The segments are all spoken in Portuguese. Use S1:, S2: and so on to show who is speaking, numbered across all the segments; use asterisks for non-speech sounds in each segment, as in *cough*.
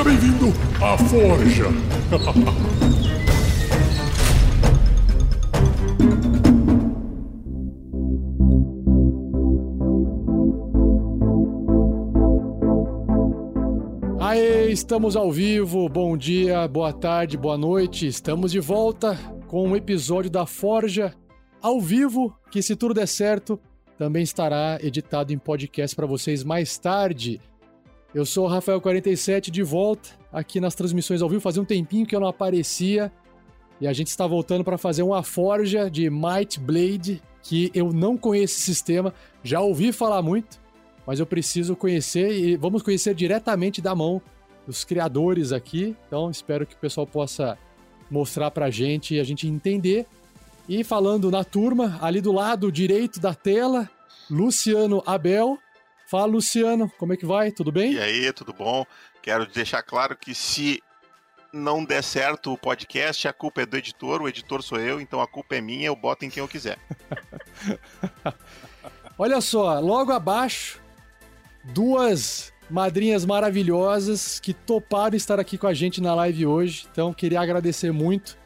S1: Seja bem-vindo à Forja. *laughs*
S2: Aê, estamos ao vivo. Bom dia, boa tarde, boa noite. Estamos de volta com um episódio da Forja ao vivo, que se tudo der certo, também estará editado em podcast para vocês mais tarde. Eu sou o Rafael47 de volta aqui nas transmissões ao vivo. Fazia um tempinho que eu não aparecia e a gente está voltando para fazer uma forja de Might Blade que eu não conheço esse sistema, já ouvi falar muito, mas eu preciso conhecer e vamos conhecer diretamente da mão dos criadores aqui. Então espero que o pessoal possa mostrar pra gente e a gente entender. E falando na turma, ali do lado direito da tela, Luciano Abel. Fala, Luciano, como é que vai? Tudo bem?
S3: E aí, tudo bom? Quero deixar claro que se não der certo o podcast, a culpa é do editor, o editor sou eu, então a culpa é minha, eu boto em quem eu quiser. *laughs*
S2: Olha só, logo abaixo, duas madrinhas maravilhosas que toparam estar aqui com a gente na live hoje. Então, queria agradecer muito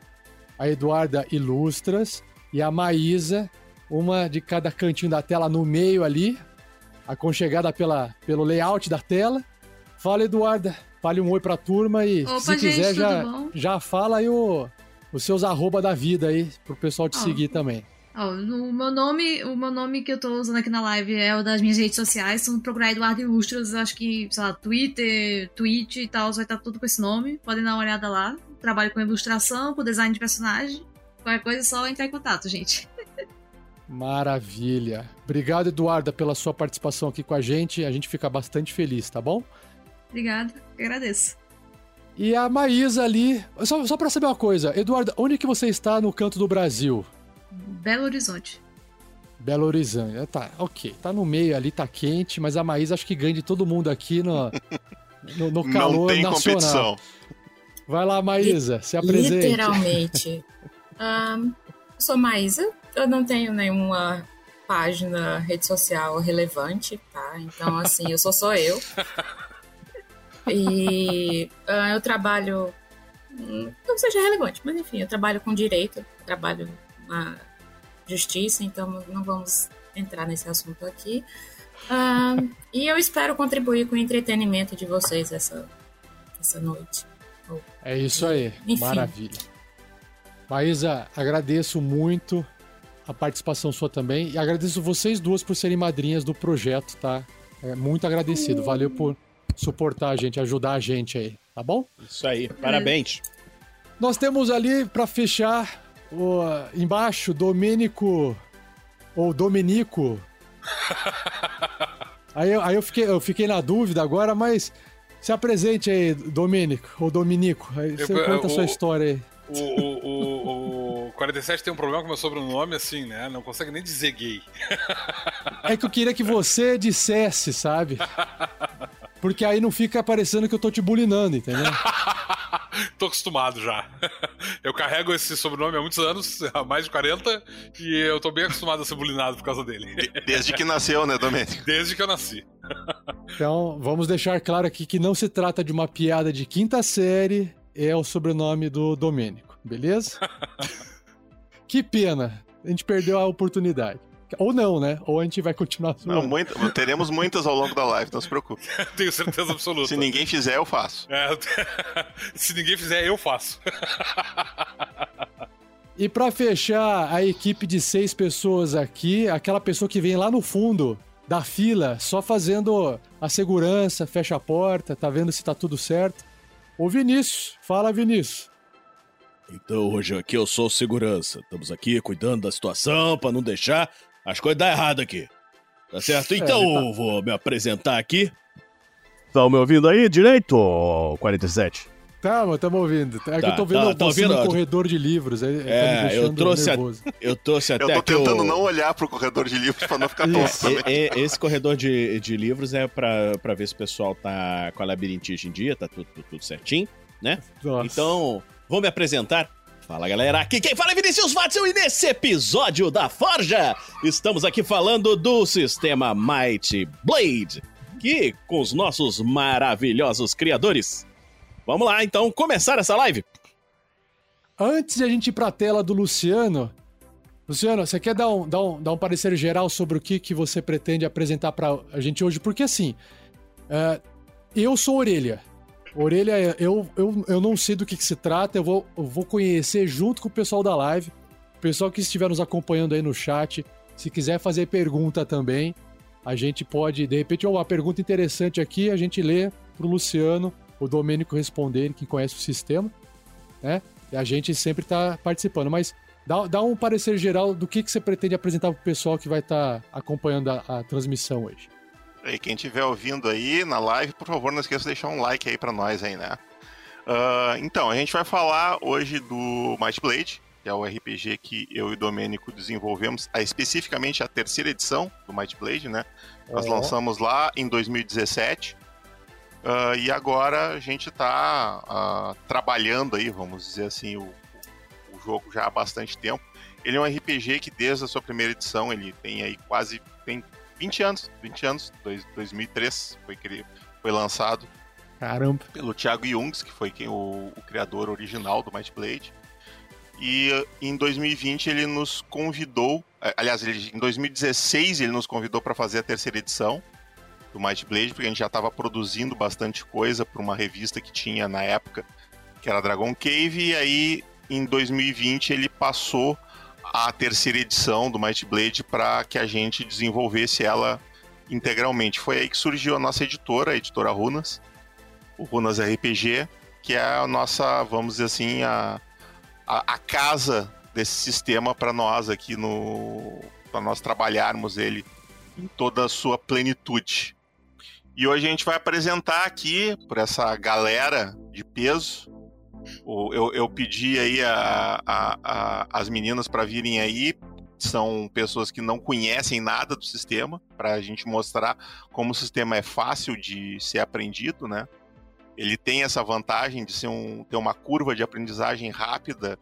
S2: a Eduarda Ilustras e a Maísa, uma de cada cantinho da tela no meio ali, aconchegada pela, pelo layout da tela. Fala, Eduarda, fale um oi pra turma e
S4: Opa,
S2: se
S4: gente,
S2: quiser já,
S4: bom?
S2: já fala aí o, os seus arroba da vida aí pro pessoal te
S4: Ó,
S2: seguir também.
S4: Ó, o meu nome, o meu nome que eu tô usando aqui na live é o das minhas redes sociais. Então procurar Eduardo Ilustras, acho que, sei lá, Twitter, Twitch e tal, vai estar tudo com esse nome. Podem dar uma olhada lá. Trabalho com ilustração, com design de personagem. Qualquer coisa é só entrar em contato, gente.
S2: Maravilha. Obrigado, Eduarda, pela sua participação aqui com a gente. A gente fica bastante feliz, tá bom?
S4: Obrigada, agradeço.
S2: E a Maísa ali. Só, só pra saber uma coisa, Eduarda, onde que você está no canto do Brasil?
S4: Belo Horizonte.
S2: Belo Horizonte. Tá, ok. Tá no meio ali, tá quente, mas a Maísa acho que ganha de todo mundo aqui no, *laughs* no, no calor
S3: não tem
S2: nacional.
S3: competição.
S2: Vai lá, Maísa, se apresente.
S5: Literalmente. *laughs* Eu sou Maísa, eu não tenho nenhuma página, rede social relevante, tá? Então, assim, eu sou só eu. E ah, eu trabalho. Não seja relevante, mas enfim, eu trabalho com direito, trabalho na justiça, então não vamos entrar nesse assunto aqui. Ahn, e eu espero contribuir com o entretenimento de vocês essa, essa noite.
S2: É isso aí,
S5: Enfim.
S2: maravilha. Maísa, agradeço muito a participação sua também e agradeço vocês duas por serem madrinhas do projeto, tá? É muito agradecido. Valeu por suportar a gente, ajudar a gente aí, tá bom?
S6: Isso aí, parabéns.
S2: Nós temos ali pra fechar o, embaixo Domênico ou Domenico. *laughs* Aí, eu- aí eu, fiquei, eu fiquei na dúvida agora, mas se apresente aí, Domênico ou Dominico. Aí você
S7: Eu-
S2: conta a sua
S7: o-
S2: história aí.
S7: O, o, o, o 47 tem um problema com meu sobrenome, assim, né? Não consegue nem dizer gay.
S2: É que eu queria que você dissesse, sabe? Porque aí não fica parecendo que eu tô te bulinando, entendeu? *laughs*
S7: Tô acostumado já. Eu carrego esse sobrenome há muitos anos, há mais de 40, e eu tô bem acostumado a ser bulinado por causa dele.
S3: Desde que nasceu, né, Domênico?
S7: Desde que eu nasci.
S2: Então, vamos deixar claro aqui que não se trata de uma piada de quinta série, é o sobrenome do Domênico, beleza? *laughs* que pena, a gente perdeu a oportunidade. Ou não, né? Ou a gente vai continuar
S3: Não, muita- teremos muitas ao longo da live, não se preocupe. *laughs*
S7: Tenho certeza absoluta.
S3: Se ninguém fizer, eu faço.
S7: É, *laughs* se ninguém fizer, eu faço. *laughs*
S2: E pra fechar a equipe de seis pessoas aqui, aquela pessoa que vem lá no fundo da fila, só fazendo a segurança, fecha a porta, tá vendo se tá tudo certo. O Vinícius, fala Vinícius.
S6: Então, hoje aqui eu sou segurança. Estamos aqui cuidando da situação pra não deixar as coisas dar errado aqui. Tá certo? Então, eu vou me apresentar aqui. Estão me ouvindo aí direito, 47?
S2: Tá, mas tamo ouvindo. É que
S6: Tá,
S2: eu tô vendo
S6: tá, tá
S2: você
S6: ouvindo?
S2: no corredor de livros. Tá me
S6: É, eu trouxe, a- *laughs* eu trouxe até
S3: Eu tô tentando
S6: o...
S3: não olhar pro corredor de livros pra não ficar tonto
S2: Isso.
S3: também.
S6: E- e- esse corredor de, de livros é pra, pra ver se o pessoal tá com a labirintite em dia, tá tudo, tudo, tudo certinho, né?
S2: Nossa.
S6: Então, vou me apresentar. Fala galera, aqui quem fala é Vinicius Watson e nesse episódio da Forja estamos aqui falando do sistema Might Blade, que com os nossos maravilhosos criadores Vamos lá, então, começar essa live?
S2: Antes de a gente ir pra tela do Luciano, Luciano, você quer dar um, dar um, dar um parecer geral sobre o que, que você pretende apresentar pra a gente hoje? Porque assim, é, eu sou orelha. Orelha, eu, eu, eu não sei do que, que se trata, eu vou, eu vou conhecer junto com o pessoal da live, o pessoal que estiver nos acompanhando aí no chat. Se quiser fazer pergunta também, a gente pode, de repente, uma pergunta interessante aqui, a gente lê pro Luciano, o Domênico responder, que conhece o sistema, né? E a gente sempre tá participando. Mas dá, dá um parecer geral do que, que você pretende apresentar pro pessoal que vai estar tá acompanhando a, a transmissão hoje.
S3: E quem estiver ouvindo aí na live, por favor, não esqueça de deixar um like aí para nós aí, né? Uh, então, a gente vai falar hoje do Might Blade, que é o RPG que eu e o Domênico desenvolvemos, a, especificamente a terceira edição do Might Blade, né? Nós lançamos lá em 2017. Uh, e agora a gente está uh, ah, trabalhando aí, vamos dizer assim, o, o jogo já há bastante tempo. Ele é um RPG que desde a sua primeira edição, ele tem aí quase tem 20 anos, 20 anos, dois, 2003 foi, foi lançado.
S2: Caramba.
S3: Pelo Thiago Jungs, que foi quem, o, o criador original do Might Blade. E em 2020 ele nos convidou, aliás, ele, em 2016 ele nos convidou para fazer a terceira edição do Might Blade, porque a gente já estava produzindo bastante coisa para uma revista que tinha na época, que era Dragon Cave, e aí em 2020 ele passou a terceira edição do Might Blade para que a gente desenvolvesse ela integralmente. Foi aí que surgiu a nossa editora, a editora Runas, o Runas RPG, que é a nossa, vamos dizer assim, a, a, a casa desse sistema para nós aqui no para nós trabalharmos ele em toda a sua plenitude. E hoje a gente vai apresentar aqui para essa galera de peso eu, eu pedi aí a, a, a as meninas para virem aí. São pessoas que não conhecem nada do sistema, para a gente mostrar como o sistema é fácil de ser aprendido, né? Ele tem essa vantagem de ser um, ter uma curva de aprendizagem rápida,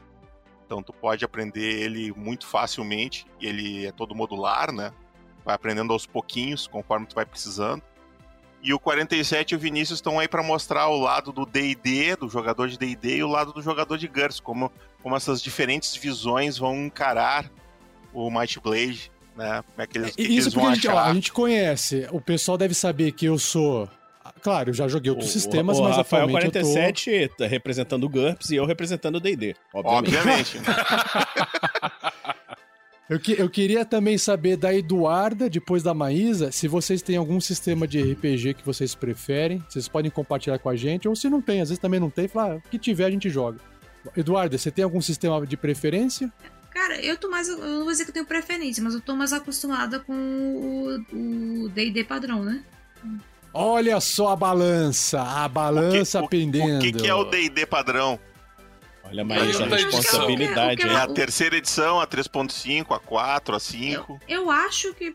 S3: então tu pode aprender ele muito facilmente, ele é todo modular, né? Vai aprendendo aos pouquinhos, conforme tu vai precisando. E o 47 e o Vinícius estão aí para mostrar o lado do D&D, do jogador de D&D e o lado do jogador de GURPS, como, como essas diferentes visões vão encarar o Might Blade, né? Como é que eles,
S2: é, que Isso
S3: eles vão
S2: a gente. Ó, a gente conhece, o pessoal deve saber que eu sou... Claro, eu já joguei outros
S6: o,
S2: sistemas,
S6: o
S2: mas
S6: Rafael
S2: atualmente
S6: 47 eu tô... tá representando o GURPS e eu representando o D&D,
S3: Obviamente.
S6: obviamente. *laughs* *laughs*
S2: Eu, que, eu queria também saber da Eduarda, depois da Maísa, se vocês têm algum sistema de RPG que vocês preferem. Vocês podem compartilhar com a gente, ou se não tem, às vezes também não tem, fala, ah, o que tiver a gente joga. Eduarda, você tem algum sistema de preferência?
S4: Cara, eu tô mais. Eu não vou dizer que eu tenho preferência, mas eu tô mais acostumada com o DD padrão, né?
S2: Olha só a balança, a balança
S3: o que,
S2: pendendo.
S3: O que, que é o DD padrão?
S6: Olha, mas a responsabilidade.
S3: É, é a terceira edição, a 3.5, a 4, a 5.
S4: Eu, eu acho que,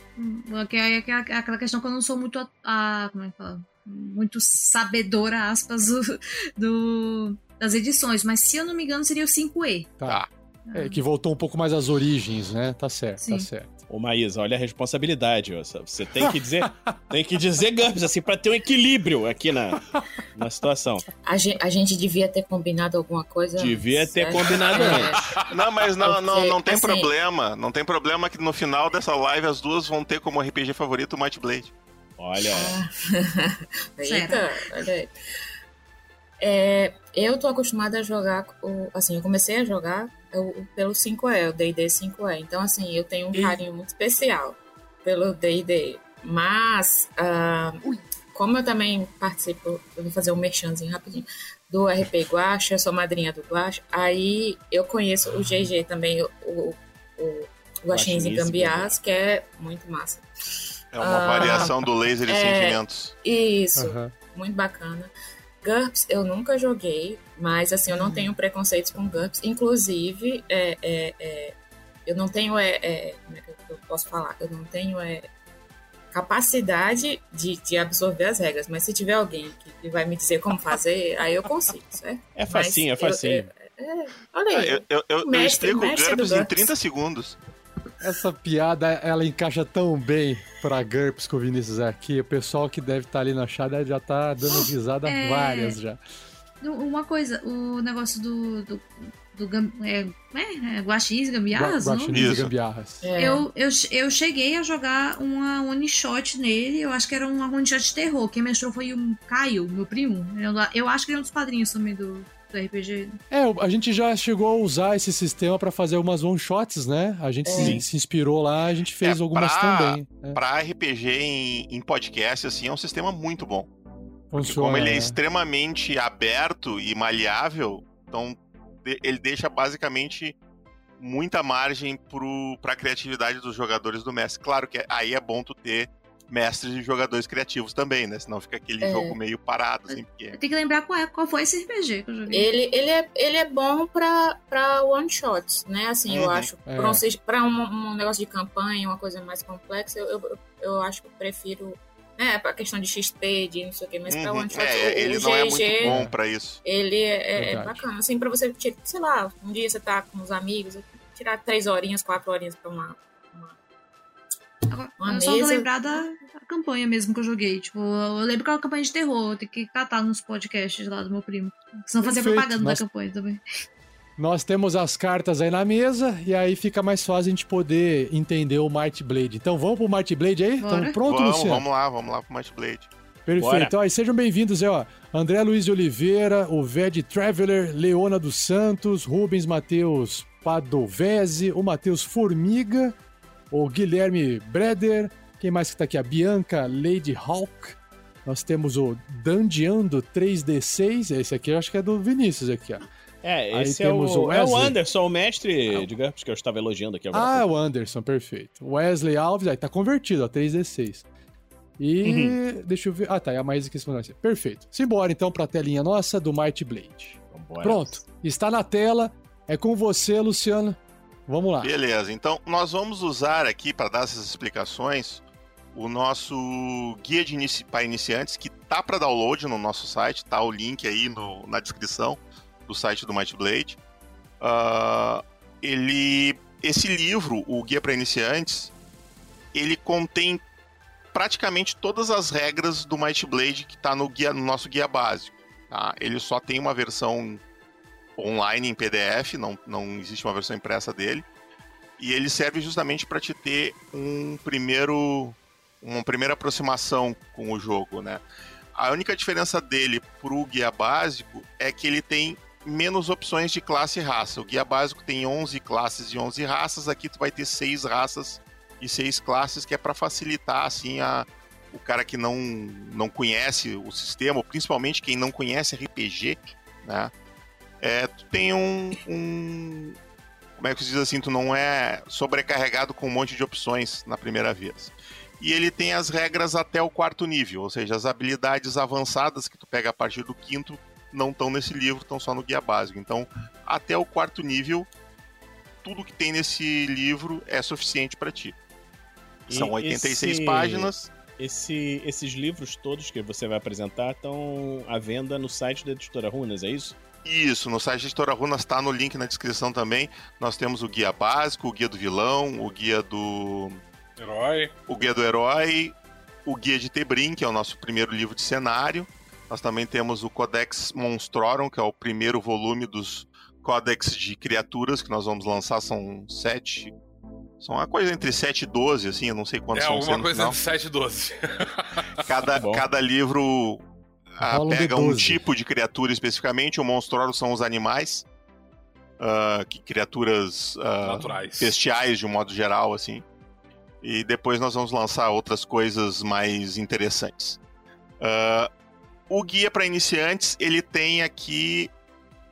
S4: que, é, que é aquela questão que eu não sou muito a, a como é que fala? Muito sabedora, aspas, do, do, das edições, mas se eu não me engano seria o 5E.
S2: Tá. É, que voltou um pouco mais às origens, né? Tá certo, tá
S4: Sim.
S2: tá certo.
S6: Ô, Maísa, olha a responsabilidade. Você tem que dizer, *laughs* tem que dizer GURPS, assim, pra ter um equilíbrio aqui na, na situação.
S5: A gente, a gente devia ter combinado alguma coisa.
S6: Devia ter
S5: certo?
S6: combinado
S5: É.
S6: antes.
S3: Não, mas não, não, não tem
S5: assim-
S3: problema. Não tem problema que no final dessa live as duas vão ter como RPG favorito o Might Blade.
S6: Olha, *laughs*
S5: Eita, olha aí. É, eu tô acostumada a jogar, o, assim, eu comecei a jogar o- pelo 5E, o D&D 5E. Então, assim, eu tenho um
S2: E-
S5: carinho muito especial pelo D&D. Mas, ah, como eu também participo, eu vou fazer um merchanzinho rapidinho, do RP Guacha, eu sou madrinha do Guacha, aí eu conheço o GG também, o, o, o Guaxins e
S6: e
S5: Gambiás, que é muito massa.
S3: É uma
S5: Ah,
S3: variação do laser e
S5: é.
S3: sentimentos.
S5: Isso,
S2: Aham.
S5: muito bacana. GURPS eu nunca joguei, mas assim, eu não tenho preconceitos com GURPS. Inclusive, é, é, é, eu não tenho. É, é, como é que eu posso falar? Eu não tenho é, capacidade de, de absorver as regras, mas se tiver alguém que, que vai me dizer como fazer, *laughs* aí eu consigo, certo?
S6: é facinho, é
S5: Mas eu-
S6: facinho.
S5: é, é, olha aí.
S3: Eu, eu, eu, eu
S5: Mestre-
S3: explico o GURPS em
S5: GURPS.
S3: 30 segundos.
S2: Essa piada, ela encaixa tão bem pra GURPS com o Vinícius aqui. O pessoal que deve estar ali na chada já tá dando risada *gasps*
S4: É.
S2: várias já.
S4: Uma coisa, o negócio do. do, do gam, é, é, guaxins, gambiarras,
S2: Gua-
S4: não?
S2: Guaxinins e gambiarras.
S5: É.
S4: Eu, eu, eu cheguei a jogar uma one shot nele, eu acho que era uma one shot de terror. Quem mestrou foi o Caio, meu primo. Eu, eu acho que ele é um dos padrinhos também do, do RPG.
S2: É, a gente já chegou a usar esse sistema pra fazer umas one shots, né? A gente se,
S6: Sim.
S2: se inspirou lá, a gente fez
S3: É,
S2: algumas
S3: pra-
S2: também. né?
S3: Pra RPG em, em podcast, assim, é um sistema muito bom.
S2: Funciona.
S3: como ele é
S2: né?
S3: extremamente aberto e maleável, então ele deixa basicamente muita margem pro, pra criatividade dos jogadores do mestre. Claro que aí é bom tu ter mestres e jogadores criativos também, né? Senão fica aquele
S5: É.
S3: jogo meio parado, assim, porque...
S4: Eu tenho que lembrar qual, é, qual foi esse RPG que eu joguei.
S5: Ele, ele, é, ele é bom pra, pra one shots, né? Assim, eu
S3: Uhum.
S5: acho.
S2: É.
S5: Pra, um, pra um, um negócio de campanha, uma coisa mais complexa, eu, eu, eu acho que eu prefiro. É, pra questão de XP, de não sei o que, mas pra
S3: Uhum.
S5: one shot,
S3: É,
S5: o,
S3: ele
S5: o
S3: não é
S5: GG,
S3: muito bom pra isso.
S5: ele é, é bacana. Assim, pra você, ti- sei lá, um dia você tá com os amigos, tirar três horinhas, quatro horinhas pra uma. Uma-
S4: Agora,
S5: uma
S4: eu só vou
S5: mesa.
S4: lembrar da, campanha mesmo que eu joguei. Tipo, eu lembro que é uma campanha de terror. Eu tenho que catar nos podcasts lá do meu primo. Senão fazer propaganda
S2: Nós-
S4: da campanha também.
S2: Nós temos as cartas aí na mesa e aí fica mais fácil a gente poder entender o Might Blade. Então vamos pro Might Blade aí?
S4: Bora.
S2: Estamos pronto,
S3: vamos,
S2: Luciano?
S3: vamos lá, vamos lá pro Might Blade.
S2: Perfeito. Ó, e sejam bem-vindos, é, ó. André Luiz de Oliveira, o Ved Traveler, Leona dos Santos, Rubens Matheus Padovese, o Matheus Formiga, o Guilherme Breder, quem mais que tá aqui? A Bianca Lady Hawk. Nós temos o Dandiando 3D6, esse aqui eu acho que é do Vinícius aqui, ó.
S6: É,
S2: Aí
S6: esse é
S2: temos
S6: o,
S2: o
S6: é o. Anderson, o mestre, digamos, que eu estava elogiando aqui agora.
S2: Ah,
S6: pouco.
S2: o Anderson, perfeito. Wesley Alves, aí tá convertido, ó, 3D6. E
S6: Uhum.
S2: deixa eu ver. Ah, tá, é a mais que isso Perfeito. Simbora então pra telinha nossa do Might Blade.
S6: Vambora.
S2: Pronto, está na tela. É com você, Luciano. Vamos lá.
S3: Beleza, então nós vamos usar aqui para dar essas explicações o nosso guia de inici para iniciantes que tá para download no nosso site, tá o link aí no- na descrição do site do Might Blade. Ah, ele, esse livro, o guia para iniciantes, ele contém praticamente todas as regras do Might Blade que tá no guia, no nosso guia básico. Tá? Ele só tem uma versão online em PDF, não, não existe uma versão impressa dele. E ele serve justamente para te ter um primeiro uma primeira aproximação com o jogo, né? A única diferença dele pro guia básico é que ele tem menos opções de classe e raça. O guia básico tem 11 classes e 11 raças, aqui tu vai ter 6 raças e 6 classes, que é para facilitar assim a o cara que não, não conhece o sistema, principalmente quem não conhece RPG, né? É, tu tem um, um- Como é que se diz assim? Tu não é sobrecarregado com um monte de opções na primeira vez. E ele tem as regras até o quarto nível, ou seja, as habilidades avançadas que tu pega a partir do quinto não estão nesse livro, estão só no guia básico. Então, até o quarto nível, tudo que tem nesse livro é suficiente para ti.
S6: E
S3: São 86
S6: esse-
S3: páginas.
S6: Esse- esses livros todos que você vai apresentar estão à venda no site da editora Runas, é isso?
S3: Isso, no site Editora Runas está no link na descrição também. Nós temos o guia básico, o guia do vilão, o guia do
S7: Herói.
S3: o Guia do Herói, o Guia de Tebrim, que é o nosso primeiro livro de cenário. Nós também temos o Codex Monstrorum, que é o primeiro volume dos Codex de criaturas que nós vamos lançar. São sete. São uma coisa entre 7 e 12, assim, eu não sei quantos
S7: É
S3: são
S7: alguma
S3: no
S7: coisa
S3: final.
S7: de 7 e 12.
S3: Cada, cada livro ah,
S2: um
S3: pega um
S2: D12.
S3: tipo de criatura especificamente. O Monstrorum são os animais. ah, que criaturas
S7: Naturais.
S3: bestiais de um modo geral, assim. E depois nós vamos lançar outras coisas mais interessantes. Ah, o guia para iniciantes, ele tem aqui.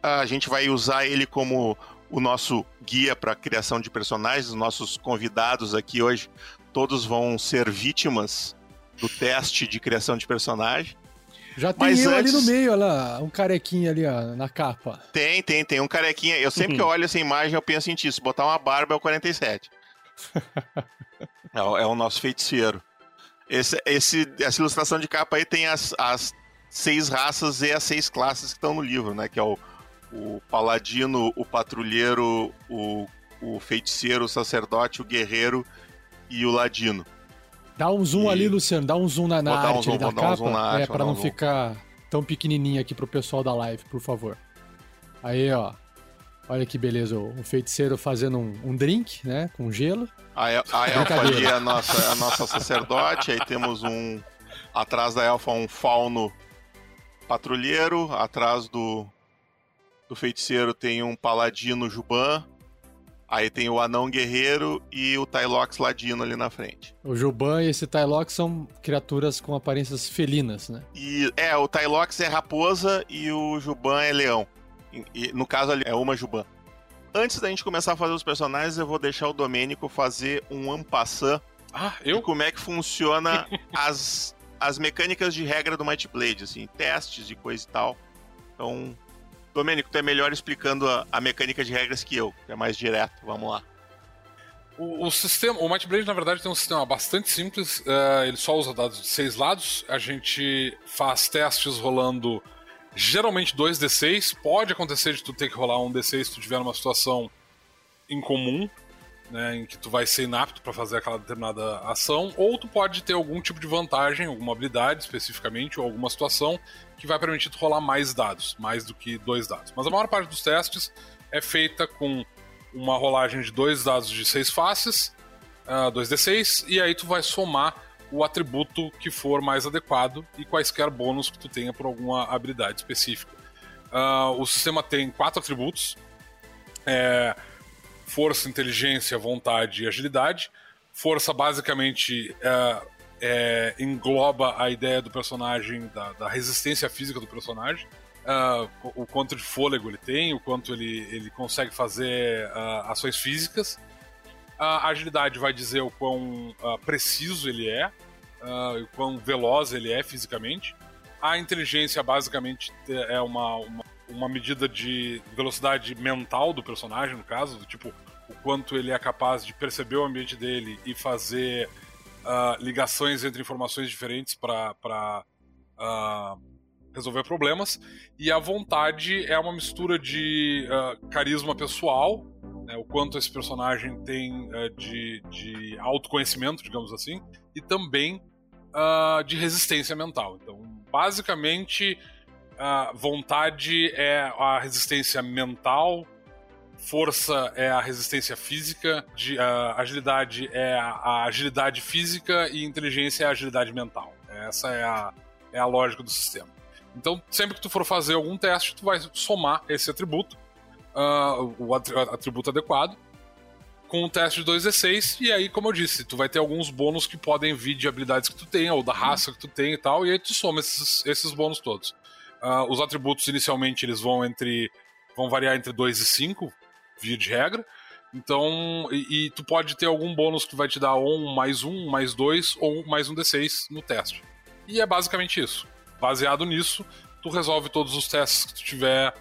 S3: A gente vai usar ele como o nosso guia para criação de personagens. Os nossos convidados aqui hoje, todos vão ser vítimas do teste de criação de personagem.
S2: Já tem
S3: Mas
S2: eu
S3: antes-
S2: ali no meio, olha lá, um carequinha ali ó, na capa.
S3: Tem, tem, tem um carequinha. Eu sempre que eu olho essa imagem, eu penso em ti. Se botar uma barba é o 47. *laughs* é, o- é o nosso feiticeiro. Esse, esse, essa ilustração de capa aí tem as, as seis raças e as seis classes que estão no livro, né? Que é o, o paladino, o patrulheiro, o, o feiticeiro, o sacerdote, o guerreiro e o ladino.
S2: Dá um zoom
S3: E-
S2: ali, Luciano, dá um zoom na, na
S3: Vou dar um
S2: arte
S3: zoom,
S2: ali da
S3: vou dar um
S2: capa.
S3: na arte,
S2: é,
S3: um
S2: não ficar tão pequenininha aqui pro pessoal da live, por favor. Aí, ó. Olha que beleza, o feiticeiro fazendo um, um drink, né, com gelo.
S3: A, El- a elfa ali é a nossa, a nossa sacerdote, aí temos um. Atrás da elfa, um fauno patrulheiro. Atrás do, do feiticeiro tem um paladino Juban. Aí tem o anão guerreiro e o Tylox ladino ali na frente.
S2: O Juban e esse Tylox são criaturas com aparências felinas, né?
S3: E é, o Tylox é raposa e o Juban é leão. E- e, no caso ali é uma Juban. Antes da gente começar a fazer os personagens, eu vou deixar o Domênico fazer um ampassant
S7: Ah,
S3: de
S7: eu?
S3: como é que funciona *laughs* as, as mecânicas de regra do Might Blade, assim, testes de coisa e tal. Então, Domênico, tu é melhor explicando a, a mecânica de regras que eu, que é mais direto. Vamos lá.
S7: O, o sistema, o Might Blade na verdade tem um sistema bastante simples. eh, ele só usa dados de seis lados. A gente faz testes rolando geralmente 2d6. Pode acontecer de tu ter que rolar um d6 se tu tiver numa situação incomum, né, em que tu vai ser inapto para fazer aquela determinada ação, ou tu pode ter algum tipo de vantagem, alguma habilidade especificamente, ou alguma situação que vai permitir tu rolar mais dados, mais do que dois dados. Mas a maior parte dos testes é feita com uma rolagem de dois dados de seis faces, ah, 2d6, e aí tu vai somar o atributo que for mais adequado e quaisquer bônus que tu tenha por alguma habilidade específica. Ah, o sistema tem quatro atributos: é, força, inteligência, vontade e agilidade. Força basicamente é, é, engloba a ideia do personagem, da, da resistência física do personagem. Ah, o quanto de fôlego ele tem, o quanto ele, ele consegue fazer ah, ações físicas. A agilidade vai dizer o quão ah, preciso ele é, o quão veloz ele é fisicamente. A inteligência basicamente é uma, uma, uma medida de velocidade mental do personagem, no caso, do tipo o quanto ele é capaz de perceber o ambiente dele e fazer ah, ligações entre informações diferentes para resolver problemas. E a vontade é uma mistura de ah, carisma pessoal, né, o quanto esse personagem tem ah, de, de autoconhecimento, digamos assim, e também ah, de resistência mental. Então, basicamente, a vontade é a resistência mental, força é a resistência física, de, a agilidade é a, agilidade física e inteligência é a agilidade mental. Essa é a, é a lógica do sistema. Então, sempre que tu for fazer algum teste, tu vai somar esse atributo, ah, o atri- atributo adequado, com um teste de 2d6, e aí, como eu disse, tu vai ter alguns bônus que podem vir de habilidades que tu tem, ou da raça que tu tem e tal, e aí tu soma esses, esses bônus todos. Ah, os atributos, inicialmente, eles vão entre. vão variar entre 2 e 5, via de regra. Então, e, e tu pode ter algum bônus que vai te dar ou um mais um, mais dois, ou mais um D6 no teste. E é basicamente isso. Baseado nisso, tu resolve todos os testes que tu tiver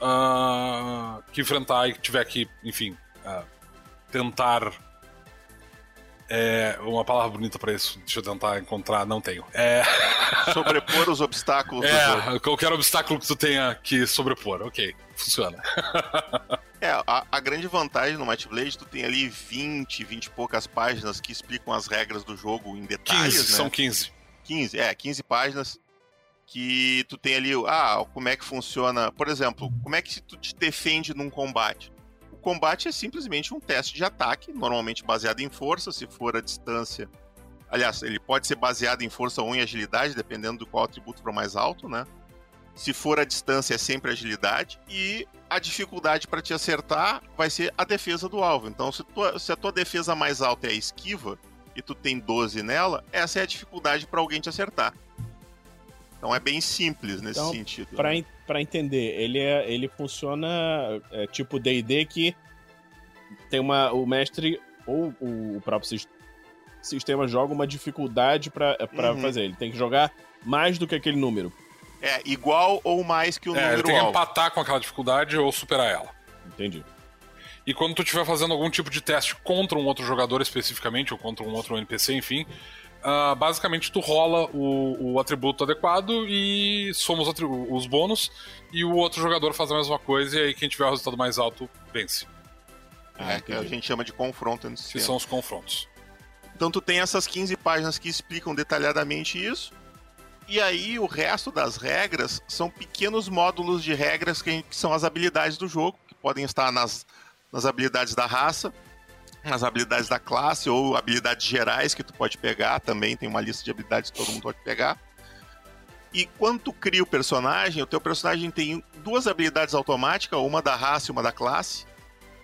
S7: ah, que enfrentar e que tiver que, enfim, ah, tentar. É, uma palavra bonita pra isso. Deixa eu tentar encontrar, não tenho. É, *laughs*
S3: Sobrepor os obstáculos
S7: é qualquer obstáculo que tu tenha que sobrepor. Ok, funciona. *laughs*
S3: É, a, a grande vantagem no Might Blade, tu tem ali 20, 20 e poucas páginas que explicam as regras do jogo em
S7: 15,
S3: detalhes, né?
S7: são 15.
S3: 15, é, 15 páginas que tu tem ali, ah, como é que funciona, por exemplo, como é que tu te defende num combate? Combate é simplesmente um teste de ataque, normalmente baseado em força, se for a distância. Aliás, ele pode ser baseado em força ou em agilidade, dependendo do qual atributo for mais alto, né? Se for a distância, é sempre agilidade. E a dificuldade para te acertar vai ser a defesa do alvo. Então, se, tua- se a tua defesa mais alta é a esquiva, e tu tem 12 nela, essa é a dificuldade para alguém te acertar. Então é bem simples nesse
S6: Então,
S3: sentido.
S6: Pra, en- pra entender, ele, é, ele funciona é, tipo D&D que tem uma... O mestre ou o, o próprio sis- sistema joga uma dificuldade pra, pra
S3: Uhum.
S6: fazer. Ele tem que jogar mais do que aquele número.
S3: É igual ou mais que o
S7: É, ele
S3: número
S7: tem que empatar com aquela dificuldade ou superar ela.
S6: Entendi.
S7: E quando tu estiver fazendo algum tipo de teste contra um outro jogador especificamente, ou contra um outro NPC, enfim, ah, basicamente tu rola o, o atributo adequado e soma os, bônus, e o outro jogador faz a mesma coisa, e aí quem tiver o resultado mais alto vence.
S6: Ah,
S3: É, que a gente chama de confronto
S7: Que são os confrontos.
S3: Então tu tem essas 15 páginas que explicam detalhadamente isso. E aí o resto das regras são pequenos módulos de regras que, que são as habilidades do jogo, que podem estar nas, nas habilidades da raça, nas habilidades da classe ou habilidades gerais que tu pode pegar também, tem uma lista de habilidades que todo mundo pode pegar. E quando tu cria o personagem, o teu personagem tem duas habilidades automáticas, uma da raça e uma da classe,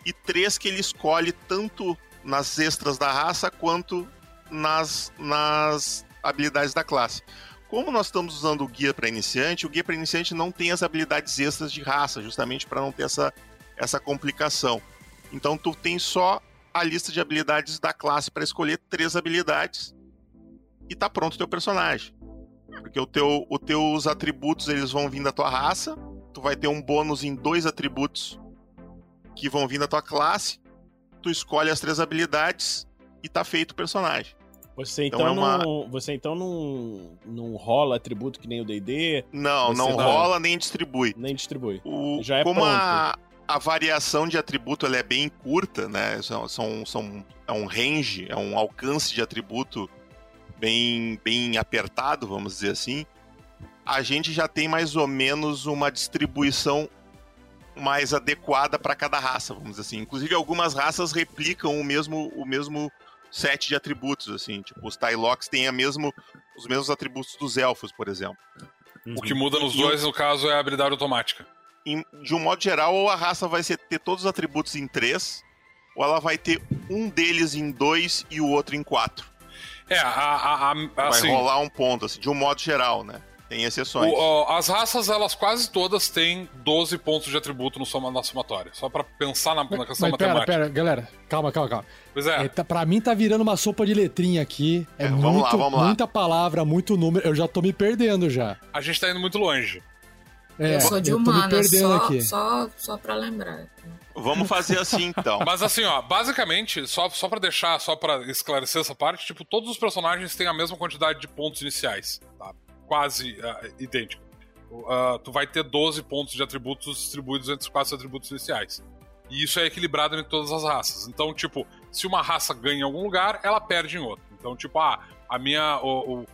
S3: e três que ele escolhe tanto nas extras da raça quanto nas, nas habilidades da classe. Como nós estamos usando o guia para iniciante, o guia para iniciante não tem as habilidades extras de raça, justamente para não ter essa, essa complicação. Então tu tem só a lista de habilidades da classe para escolher três habilidades e tá pronto o teu personagem. Porque o teu, os teus atributos eles vão vir da tua raça, tu vai ter um bônus em dois atributos que vão vir da tua classe, tu escolhe as três habilidades e tá feito o personagem.
S6: Você então, então é uma... não, você então não, não rola atributo que nem o D&D?
S3: Não, não rola nem distribui.
S6: Nem distribui.
S3: O, Já é como pronto. A, a variação de atributo ela é bem curta, né? São, são, são, é um range, é um alcance de atributo bem, bem apertado, vamos dizer assim. A gente já tem mais ou menos uma distribuição mais adequada para cada raça, vamos dizer assim. Inclusive, algumas raças replicam o mesmo, o mesmo set de atributos, assim. Tipo, os Tylocks têm a mesmo, os mesmos atributos dos elfos, por exemplo.
S7: O que muda nos dois, no caso, é a habilidade automática.
S3: Em, de um modo geral, ou a raça vai ser, ter todos os atributos em três, ou ela vai ter um deles em dois e o outro em quatro.
S7: É, a, a, a,
S3: assim, vai rolar um ponto, assim, de um modo geral, né? Tem exceções. O,
S7: as raças, elas quase todas têm 12 pontos de atributo no soma, na somatória. Só pra pensar na, na questão
S2: mas, pera,
S7: matemática.
S2: Pera, galera, calma, calma, calma.
S7: Pois é. é
S2: tá, pra mim tá virando uma sopa de letrinha aqui. É, é muito, vamos lá, vamos lá. muita palavra, muito número. Eu já tô me perdendo já.
S7: A gente tá indo muito longe.
S5: É, eu sou de eu humana, só, aqui. Só, só pra lembrar.
S3: Vamos fazer assim então. *laughs*
S7: Mas assim, ó, basicamente, só, só para deixar, só para esclarecer essa parte, tipo, todos os personagens têm a mesma quantidade de pontos iniciais, tá? quase uh, idêntico. Uh, tu vai ter 12 pontos de atributos distribuídos entre os quatro atributos iniciais. E isso é equilibrado entre todas as raças. Então, tipo, se uma raça ganha em algum lugar, ela perde em outro. Então, tipo, ah, a minha. O, o, uh,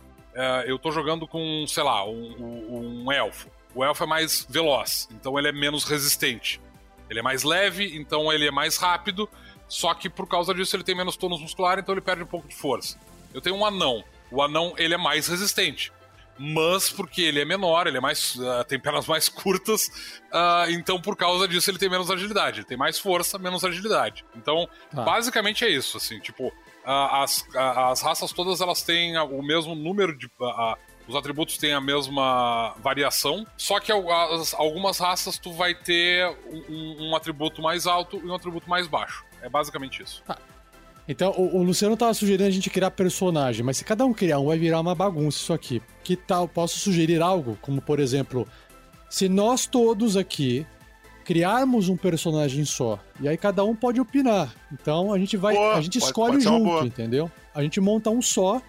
S7: eu tô jogando com, sei lá, um, um, elfo. O elfo é mais veloz, então ele é menos resistente. Ele é mais leve, então ele é mais rápido. Só que por causa disso ele tem menos tônus muscular, então ele perde um pouco de força. Eu tenho um anão. O anão ele é mais resistente mas porque ele é menor, ele é mais uh, tem pernas mais curtas, uh, então por causa disso ele tem menos agilidade, ele tem mais força, menos agilidade. Então, ah. basicamente é isso, assim, tipo, uh, as, as raças todas elas têm o mesmo número de os atributos têm a mesma variação, só que as, algumas raças tu vai ter um, um, atributo mais alto e um atributo mais baixo. É basicamente isso.
S2: Ah, então, o, o, Luciano tava sugerindo a gente criar personagem, mas se cada um criar um, vai virar uma bagunça isso aqui. Que tal? Posso sugerir algo? Como, por exemplo, se nós todos aqui criarmos um personagem só, e aí cada um pode opinar. Então a gente vai. Boa, a gente pode, escolhe pode junto, entendeu? A gente monta um só,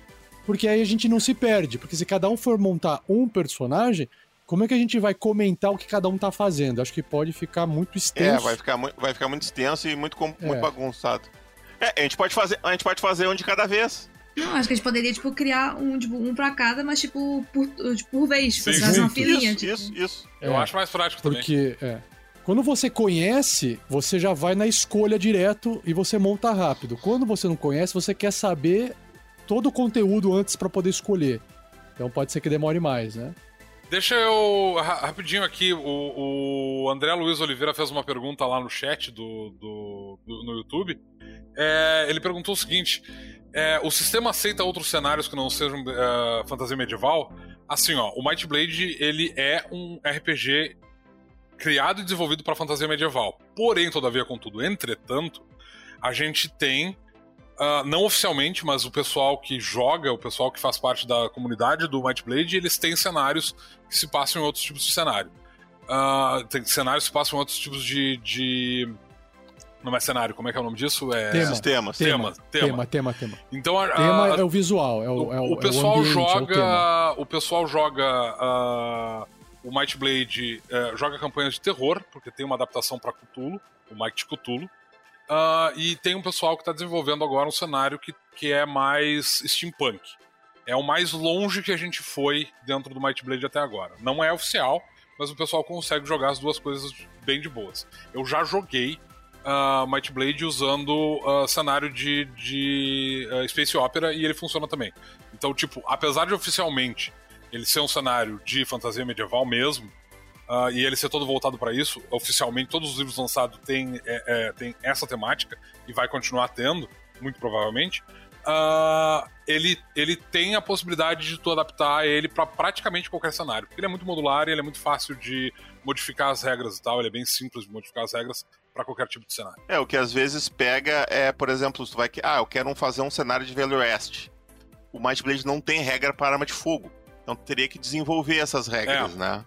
S2: porque aí a gente não se perde. Porque se cada um for montar um personagem, como é que a gente vai comentar o que cada um tá fazendo? Acho que pode ficar muito extenso.
S3: É, vai ficar, vai ficar muito extenso e muito, muito é. bagunçado. É, a gente pode fazer, a gente pode fazer um de cada vez.
S4: Não, acho que a gente poderia, tipo, criar um, tipo, um pra cada, mas, tipo, por, tipo, por vez. Tipo, fazer uma filinha.
S3: Isso, tipo. isso, isso.
S7: É, Eu acho mais prático
S2: porque, também. Porque, é. Quando você conhece, você já vai na escolha direto e você monta rápido. Quando você não conhece, você quer saber todo o conteúdo antes para poder escolher. Então pode ser que demore mais, né?
S7: Deixa eu. Rapidinho aqui, o, o André Luiz Oliveira fez uma pergunta lá no chat do, do, do no YouTube. É, ele perguntou o seguinte: é, o sistema aceita outros cenários que não sejam é, fantasia medieval? Assim, ó, o Might Blade ele é um RPG criado e desenvolvido para fantasia medieval. Porém, todavia, contudo, entretanto, a gente tem Uh, não oficialmente, mas o pessoal que joga, o pessoal que faz parte da comunidade do Might Blade, eles têm cenários que se passam em outros tipos de cenário. Uh, tem cenários que se passam em outros tipos de, de. Não é cenário, como é que é o nome disso? É...
S2: Tema.
S3: Sistemas.
S2: Tema, tema, tema, tema, tema.
S7: Então, a,
S2: tema é o visual, é o, é o,
S7: o pessoal
S2: é o ambiente,
S7: joga. o, o, pessoal joga. Uh, o Might Blade uh, joga campanhas de terror, porque tem uma adaptação para Cthulhu, o Might Cthulhu. Uh, e tem um pessoal que está desenvolvendo agora um cenário que, que é mais steampunk. é o mais longe que a gente foi dentro do Might Blade até agora. Não é oficial, mas o pessoal consegue jogar as duas coisas bem de boas. Eu já joguei uh, Might Blade usando uh, cenário de, de uh, Space Opera e ele funciona também. Então, tipo, apesar de oficialmente ele ser um cenário de fantasia medieval mesmo, uh, e ele ser todo voltado para isso, oficialmente todos os livros lançados têm, é, é, têm essa temática e vai continuar tendo, muito provavelmente. Uh, ele, ele tem a possibilidade de tu adaptar ele para praticamente qualquer cenário. Ele é muito modular e ele é muito fácil de modificar as regras e tal. Ele é bem simples de modificar as regras para qualquer tipo de cenário.
S3: É, o que às vezes pega é, por exemplo, tu vai que. Ah, eu quero fazer um cenário de Velho Oeste. O Might Blade não tem regra para arma de fogo. Então teria que desenvolver essas regras, é. né?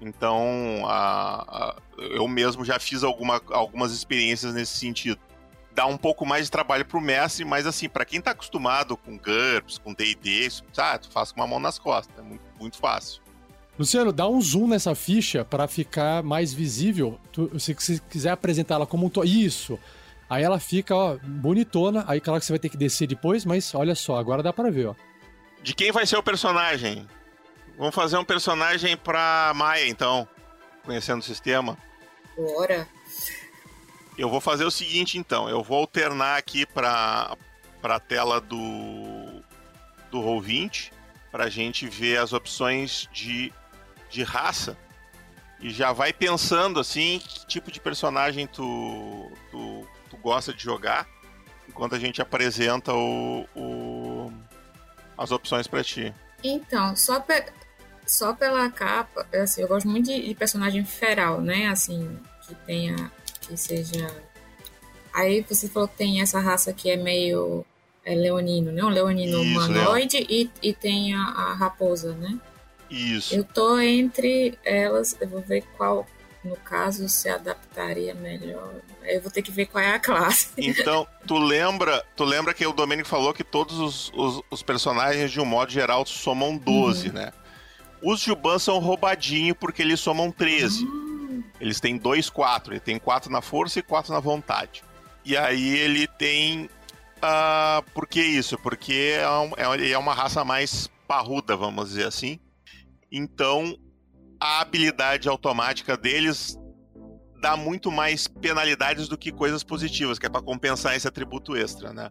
S3: Então, a, a, eu mesmo já fiz alguma, algumas experiências nesse sentido. Dá um pouco mais de trabalho pro mestre, mas assim, para quem tá acostumado com GURPS, com D&D, ah, tu faz com uma mão nas costas, é muito, muito fácil.
S2: Luciano, dá um zoom nessa ficha para ficar mais visível. Tu, se você quiser apresentar ela como um... To... Isso! Aí ela fica, ó, bonitona. Aí claro que você vai ter que descer depois, mas olha só, agora dá para ver, ó.
S3: De quem vai ser o personagem? Vamos fazer um personagem pra Maia, então. Conhecendo o sistema.
S5: Bora.
S3: Eu vou fazer o seguinte, então. Eu vou alternar aqui pra, pra tela do, do Roll20 pra gente ver as opções de, de raça. E já vai pensando, assim, que tipo de personagem tu, tu, tu gosta de jogar. Enquanto a gente apresenta o, o as opções para ti.
S5: Então, só pe só pela capa, assim, eu gosto muito de, de, personagem feral, né? Assim, que tenha. que seja. Aí você falou que tem essa raça que é meio é leonino, né? Um leonino Isso, humanoide e, e tem a, a, raposa, né?
S3: Isso.
S5: Eu tô entre elas, eu vou ver qual, no caso, se adaptaria melhor. Eu vou ter que ver qual é a classe.
S3: Então, *laughs* tu lembra, tu lembra que o Domênico falou que todos os, os, os personagens, de um modo geral, somam 12, uhum. né? Os Juban são roubadinhos porque eles somam 13. Uhum. Eles têm 2, 4. Ele tem 4 na força e 4 na vontade. E aí ele tem. Uh, por que isso? Porque é, um, é, é uma raça mais parruda, vamos dizer assim. Então, a habilidade automática deles dá muito mais penalidades do que coisas positivas, que é para compensar esse atributo extra, né?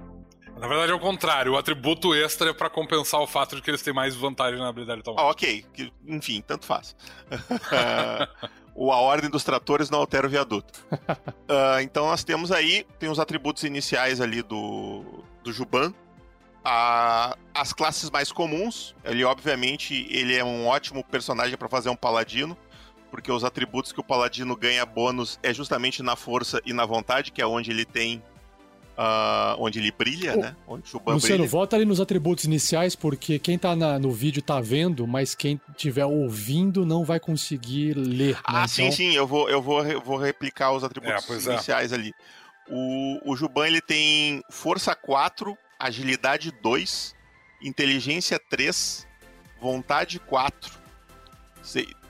S7: Na verdade é o contrário, o atributo extra é para compensar o fato de que eles têm mais vantagem na habilidade automática.
S3: Ah, ok, enfim, tanto faz. *laughs* o A Ordem dos Tratores não altera o viaduto. uh, *laughs* então nós temos aí, tem os atributos iniciais ali do, do Juban. Uh, as classes mais comuns, ele obviamente ele é um ótimo personagem para fazer um paladino, porque os atributos que o paladino ganha bônus é justamente na força e na vontade, que é onde ele tem Uh, onde ele brilha, o... né? Onde
S2: o Luciano, brilha. volta ali nos atributos iniciais, porque quem tá na, no vídeo tá vendo, mas quem estiver ouvindo não vai conseguir ler. Né?
S3: Ah, né? sim, então... sim, eu vou, eu vou, vou replicar os atributos é, é. iniciais é. ali. O, o Juban ele tem força 4, agilidade 2, inteligência 3, vontade 4,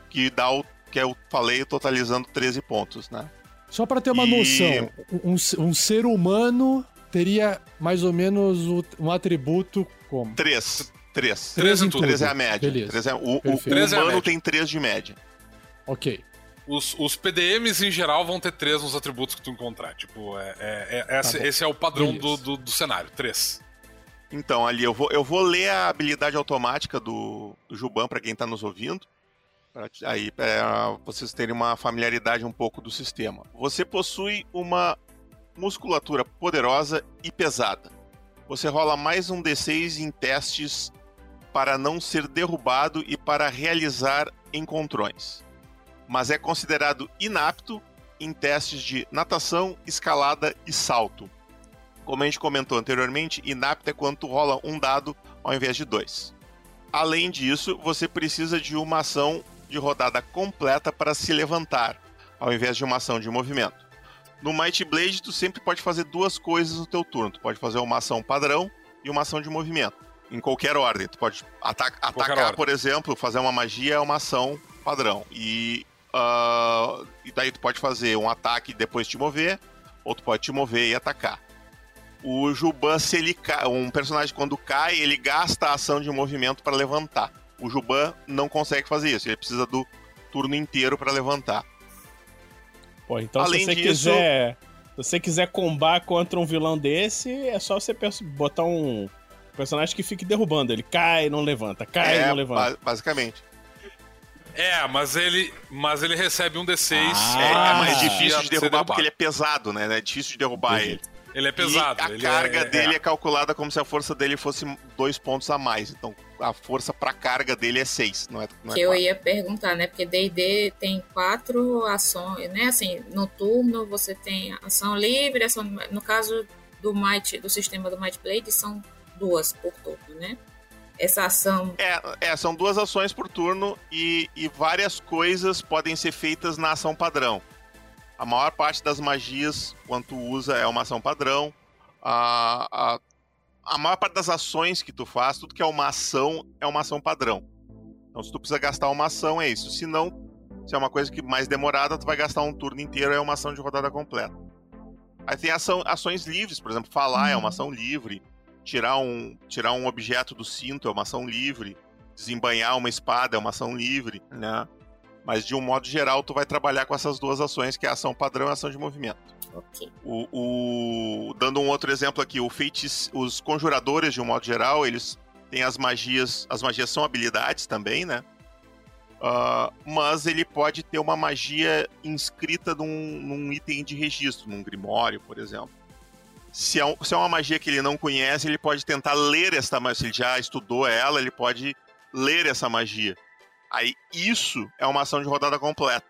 S3: que dá o que eu falei totalizando 13 pontos, né?
S2: Só para ter uma e... noção, um, um, ser humano teria mais ou menos um atributo como?
S3: Três. Três.
S7: Três em tudo.
S3: Três é a média. Beleza. Três é, o, o, o humano é tem três de média.
S2: Ok.
S7: Os, os, PDMs em geral vão ter três nos atributos que tu encontrar. Tipo, é, é, é esse, tá esse, é o padrão do, do, do, cenário, três.
S3: Então, ali eu vou, eu vou ler a habilidade automática do, do Juban para quem tá nos ouvindo. Aí, para vocês terem uma familiaridade um pouco do sistema. Você possui uma musculatura poderosa e pesada. Você rola mais um D6 em testes para não ser derrubado e para realizar encontrões. Mas é considerado inapto em testes de natação, escalada e salto. Como a gente comentou anteriormente, inapto é quando rola um dado ao invés de dois. Além disso, você precisa de uma ação de rodada completa para se levantar, ao invés de uma ação de movimento. No Might Blade, tu sempre pode fazer duas coisas no teu turno. Tu pode fazer uma ação padrão e uma ação de movimento. Em qualquer ordem. Tu pode ata atacar, ordem. por exemplo, fazer uma magia é uma ação padrão. E, uh, e daí tu pode fazer um ataque e depois te mover, ou tu pode te mover e atacar. O Juban, se ele cai, um personagem quando cai, ele gasta a ação de movimento para levantar. O Juban não consegue fazer isso, ele precisa do turno inteiro para levantar.
S6: Pô, então
S3: Além
S6: se você
S3: disso-
S6: quiser. Se você quiser combar contra um vilão desse, é só você botar um personagem que fique derrubando. Ele cai, não levanta, cai,
S3: é,
S6: não levanta.
S3: ba- basicamente.
S7: É, mas ele, mas ele recebe um D6.
S6: Ah,
S3: É, é mais difícil de derrubar porque ele é pesado, né? É difícil de derrubar ele.
S7: Ele é pesado.
S3: E a
S7: ele
S3: carga
S7: é,
S3: dele é.
S7: é.
S3: calculada como se a força dele fosse dois pontos a mais. Então a força pra carga dele é seis, não é, não é
S5: Que eu
S3: quatro.
S5: ia perguntar, né? Porque D&D tem quatro ações, né? Assim, no turno você tem ação livre, ação, no caso do Might, do sistema do Might Blade, são duas por turno, né? Essa ação
S3: É, é, são duas ações por turno e, e várias coisas podem ser feitas na ação padrão. A maior parte das magias, quando tu usa, é uma ação padrão. A, a, a maior parte das ações que tu faz, tudo que é uma ação, é uma ação padrão. Então, se tu precisa gastar uma ação, é isso. Se não, se é uma coisa que mais demorada, tu vai gastar um turno inteiro, é uma ação de rodada completa. Aí tem ação, ações livres, por exemplo, falar é uma ação livre. Tirar um, tirar um objeto do cinto é uma ação livre. Desembanhar uma espada é uma ação livre, né? Mas de um modo geral, tu vai trabalhar com essas duas ações, que é a ação padrão e a ação de movimento. O, o- dando um outro exemplo aqui, o feitiço, os conjuradores, de um modo geral, eles têm as magias. As magias são habilidades também, né? Ah, mas ele pode ter uma magia inscrita num, num item de registro, num grimório, por exemplo. Se é, um- se é uma magia que ele não conhece, ele pode tentar ler esta magia. Se ele já estudou ela, ele pode ler essa magia. Aí isso é uma ação de rodada completa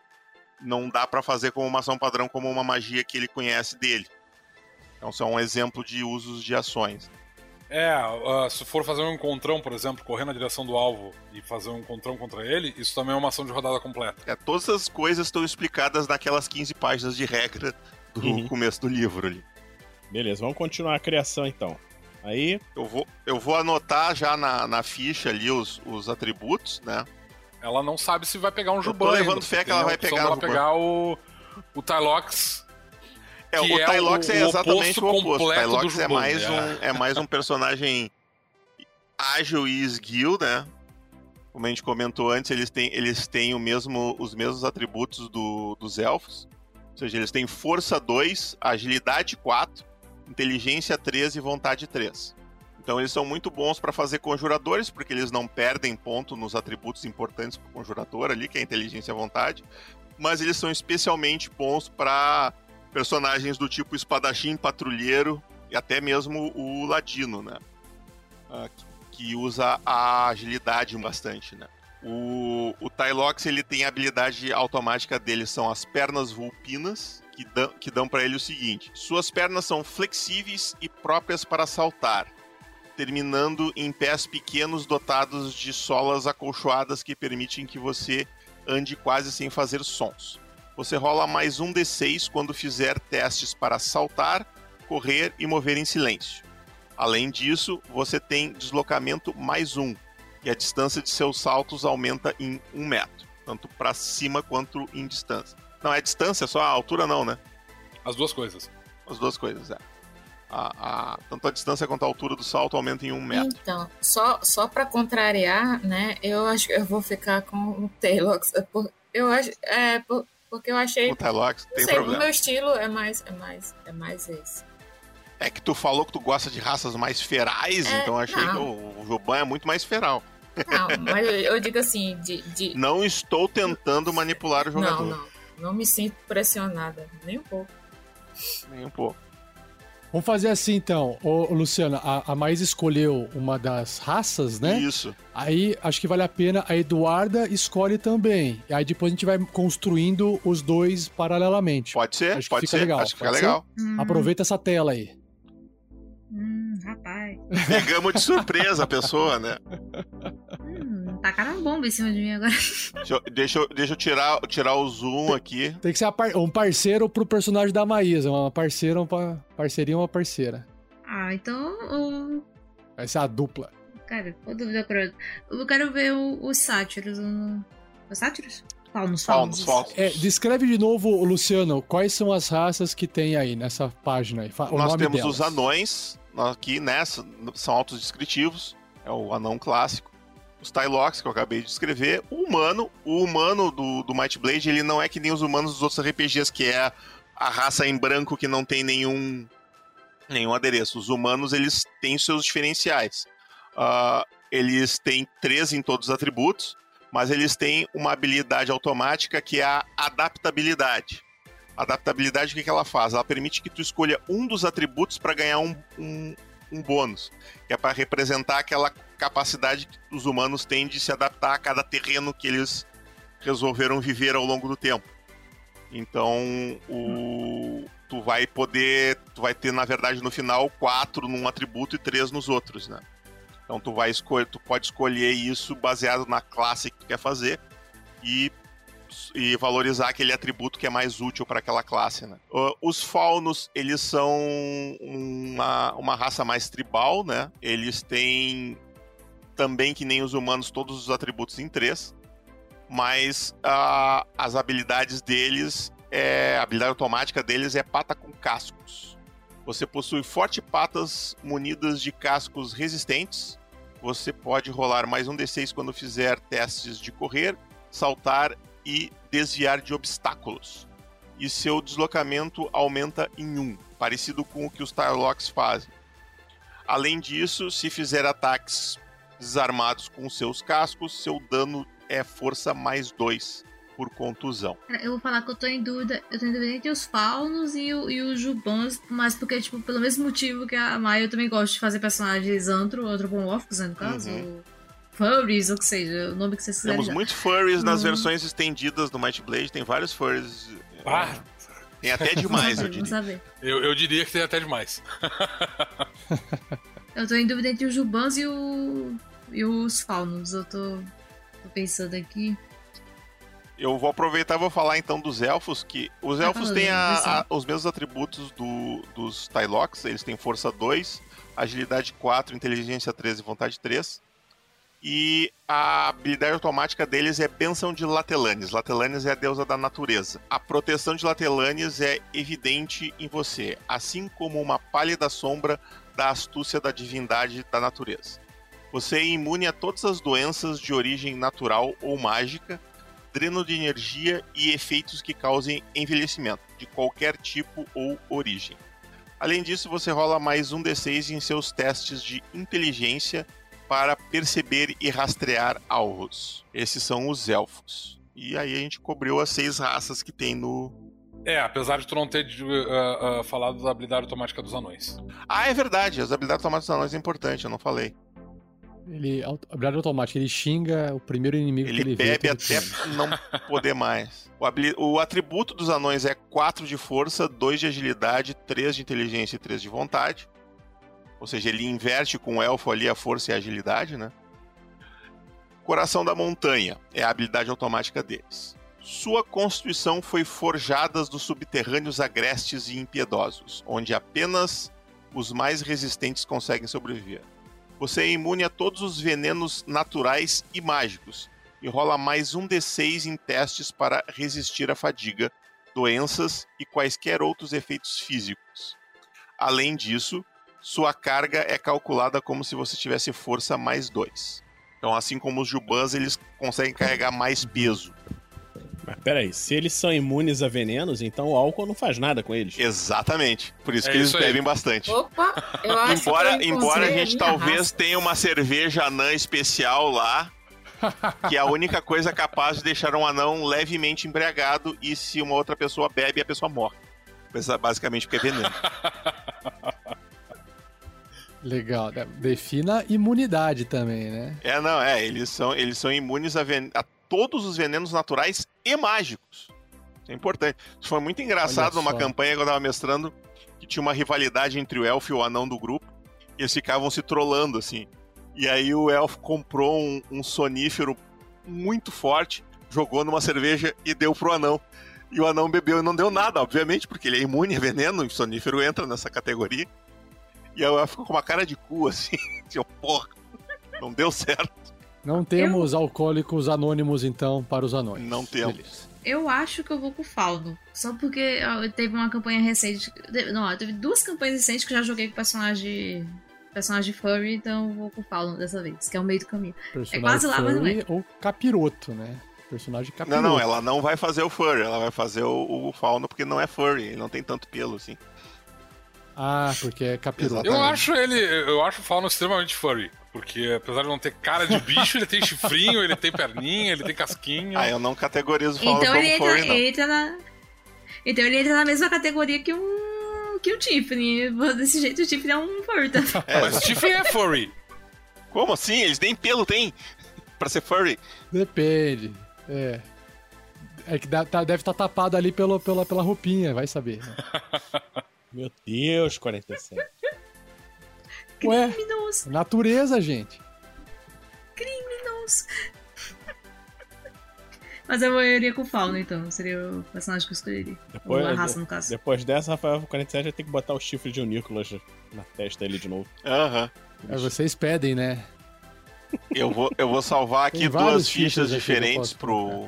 S3: não dá pra fazer como uma ação padrão, como uma magia que ele conhece dele. Então, isso é um exemplo de usos de ações.
S7: É, ah, se for fazer um encontrão, por exemplo, correr na direção do alvo e fazer um encontrão contra ele, isso também é uma ação de rodada completa.
S3: É, todas as coisas estão explicadas naquelas 15 páginas de regra do
S6: Uhum.
S3: começo do livro ali.
S6: Beleza, vamos continuar a criação então. Aí,
S3: Eu vou, eu vou anotar já na, na ficha ali os, os atributos, né?
S7: Ela não sabe se vai pegar um
S3: tô
S7: Juban.
S3: levando
S7: ainda.
S3: fé que ela vai pegar Juban.
S7: pegar o, o Tylox.
S3: É, o
S7: é
S3: Tylox
S7: o-
S3: é exatamente o
S7: oposto.
S3: O Tylox é mais,
S7: é.
S3: um, é mais um personagem ágil e esguio, né? Como a gente comentou antes, eles têm, eles têm o mesmo, os mesmos atributos do- dos elfos. Ou seja, eles têm força 2, agilidade 4, inteligência 3 e vontade 3. Então eles são muito bons para fazer conjuradores, porque eles não perdem ponto nos atributos importantes para o conjurador ali, que é a inteligência a vontade. Mas eles são especialmente bons para personagens do tipo espadachim, patrulheiro e até mesmo o ladino, né? Ah, que- que usa a agilidade bastante, né? O, o Tylox, ele tem a habilidade automática dele, são as pernas vulpinas, que dão, que dão para ele o seguinte. Suas pernas são flexíveis e próprias para saltar, terminando em pés pequenos dotados de solas acolchoadas que permitem que você ande quase sem fazer sons. Você rola mais um D6 quando fizer testes para saltar, correr e mover em silêncio. Além disso, você tem deslocamento mais um, e a distância de seus saltos aumenta em um metro, tanto para cima quanto em distância. Não é distância, só a altura não, né?
S7: As duas coisas.
S3: As duas coisas, é. A, a- tanto a distância quanto a altura do salto aumentam em um metro.
S5: Então, só, só para contrariar, né? Eu acho que eu vou ficar com o Taylor. Eu acho, é, por- porque eu achei.
S3: O Tylox
S5: Não
S3: tem
S5: sei, o
S3: problema.
S5: meu estilo é mais, é mais, é mais esse.
S3: É que tu falou que tu gosta de raças mais ferais,
S5: É,
S3: então eu achei
S5: não.
S3: que o, o Joban é muito mais feral.
S5: Não, *laughs* mas eu, eu digo assim, de, de-
S3: Não estou tentando manipular o
S5: não,
S3: jogador.
S5: não, não me sinto pressionada nem um pouco.
S3: Nem um pouco.
S2: Vamos fazer assim então, ô, Luciana, a, a Maísa escolheu uma das raças, né?
S3: Isso.
S2: Aí acho que vale a pena a Eduarda escolhe também. E aí depois a gente vai construindo os dois paralelamente.
S3: Pode ser,
S2: Acho que
S3: pode
S2: fica
S3: ser.
S2: legal,
S3: Acho que fica
S2: pode
S3: legal.
S4: Hum,
S2: Aproveita essa tela aí.
S4: Hum, rapaz.
S3: Pegamos de surpresa a pessoa, né? *laughs*
S4: Tacaram uma bomba em cima de mim agora.
S3: Deixa eu, deixa eu, deixa eu tirar, tirar o zoom aqui.
S2: Tem que ser par- um parceiro pro personagem da Maísa. Uma parceira, uma parceria, uma parceira.
S4: Ah, então. o-
S2: Vai ser a dupla.
S4: Cara, qual dúvida curiosa. Eu quero ver o- os sátiros. o- Os sátiros? Faunos,
S3: Faunos,
S4: faunos.
S2: É, descreve de novo, Luciano, quais são as raças que tem aí nessa página aí.
S3: Nós
S2: nome
S3: temos
S2: delas.
S3: os anões, aqui nessa, são autodescritivos, é o anão clássico. Os Tylox, que eu acabei de descrever. O humano, o humano do, do Might Blade, ele não é que nem os humanos dos outros RPGs, que é a raça em branco que não tem nenhum, nenhum adereço. Os humanos, eles têm seus diferenciais. Ah, eles têm três em todos os atributos, mas eles têm uma habilidade automática que é a adaptabilidade. Adaptabilidade, o que, que ela faz? Ela permite que tu escolha um dos atributos para ganhar um, um, um bônus, que é para representar aquela capacidade que os humanos têm de se adaptar a cada terreno que eles resolveram viver ao longo do tempo. Então, o, tu vai poder, tu vai ter na verdade no final quatro num atributo e três nos outros, né? Então tu vai escolher, tu pode escolher isso baseado na classe que tu quer fazer e e valorizar aquele atributo que é mais útil para aquela classe, né? Os faunos, eles são uma, uma raça mais tribal, né? Eles têm também que nem os humanos todos os atributos em três, mas ah, as habilidades deles, é, a habilidade automática deles é pata com cascos. Você possui forte patas munidas de cascos resistentes. Você pode rolar mais um D6 quando fizer testes de correr, saltar e desviar de obstáculos. E seu deslocamento aumenta em 1, parecido com o que os Tarlocks fazem. Além disso, se fizer ataques desarmados com seus cascos, seu dano é força mais 2 por contusão.
S4: Eu vou falar que eu tô em dúvida. Eu tô em dúvida entre os faunos e, o- e os jubans, mas porque, tipo, pelo mesmo motivo que a Maia, eu também gosto de fazer personagens antro, antropomórficos, né, no caso.
S3: Uhum.
S4: ou Furries, ou que seja, o nome que vocês quiserem
S3: Temos muitos furries nas
S4: Uhum.
S3: versões estendidas do Might Blade, tem vários furries.
S7: Ah,
S3: Tem até demais, eu
S4: Vamos
S3: diria.
S4: saber.
S7: eu, eu diria que tem até demais. *laughs*
S4: Eu tô em dúvida entre os jubans e, o, e os faunos. Eu tô, tô pensando aqui.
S3: Eu vou aproveitar e vou falar então dos elfos, que os
S4: Tá
S3: elfos têm a- a- os mesmos atributos do- dos Tylox, eles têm força 2, agilidade 4, inteligência 3 e vontade 3. E a habilidade automática deles é Benção de Latelanes. Latelanes é a deusa da natureza. A proteção de Latelanes é evidente em você, assim como uma pálida sombra da astúcia da divindade da natureza. Você é imune a todas as doenças de origem natural ou mágica, dreno de energia e efeitos que causem envelhecimento, de qualquer tipo ou origem. Além disso, você rola mais um D6 em seus testes de inteligência para perceber e rastrear alvos. Esses são os elfos. E aí a gente cobriu as seis raças que tem no.
S7: É, apesar de tu não ter uh, uh, falado da habilidade automática dos anões.
S3: Ah, é verdade, as habilidades automáticas dos anões é importante, eu não falei.
S2: Ele, auto- habilidade automática, ele xinga o primeiro inimigo que
S3: Ele
S2: ele vê.
S3: bebe
S2: que ele
S3: até não poder mais. O, habili- o atributo dos anões é 4 de força, 2 de agilidade, 3 de inteligência e 3 de vontade. Ou seja, ele inverte com o elfo ali a força e a agilidade, né? Coração da Montanha é a habilidade automática deles. Sua constituição foi forjada dos subterrâneos agrestes e impiedosos, onde apenas os mais resistentes conseguem sobreviver. Você é imune a todos os venenos naturais e mágicos, e rola mais um D6 em testes para resistir à fadiga, doenças e quaisquer outros efeitos físicos. Além disso, sua carga é calculada como se você tivesse força mais 2. Então, assim como os Jubans, eles conseguem carregar mais peso.
S6: Mas peraí, se eles são imunes a venenos, então o álcool não faz nada com eles.
S3: Exatamente. Por isso
S7: É
S3: que eles
S7: isso aí.
S3: bebem bastante.
S5: Opa, eu acho que eu
S3: Embora,
S5: encontrei
S3: embora a gente talvez
S5: raça.
S3: tenha uma cerveja anã especial lá, *laughs* que é a única coisa capaz de deixar um anão levemente embriagado e se uma outra pessoa bebe, a pessoa morre. Basa- Basicamente porque é veneno. *laughs*
S2: Legal. né? Defina imunidade também, né?
S3: É, não, é, eles são, eles são imunes a, ven- a todos os venenos naturais e mágicos. Isso é importante. Isso foi muito engraçado numa campanha que eu tava mestrando, que tinha uma rivalidade entre o elfo e o anão do grupo, e eles ficavam se trollando, assim. E aí o elfo comprou um, um sonífero muito forte, jogou numa cerveja e deu pro anão. E o anão bebeu e não deu nada, obviamente, porque ele é imune a veneno, e sonífero entra nessa categoria. E aí o elfo ficou com uma cara de cu, assim, *laughs* tipo, porra, não deu certo.
S2: Não temos alcoólicos anônimos, então, para os anões.
S3: Não temos.
S2: Beleza.
S4: Eu acho que eu vou com o Fauno. Só porque teve uma campanha recente. Não, teve duas campanhas recentes que eu já joguei com personagem. Personagem furry, então eu vou com o Fauno dessa vez, que é o meio do caminho.
S2: Personagem
S4: quase lá, mas não é.
S2: ou capiroto, né? Personagem
S3: Não,
S2: capiroto.
S3: não, ela não vai fazer o furry, ela vai fazer o, o fauno porque não é furry, ele não tem tanto pelo assim.
S2: Ah, porque é capiroto.
S7: Eu acho ele. Eu acho o Fauno extremamente furry. Porque apesar de não ter cara de bicho, ele tem chifrinho, ele tem perninha, ele tem casquinho.
S3: Ah, eu não categorizo o fauno
S4: Então
S3: como
S4: ele entra,
S3: furry, não.
S4: entra na. Então ele entra na mesma categoria que um. que o Tiffany. Desse jeito o Tiffany é um furry. *laughs* tá?
S3: É,
S7: Mas chifre é furry.
S3: como assim? Eles nem pelo tem pra ser furry.
S2: Depende. É. É que tá- deve estar tapado ali pelo, pela, pela roupinha, vai saber. né? *laughs*
S6: Meu Deus, 47.
S2: Ué,
S4: Criminoso,
S2: natureza, gente.
S4: criminoso. *laughs* Mas eu iria com o Fauno, então. Seria o personagem que eu escolheria.
S6: Depois,
S4: Ou a raça, no caso.
S6: depois dessa, Rafael 47 vai ter que botar o chifre de Nicolas na testa dele de novo.
S3: Aham.
S2: Aí vocês pedem, né?
S3: Eu vou, eu vou salvar aqui duas fichas
S2: aqui
S3: diferentes
S2: posso
S3: pro.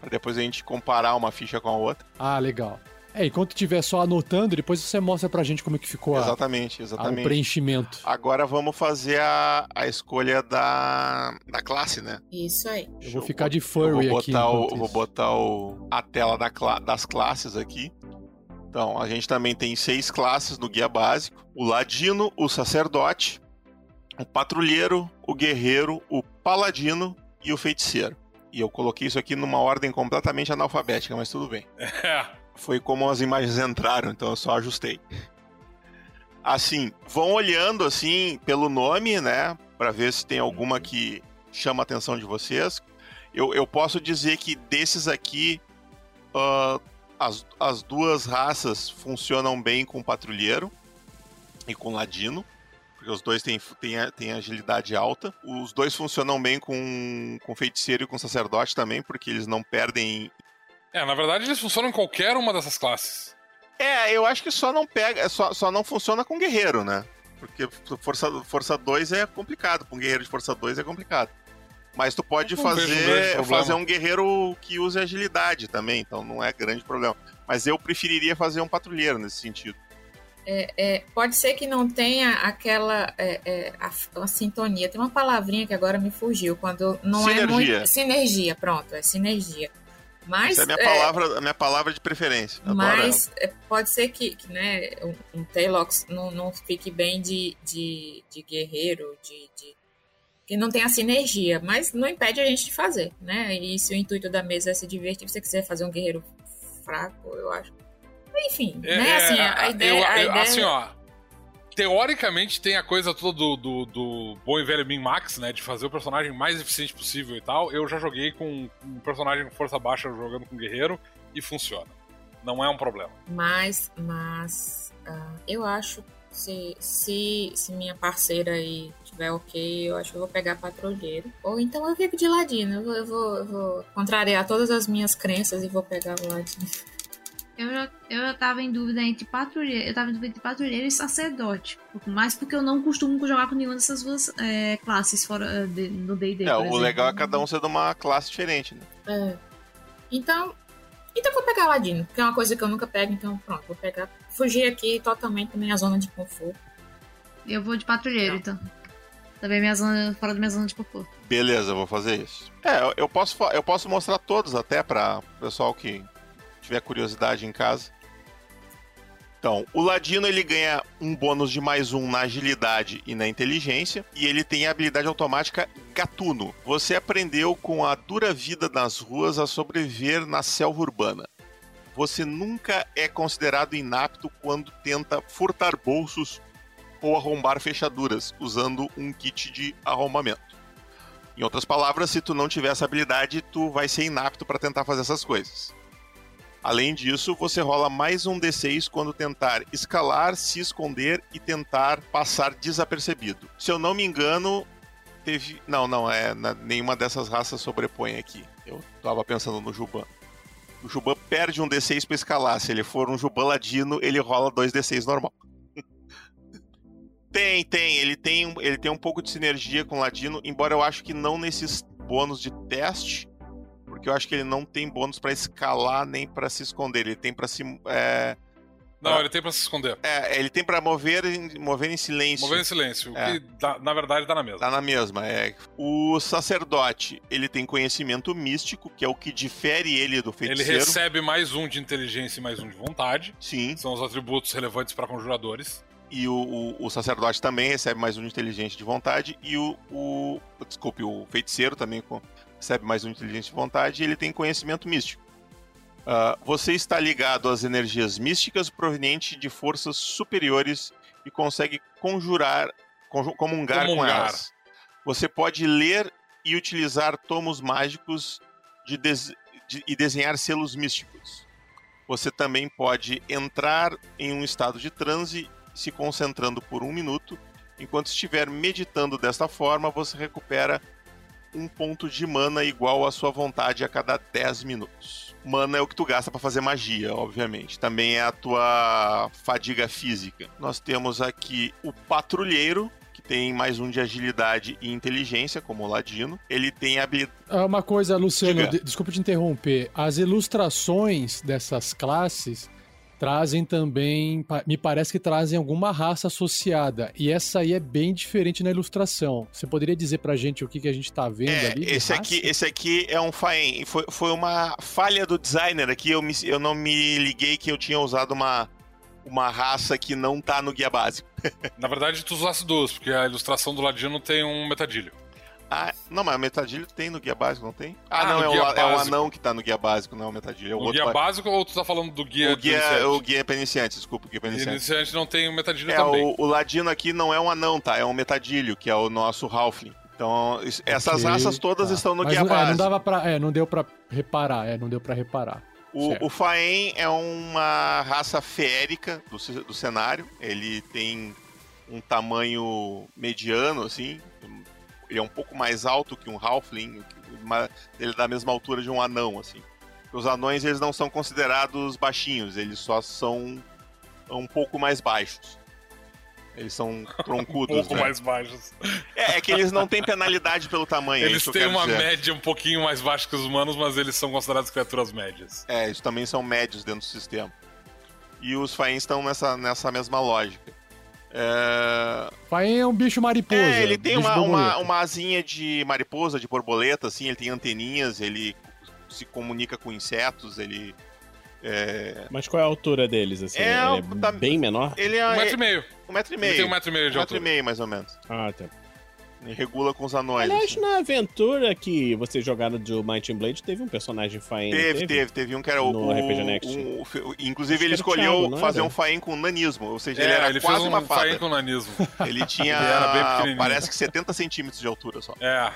S3: Pra depois a gente comparar uma ficha com a outra.
S2: Ah, legal. É, enquanto estiver só anotando, depois você mostra pra gente como é que ficou a,
S3: Exatamente,
S2: a- o
S3: exatamente.
S2: preenchimento.
S3: Agora vamos fazer a, a escolha da, da classe, né?
S5: Isso aí.
S2: Eu
S3: Deixa
S2: vou ficar de furry
S3: vou
S2: aqui.
S3: o, vou botar o, a tela da das classes aqui. Então, a gente também tem seis classes no guia básico: o ladino, o sacerdote, o patrulheiro, o guerreiro, o paladino e o feiticeiro. E eu coloquei isso aqui numa ordem completamente analfabética, mas tudo bem.
S7: É. *laughs*
S3: Foi como as imagens entraram, então eu só ajustei. Assim, vão olhando assim pelo nome, né, Pra ver se tem alguma que chama a atenção de vocês. Eu, eu posso dizer que desses aqui, ah, as, as duas raças funcionam bem com patrulheiro e com ladino, porque os dois têm, têm, têm agilidade alta. Os dois funcionam bem com, com feiticeiro e com sacerdote também, porque eles não perdem
S7: É, na verdade eles funcionam em qualquer uma dessas classes.
S3: É, eu acho que só não pega, só, só não funciona com guerreiro, né? Porque força, força 2 é complicado, com guerreiro de força 2 é complicado. Mas tu pode
S7: vejo um
S3: fazer, fazer um guerreiro que use agilidade também, então não é grande problema. Mas eu preferiria fazer um patrulheiro nesse sentido.
S5: É, pode ser que não tenha aquela é, é, a, a sintonia. Tem uma palavrinha que agora me fugiu. Quando não é
S3: Sinergia.
S5: muito. Sinergia, pronto, é sinergia. Mas,
S3: Essa é a minha
S5: é,
S3: palavra, a minha palavra de preferência. Adoro
S5: mas é, pode ser que, que, né, um, um Taylox não, não fique bem de, de, de guerreiro, de, de- que não tenha sinergia, mas não impede a gente de fazer, né? E se o intuito da mesa é se divertir, se você quiser fazer um guerreiro fraco, eu acho. Enfim,
S7: É,
S5: né? Assim,
S7: é,
S5: a
S7: eu-
S5: ideia, a
S7: eu-
S5: ideia
S7: Assim, ó. Teoricamente tem a coisa toda do, do, do bom e velho Min Max, né? De fazer o personagem mais eficiente possível e tal. Eu já joguei com um personagem com força baixa jogando com guerreiro e funciona. Não é um problema.
S5: Mas, mas ah, eu acho se, se, se minha parceira aí tiver ok, eu acho que eu vou pegar patrulheiro. Ou então eu fico de ladino. Eu vou, eu vou, eu vou contrariar todas as minhas crenças e vou pegar o ladino.
S4: Eu já, eu já tava em dúvida entre patrulheiro. Eu tava em dúvida entre patrulheiro e sacerdote. Mais porque eu não costumo jogar com nenhuma dessas duas é, classes fora é, de- no DD.
S3: É, o legal é cada um ser de uma classe diferente, né?
S5: É. Então, então eu vou pegar ladino, que é uma coisa que eu nunca pego, então pronto, vou pegar. Fugir aqui totalmente da minha zona de conforto.
S4: Eu vou de patrulheiro, então. Também minha zona, fora da minha zona de conforto.
S3: Beleza, eu vou fazer isso. É, eu- eu posso, eu posso mostrar todos até para pessoal que tiver curiosidade em casa. Então, o Ladino ele ganha um bônus de mais um na agilidade e na inteligência, e ele tem a habilidade automática Gatuno. Você aprendeu com a dura vida nas ruas a sobreviver na selva urbana. Você nunca é considerado inapto quando tenta furtar bolsos ou arrombar fechaduras usando um kit de arrombamento. Em outras palavras, se tu não tiver essa habilidade, tu vai ser inapto para tentar fazer essas coisas. Além disso, você rola mais um D6 quando tentar escalar, se esconder e tentar passar desapercebido. Se eu não me engano, teve. Não, não, é. Nenhuma dessas raças sobrepõe aqui. Eu tava pensando no Juban. O Juban perde um D6 pra escalar. Se ele for um Juban ladino, ele rola dois D6 normal. *laughs* Tem, tem. Ele tem, ele tem um pouco de sinergia com o Ladino, embora eu acho que não nesses bônus de teste, porque eu acho que ele não tem bônus pra escalar nem pra se esconder. Ele tem pra se. É,
S7: Não, ele tem pra se esconder.
S3: é, ele tem pra mover, em- mover em silêncio.
S7: Mover em silêncio. O
S3: É.
S7: que, dá- na verdade, dá na mesma.
S3: Tá na mesma, é. O sacerdote, ele tem conhecimento místico, que é o que difere ele do
S7: Ele
S3: feiticeiro.
S7: recebe mais um de inteligência e mais um de vontade.
S3: Sim.
S7: São os atributos relevantes para conjuradores.
S3: E o, o- o sacerdote também recebe mais um de inteligência de vontade. E o, o- Desculpe, o feiticeiro também recebe mais um de inteligência de vontade. E ele tem conhecimento místico. Ah, você está ligado às energias místicas provenientes de forças superiores e consegue conjurar, conju- comungar, com
S7: Comungar.
S3: elas. Você pode ler e utilizar tomos mágicos de de- e desenhar selos místicos. Você também pode entrar em um estado de transe se concentrando por um minuto. Enquanto estiver meditando desta forma, você recupera um ponto de mana igual à sua vontade a cada 10 minutos. Mana é o que tu gasta para fazer magia, obviamente. Também é a tua fadiga física. Nós temos aqui o patrulheiro, que tem mais um de agilidade e inteligência, como o ladino. Ele tem habilidade.
S2: Ah, Uma coisa, Luciano, de- desculpa te interromper. As ilustrações dessas classes trazem também, me parece que trazem alguma raça associada. E essa aí é bem diferente na ilustração. Você poderia dizer pra gente o que, que a gente tá vendo
S3: É,
S2: ali?
S3: esse
S2: raça?
S3: aqui, esse aqui é um Faen. Foi, foi uma falha do designer aqui. Eu, me- eu não me liguei que eu tinha usado uma, uma raça que não tá no guia básico. *laughs*
S7: Na verdade, tu usasse duas, porque a ilustração do Ladino tem um metadilho.
S3: Ah, não, mas o metadilho tem no guia básico, não tem? Ah,
S7: Ah,
S3: não, é o, é o anão que tá no guia básico, não é o metadilho. É o
S7: O
S3: outro
S7: guia básico ou tu tá falando do guia
S3: o guia,
S7: iniciante?
S3: o guia pra iniciante, desculpa, o guia pra
S7: O
S3: iniciante.
S7: iniciante não tem o metadilho
S3: É,
S7: também.
S3: o, o ladino aqui não é um anão, tá? É um metadilho, que é o nosso Halfling. Então, essas
S2: Ok,
S3: raças todas
S2: tá.
S3: estão no
S2: Mas
S3: guia
S2: não, é, não
S3: básico.
S2: dava pra, é, não deu pra reparar, é, não deu pra reparar. Certo.
S3: O, o Faen é uma raça feérica do, do cenário. Ele tem um tamanho mediano, assim. Ele é um pouco mais alto que um Halfling. mas Ele é da mesma altura de um anão, assim. Os anões, eles não são considerados baixinhos. Eles só são um pouco mais baixos. Eles são
S7: Um
S3: troncudos,
S7: pouco
S3: né?
S7: mais baixos.
S3: É, é que eles não têm penalidade pelo tamanho. é
S7: Eles têm uma
S3: dizer.
S7: média um pouquinho mais baixa que os humanos, mas eles são considerados criaturas médias.
S3: É, eles também são médios dentro do sistema. E os Faens estão nessa, nessa mesma lógica. É...
S2: Faen é um bicho mariposa.
S3: é, ele tem uma, uma,
S2: borboleta.
S3: uma asinha de mariposa, de borboleta, assim, ele tem anteninhas, ele se comunica com insetos, ele. É,
S8: Mas qual é a altura deles, assim?
S3: É,
S8: Ele é
S3: tá-
S8: bem menor?
S3: ele é
S7: Um metro e meio.
S3: um metro e
S7: Ele
S3: meio.
S7: tem um metro e meio de
S3: Um metro e
S7: altura.
S3: meio, mais ou menos.
S8: Ah, tá.
S3: Regula com os anões.
S8: Aliás,
S3: assim.
S8: na aventura que vocês jogaram do Might and Blade, teve um personagem Faen, não
S3: Teve, teve, teve um que era o.
S8: No
S3: o-
S8: RPG Next.
S3: um- o- o- inclusive,
S8: Acho
S3: ele escolheu
S8: Thiago,
S3: fazer
S8: era?
S3: um Faen com nanismo, ou seja,
S7: É,
S3: ele era
S7: ele
S3: quase
S7: fez um
S3: uma fada.
S7: faen com nanismo.
S3: Ele *laughs* tinha.
S7: Ele era bem pequenininho.
S3: parece que 70 centímetros de altura só.
S7: É.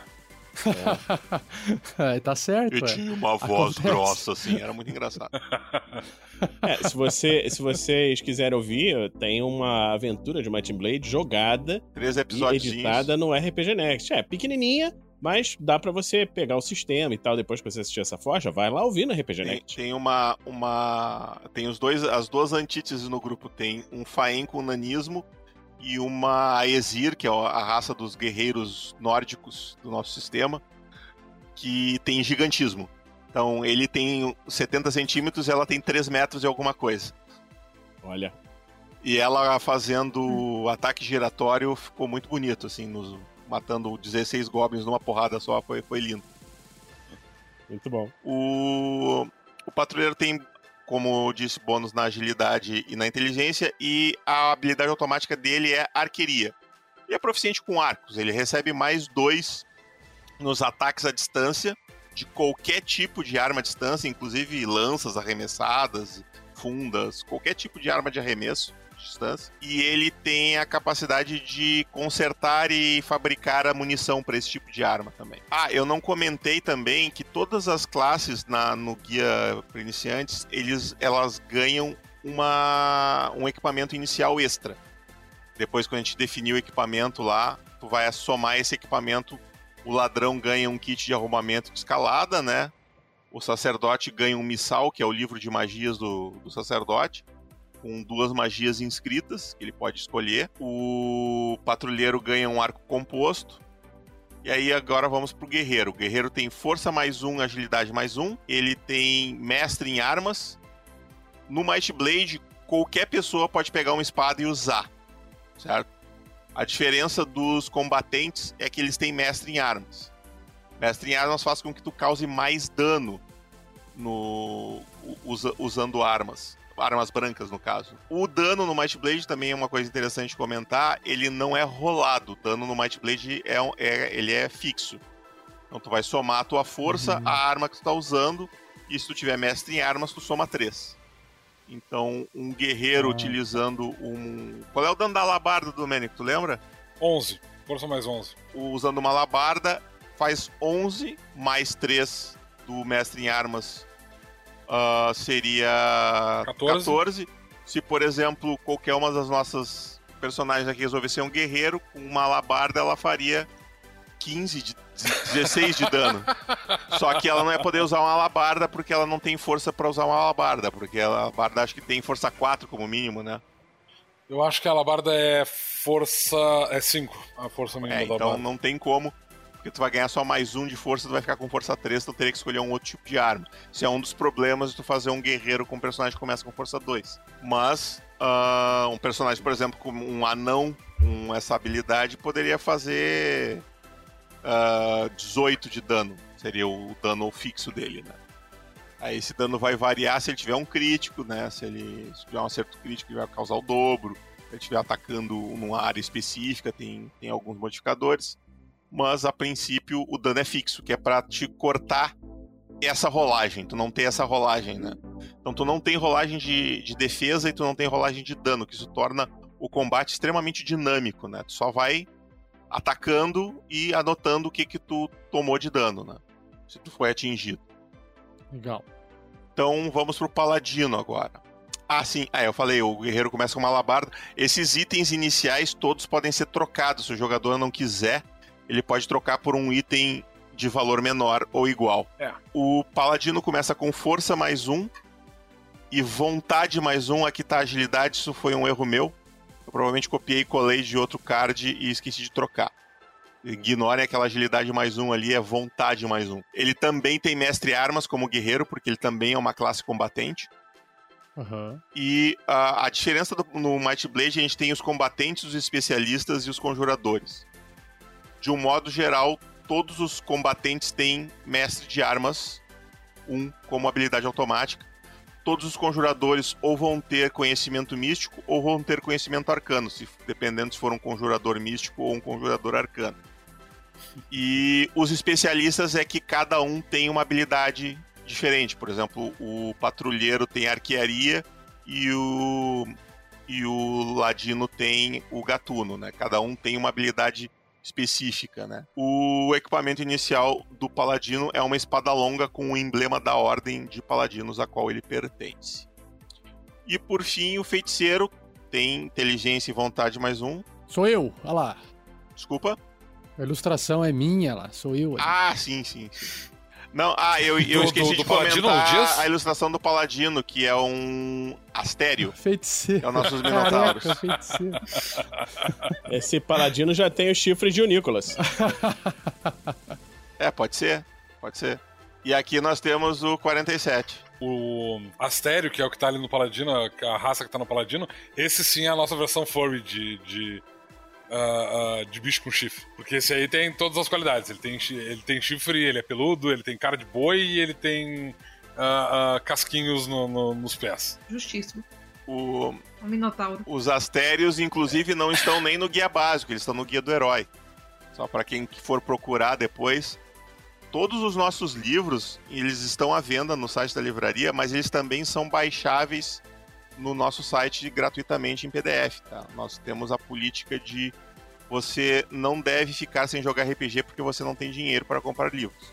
S7: *laughs*
S2: É, tá certo.
S3: Eu
S2: é.
S3: tinha uma voz
S2: Acontece.
S3: grossa, assim, era muito engraçado.
S8: É, se, você, se vocês quiserem ouvir, tem uma aventura de Might and Blade jogada
S3: Três
S8: e
S3: episódios.
S8: editada no RPG Next. É, pequenininha, mas dá pra você pegar o sistema e tal, depois que você assistir essa forja, vai lá ouvir no RPG
S3: Tem,
S8: Next.
S3: tem uma, uma. Tem os dois, as duas antíteses no grupo. Tem um Faen com nanismo e uma Aesir, que é a raça dos guerreiros nórdicos do nosso sistema, que tem gigantismo. Então ele tem 70 centímetros e ela tem 3 metros e alguma coisa.
S8: Olha,
S3: E ela fazendo ataque giratório ficou muito bonito, assim, nos, matando 16 goblins numa porrada só, foi, foi lindo.
S8: muito bom.
S3: O, o patrulheiro tem, como disse, bônus na agilidade e na inteligência, e a habilidade automática dele é arqueria. Ele é proficiente com arcos, ele recebe mais dois nos ataques à distância de qualquer tipo de arma à distância, inclusive lanças arremessadas, fundas, qualquer tipo de arma de arremesso de distância. E ele tem a capacidade de consertar e fabricar a munição para esse tipo de arma também. Ah, eu não comentei também que todas as classes na, no guia para iniciantes, eles, elas ganham uma, um equipamento inicial extra. Depois, quando a gente definir o equipamento lá, tu vai somar esse equipamento. O ladrão ganha um kit de arrumamento de escalada, né? O sacerdote ganha um missal, que é o livro de magias do, do sacerdote. Com duas magias inscritas que ele pode escolher. O patrulheiro ganha um arco composto. E aí agora vamos pro guerreiro. O guerreiro tem força mais um, agilidade mais um. Ele tem mestre em armas. No Might Blade, qualquer pessoa pode pegar uma espada e usar, certo? A diferença dos combatentes é que eles têm mestre em armas. Mestre em armas faz com que tu cause mais dano no usa, usando armas. Armas brancas, no caso. O dano no Might Blade também é uma coisa interessante de comentar. Ele não é rolado. O dano no Might Blade é, é, ele é fixo. Então tu vai somar a tua força,
S2: Uhum.
S3: a arma que tu tá usando. E se tu tiver mestre em armas, tu soma 3. Então, um guerreiro
S2: Ah.
S3: utilizando um. Qual é o dano da alabarda, Domênico? Tu lembra?
S7: 11. Força mais 11.
S3: Usando uma alabarda, faz 11 mais 3 do mestre em armas. Ah, seria
S7: 14.
S3: 14. Se, por exemplo, qualquer uma das nossas personagens aqui resolver ser um guerreiro, com uma alabarda ela faria 15, de, 16 de dano. *laughs* Só que ela não ia poder usar uma alabarda porque ela não tem força pra usar uma alabarda. Porque a alabarda acho que tem força 4 como mínimo, né?
S7: Eu acho que a alabarda é força. É 5. A força mínima
S3: É,
S7: da
S3: então não tem como. Porque tu vai ganhar só mais um de força, tu vai ficar com força 3, tu teria que escolher um outro tipo de arma. Isso é um dos problemas de tu fazer um guerreiro com um personagem que começa com força 2. Mas ah, um personagem, por exemplo, com um anão com essa habilidade poderia fazer ah, 18 de dano. Seria o dano fixo dele, né? Aí esse dano vai variar se ele tiver um crítico, né? Se ele se tiver um acerto crítico, ele vai causar o dobro. Se ele estiver atacando numa área específica, tem, tem alguns modificadores mas a princípio o dano é fixo, que é pra te cortar essa rolagem, tu não tem essa rolagem, né? Então tu não tem rolagem de, de defesa e tu não tem rolagem de dano, que isso torna o combate extremamente dinâmico, né? Tu só vai atacando e anotando o que que tu tomou de dano, né? Se tu foi atingido.
S2: Legal.
S3: Então vamos pro paladino agora. Ah, sim. Ah, eu falei, o guerreiro começa com uma alabarda. Esses itens iniciais todos podem ser trocados. Se o jogador não quiser, ele pode trocar por um item de valor menor ou igual.
S7: É.
S3: O paladino começa com força mais um e vontade mais um. Aqui tá agilidade, isso foi um erro meu. Eu provavelmente copiei e colei de outro card e esqueci de trocar. Ignorem aquela agilidade mais um ali, é vontade mais um. Ele também tem mestre armas como guerreiro, porque ele também é uma classe combatente.
S2: Aham.
S3: E a, a diferença do- no Might Blade, a gente tem os combatentes, os especialistas e os conjuradores. De um modo geral, todos os combatentes têm mestre de armas, um como habilidade automática. Todos os conjuradores ou vão ter conhecimento místico ou vão ter conhecimento arcano, se, dependendo se for um conjurador místico ou um conjurador arcano. E os especialistas é que cada um tem uma habilidade diferente. Por exemplo, o patrulheiro tem arquearia e o e o ladino tem o gatuno, né? Cada um tem uma habilidade específica, né? O equipamento inicial do paladino é uma espada longa com o emblema da ordem de paladinos a qual ele pertence. E por fim, o feiticeiro tem inteligência e vontade mais um.
S2: Sou eu, olha lá.
S3: Desculpa.
S2: A ilustração é minha lá, sou eu. aí.
S3: Ah, sim, sim, sim. Não, ah, eu, eu
S7: Do-
S3: esqueci
S7: do-
S3: de
S7: do Paladino,
S3: comentar
S7: Dias?
S3: a ilustração do paladino, que é um astério. *laughs*
S2: Feiticeiro.
S3: É o nossos minotauros.
S2: Feiticeiro. *laughs*
S8: Esse paladino já tem o chifre de Nicolas.
S3: É, pode ser, pode ser. E aqui nós temos o 47.
S7: O Astério, que é o que tá ali no Paladino, a raça que tá no Paladino, esse sim é a nossa versão furry de. de ah, de bicho com chifre. Porque esse aí tem todas as qualidades. Ele tem, ele tem chifre, ele é peludo, ele tem cara de boi e ele tem ah, casquinhos no- no- nos pés.
S4: Justíssimo.
S3: O-
S4: Um minotauro.
S3: os astérios, inclusive, não estão nem no guia básico, eles estão no guia do herói. Só para quem for procurar depois. Todos os nossos livros, eles estão à venda no site da livraria, mas eles também são baixáveis no nosso site gratuitamente em PDF, tá? Nós temos a política de você não deve ficar sem jogar RPG porque você não tem dinheiro para comprar livros.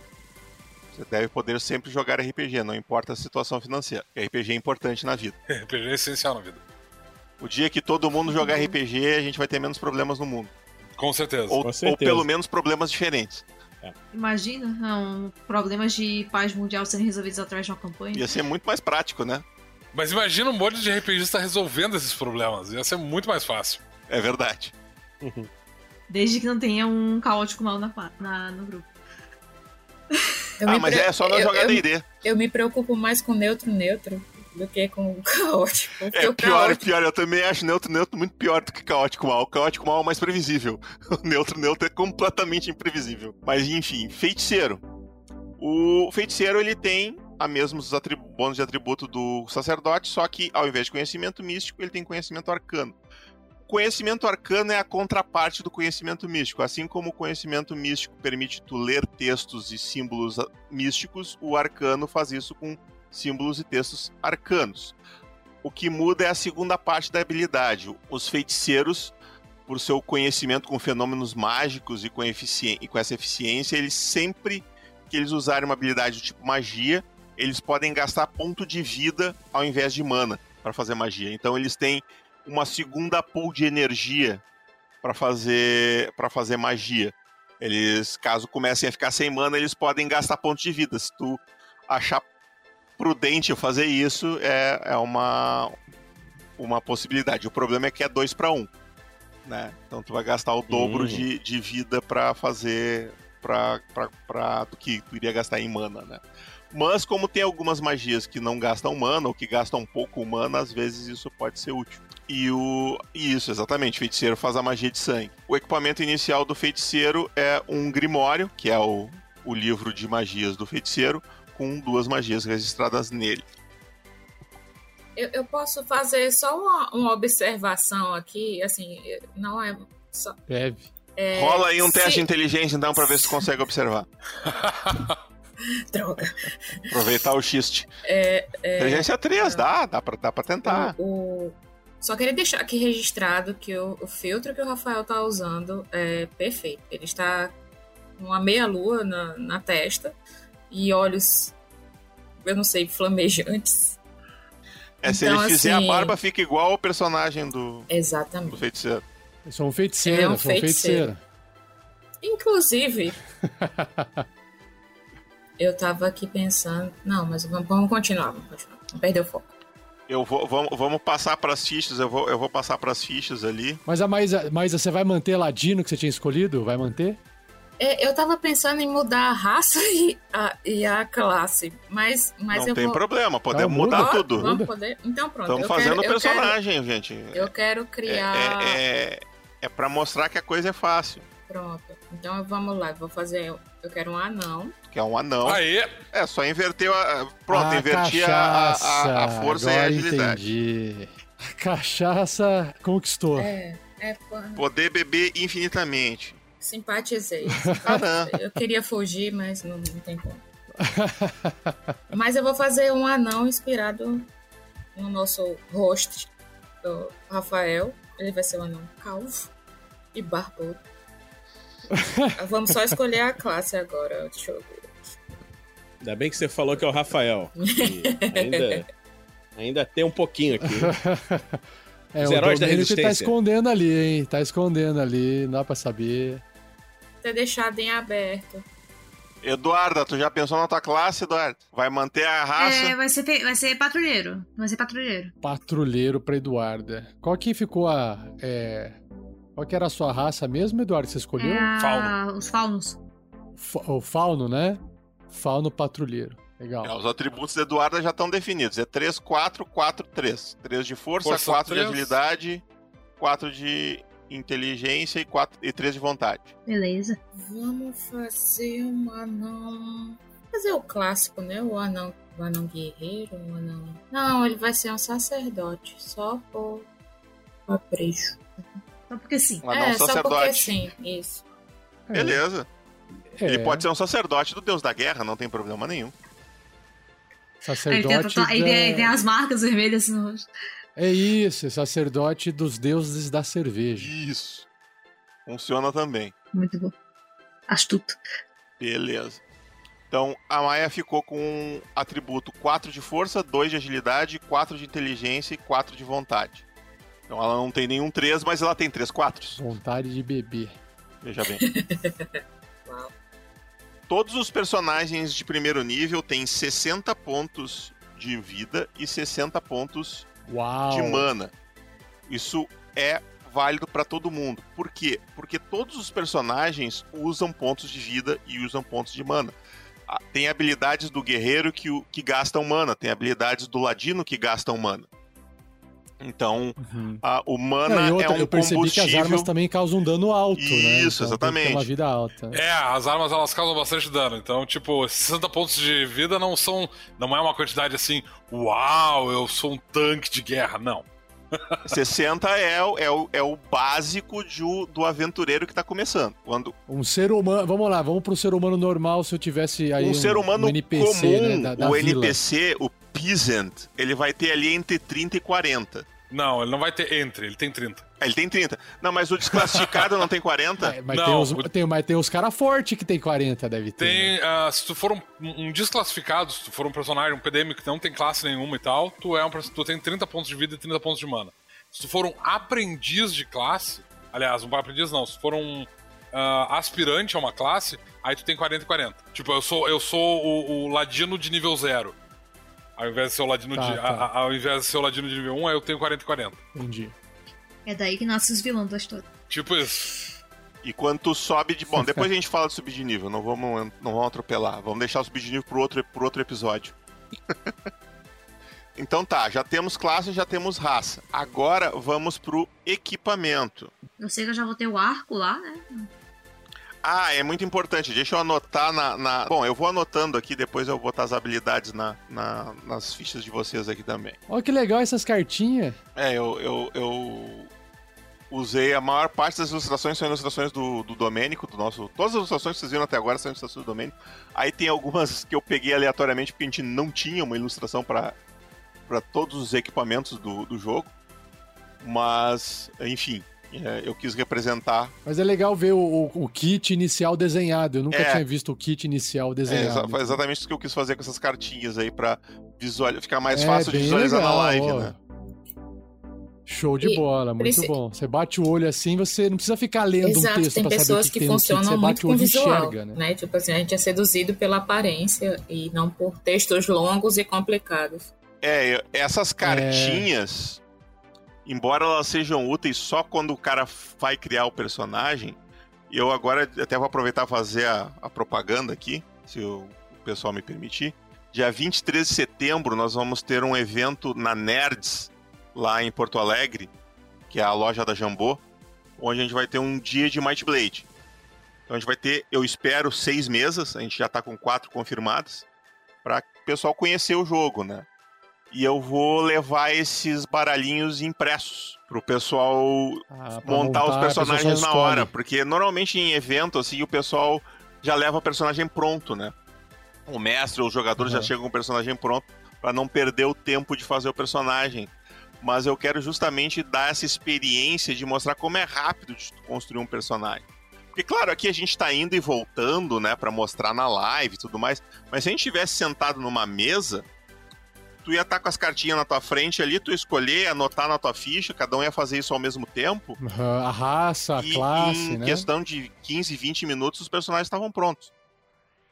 S3: Você deve poder sempre jogar RPG, não importa a situação financeira. RPG é importante na vida. *laughs*
S7: RPG é essencial na vida.
S3: O dia que todo mundo jogar RPG, a gente vai ter menos problemas no mundo.
S7: Com certeza.
S3: Ou,
S8: Com
S3: ou
S8: certeza.
S3: pelo menos problemas diferentes.
S4: Imagina um, problemas de paz mundial serem resolvidos através de uma campanha.
S3: Ia ser muito mais prático, né?
S7: Mas imagina um monte de RPGista resolvendo esses problemas. Ia ser muito mais fácil.
S3: É verdade. *laughs*
S4: Desde que não tenha um caótico mal na, na- no grupo. *laughs*
S5: Eu
S3: Ah,
S5: me
S3: mas
S5: pre-
S3: é só não jogar
S5: eu,
S3: D&D.
S5: eu me preocupo mais com neutro-neutro do que com o *laughs* caótico.
S3: É
S5: o
S3: pior,
S5: caótico
S3: pior. Eu também acho neutro neutro muito pior do que caótico mal. O caótico mal é o mais previsível. O neutro neutro é completamente imprevisível. Mas enfim, feiticeiro. O feiticeiro ele tem a mesmos bônus de atributo do sacerdote, só que ao invés de conhecimento místico, ele tem conhecimento arcano. Conhecimento arcano é a contraparte do conhecimento místico. Assim como o conhecimento místico permite tu ler textos e símbolos ah, místicos, o arcano faz isso com símbolos e textos arcanos. O que muda é a segunda parte da habilidade. Os feiticeiros, por seu conhecimento com fenômenos mágicos e com, e com essa eficiência, eles sempre que eles usarem uma habilidade do tipo magia, eles podem gastar ponto de vida ao invés de mana para fazer magia. Então eles têm uma segunda pool de energia para fazer para fazer magia. Eles, caso comecem a ficar sem mana, eles podem gastar pontos de vida. Se tu achar prudente fazer isso, é, é uma uma possibilidade. O problema é que é 2 para 1. Né? Então tu vai gastar o dobro
S8: Uhum.
S3: de, de vida para fazer pra, pra, do que tu iria gastar em mana, né? Mas como tem algumas magias que não gastam mana ou que gastam pouco mana, às vezes isso pode ser útil. E o isso, exatamente, feiticeiro faz a magia de sangue. O equipamento inicial do feiticeiro é um grimório, que é o, o livro de magias do feiticeiro, com duas magias registradas nele.
S5: Eu, eu posso fazer só uma, uma observação aqui, assim, não é só.
S2: Deve.
S5: é,
S3: Rola aí um teste de
S5: se-
S3: inteligência, então, pra ver se consegue observar. *laughs* *laughs*
S5: Droga.
S3: Aproveitar o xiste.
S5: É, é,
S3: Inteligência 3, dá, dá pra, dá pra tentar.
S5: o, o- Só queria deixar aqui registrado que o, o filtro que o Rafael tá usando é perfeito. Ele está com uma meia-lua na, na testa e olhos, eu não sei, flamejantes.
S3: É, se
S5: Então,
S3: ele fizer
S5: assim-
S3: a barba, fica igual ao personagem do, do
S5: Exatamente.
S3: feiticeiro.
S2: Eu sou um feiticeiro,
S5: É um
S2: sou um feiticeiro.
S5: Inclusive, *laughs* eu tava aqui pensando. Não, mas vamos, vamos continuar, vamos continuar. Não perder o foco.
S3: Eu vou, vamos, vamos passar pras fichas, eu vou, eu vou passar pras fichas ali.
S2: Mas a Maísa, Maísa, você vai manter Ladino que você tinha escolhido? Vai manter?
S5: É, eu tava pensando em mudar a raça *laughs* e a, e a classe, mas, mas
S3: não
S5: eu
S3: tem
S5: vou.
S3: problema, podemos
S2: Não, muda.
S3: mudar
S5: Ó,
S3: tudo.
S5: Vamos poder? Então pronto.
S3: Estamos fazendo
S5: quero,
S3: o personagem, gente.
S5: Eu quero, eu quero
S3: É,
S5: criar.
S3: é, é, é pra mostrar que a coisa é fácil.
S5: Pronto. Então vamos lá, vou fazer. Eu quero um anão.
S3: Que é um anão.
S7: Aê!
S3: É, só inverter a. Pronto,
S2: Ah,
S3: inverti a, a, a- a força e a
S2: Agora
S3: agilidade.
S2: entendi. A cachaça conquistou.
S5: É, é, pô,
S3: Poder beber infinitamente.
S5: simpatizei. *laughs*
S3: Caramba.
S5: Eu queria fugir, mas não, não tem como. Mas eu vou fazer um anão inspirado no nosso host, do Rafael. Ele vai ser um anão calvo e barbudo. *laughs* Vamos só escolher a classe agora. Deixa eu ver.
S8: Ainda bem que você falou que é o Rafael. Ainda, *laughs* ainda tem um pouquinho aqui.
S2: É,
S8: Os
S2: o
S8: heróis da
S2: Domênico tá
S8: resistência.
S2: escondendo ali, hein? Tá escondendo ali, não dá pra saber.
S5: Ter deixado em aberto.
S3: Eduarda, tu já pensou na tua classe, Eduardo? Vai manter a raça?
S4: É, vai ser, vai ser patrulheiro. Vai ser patrulheiro.
S2: Patrulheiro pra Eduarda. Qual que ficou a. é, Qual que era a sua raça mesmo, Eduardo? que Você escolheu?
S4: É
S7: Fauno.
S4: Os faunos.
S2: Fa- O fauno, né? Fauno patrulheiro. Legal.
S3: É, os atributos da Eduarda já estão definidos. É 3, 4, 4, 3. 3 de força,
S7: Força
S3: 4 de
S7: três.
S3: agilidade, 4 de inteligência e, 4, e 3 de vontade.
S4: Beleza.
S5: Vamos fazer um anão. Fazer o clássico, né? O anão, o anão guerreiro, o anão. Não, ele vai ser um sacerdote. Só por capricho.
S4: Só porque sim.
S3: Um anão
S5: é, só porque
S3: sacerdote.
S5: sim, isso.
S3: Beleza.
S2: É,
S3: Ele pode ser um sacerdote do deus da guerra, não tem problema nenhum.
S4: Aí tem,
S2: Sacerdote.
S4: aí tem,
S2: da-
S4: tem as marcas vermelhas assim no rosto.
S2: É isso, sacerdote dos deuses da cerveja.
S3: Isso. Funciona também.
S4: Muito bom. Astuto.
S3: Beleza. Então a Maia ficou com um atributo 4 de força, 2 de agilidade, 4 de inteligência e 4 de vontade. Então ela não tem nenhum 3, mas ela tem 3 4.
S2: Vontade de beber.
S3: Veja bem. *laughs*
S5: Uau.
S3: Todos os personagens de primeiro nível têm 60 pontos de vida e 60 pontos
S2: Uau.
S3: de mana. Isso é válido para todo mundo. Por quê? Porque todos os personagens usam pontos de vida e usam pontos de mana. Ah, Tem habilidades do guerreiro que, o- que gastam mana, tem habilidades do ladino que gastam mana. Então,
S2: Uhum.
S3: a- o
S2: Não,
S3: mana
S2: e outra,
S3: é um
S2: eu percebi que as
S3: combustível.
S2: armas também causam dano alto, né?
S3: Isso,
S2: Então, tem
S3: exatamente.
S2: uma vida alta.
S7: É, as armas elas causam bastante dano. Então, tipo, 60 pontos de vida não são. Não é uma quantidade assim, uau, eu sou um tanque de guerra. Não. *laughs*
S3: 60 é, o- é, o, é o básico de o- do aventureiro que tá começando. Quando
S2: Um ser humano. Vamos lá, vamos pro ser humano normal se eu tivesse aí.
S3: um, ser humano
S2: NPC,
S3: comum,
S2: né, da, da
S3: o
S2: vila.
S3: NPC, o Peasant, ele vai ter ali entre 30 e 40.
S7: Não, ele não vai ter entre, ele tem 30.
S3: Ah, Ele tem 30. Não, mas o desclassificado não tem 40?
S2: É, *laughs* mas,
S7: Não,
S2: tem os,
S7: o-
S2: tem, mas tem os caras fortes que tem 40, deve ter. né?
S7: Tem. ah, se tu for um, um desclassificado, se tu for um personagem, um PDM que não tem classe nenhuma e tal, tu, é um, tu tem 30 pontos de vida e 30 pontos de mana. Se tu for um aprendiz de classe, aliás, um aprendiz não, se for um ah, aspirante a uma classe, aí tu tem 40 e 40. Tipo, eu sou, eu sou o, o ladino de nível 0. Ao invés de ser o ladino
S2: Tá,
S7: de.
S2: tá.
S7: a- ao invés de ser o ladino de nível 1, aí eu tenho 40 e 40.
S2: Entendi.
S4: É daí que nascem os vilões da história.
S7: Tipo isso.
S3: E quando tu sobe de. Bom, depois a gente fala de subir de nível, não vamos, não vamos atropelar. Vamos deixar o subir de nível pro outro, pro outro episódio. *laughs* então tá, já temos classe, já temos raça. Agora vamos pro equipamento.
S4: Eu sei que eu já vou ter o arco lá, né?
S3: Ah, é muito importante. Deixa eu anotar na. na- Bom, eu vou anotando aqui, depois eu vou botar as habilidades na, na- nas fichas de vocês aqui também.
S2: Olha que legal essas cartinhas.
S3: É, eu, eu, eu usei a maior parte das ilustrações são ilustrações do, do Domênico, do nosso. Todas as ilustrações que vocês viram até agora são ilustrações do Domênico. Aí tem algumas que eu peguei aleatoriamente porque a gente não tinha uma ilustração para todos os equipamentos do, do jogo. Mas, enfim, é, eu quis representar.
S2: Mas é legal ver o, o- o kit inicial desenhado. Eu nunca
S3: É.
S2: tinha visto o kit inicial
S3: É,
S2: desenhado.
S3: exa- foi exatamente isso que eu quis fazer com essas cartinhas aí para visual... ficar mais
S2: É,
S3: fácil de visualizar na
S2: legal,
S3: live,
S2: ó.
S3: né?
S2: Show de
S5: E
S2: bola, muito
S5: preci-
S2: bom. Você bate o olho assim, você não precisa ficar lendo
S5: Exato,
S2: um texto
S5: tem
S2: pra saber o
S5: pessoas
S2: que,
S5: que,
S2: tem no kit.
S5: funcionam
S2: Você
S5: muito
S2: bate o
S5: com
S2: olho e
S5: visual,
S2: enxerga, né?
S5: né? Tipo assim, a gente é seduzido pela aparência e não por textos longos e complicados.
S3: É, essas cartinhas, embora elas sejam úteis só quando o cara vai criar o personagem, eu agora até vou aproveitar fazer a, a propaganda aqui, se o, pessoal me permitir. Dia 23 de setembro nós vamos ter um evento na Nerds, lá em Porto Alegre, que é a loja da Jambô, onde a gente vai ter um dia de Might Blade. Então a gente vai ter, eu espero, seis mesas, a gente já tá com quatro confirmadas, para o pessoal conhecer o jogo, né? E eu vou levar esses baralhinhos impressos pro pessoal
S2: Ah, pra
S3: montar, os personagens na hora, porque normalmente em evento assim o pessoal já leva o personagem pronto, né? O mestre ou os jogadores
S2: Uhum.
S3: já chegam com o personagem pronto para não perder o tempo de fazer o personagem. Mas eu quero justamente dar essa experiência de mostrar como é rápido de construir um personagem. Porque claro, aqui a gente tá indo e voltando, né, para mostrar na live e tudo mais, mas se a gente tivesse sentado numa mesa, tu ia estar com as cartinhas na tua frente ali, tu escolher, anotar na tua ficha, cada um ia fazer isso ao mesmo tempo.
S2: Aham, A raça, a
S3: e
S2: classe,
S3: em
S2: né?
S3: questão de 15, 20 minutos, os personagens estavam prontos.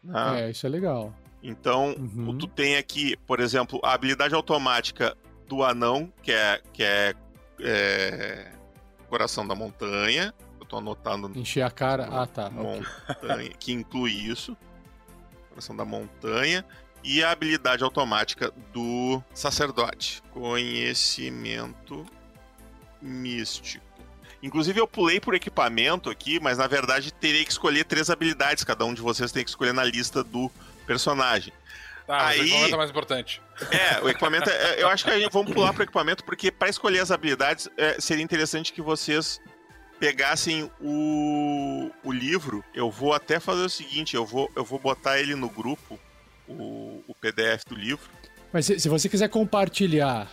S3: né?
S2: É, isso é legal.
S3: Então,
S2: Uhum.
S3: tu tem aqui, por exemplo, a habilidade automática do anão, que é, que é, é, Coração da Montanha. Eu tô anotando no
S2: Encher a cara. Ah, tá.
S3: montanha, que inclui isso. Coração da Montanha. E a habilidade automática do Sacerdote. Conhecimento Místico. Inclusive, eu pulei por equipamento aqui, mas na verdade teria que escolher três habilidades. Cada um de vocês tem que escolher na lista do personagem.
S7: Tá,
S3: Aí-
S7: o equipamento é mais importante.
S3: É, o equipamento. é- eu acho que a gente vamos pular pro equipamento, porque para escolher as habilidades é, seria interessante que vocês pegassem o, o livro. Eu vou até fazer o seguinte: eu vou, eu vou botar ele no grupo, o, o PDF do livro.
S2: Mas se, se você quiser compartilhar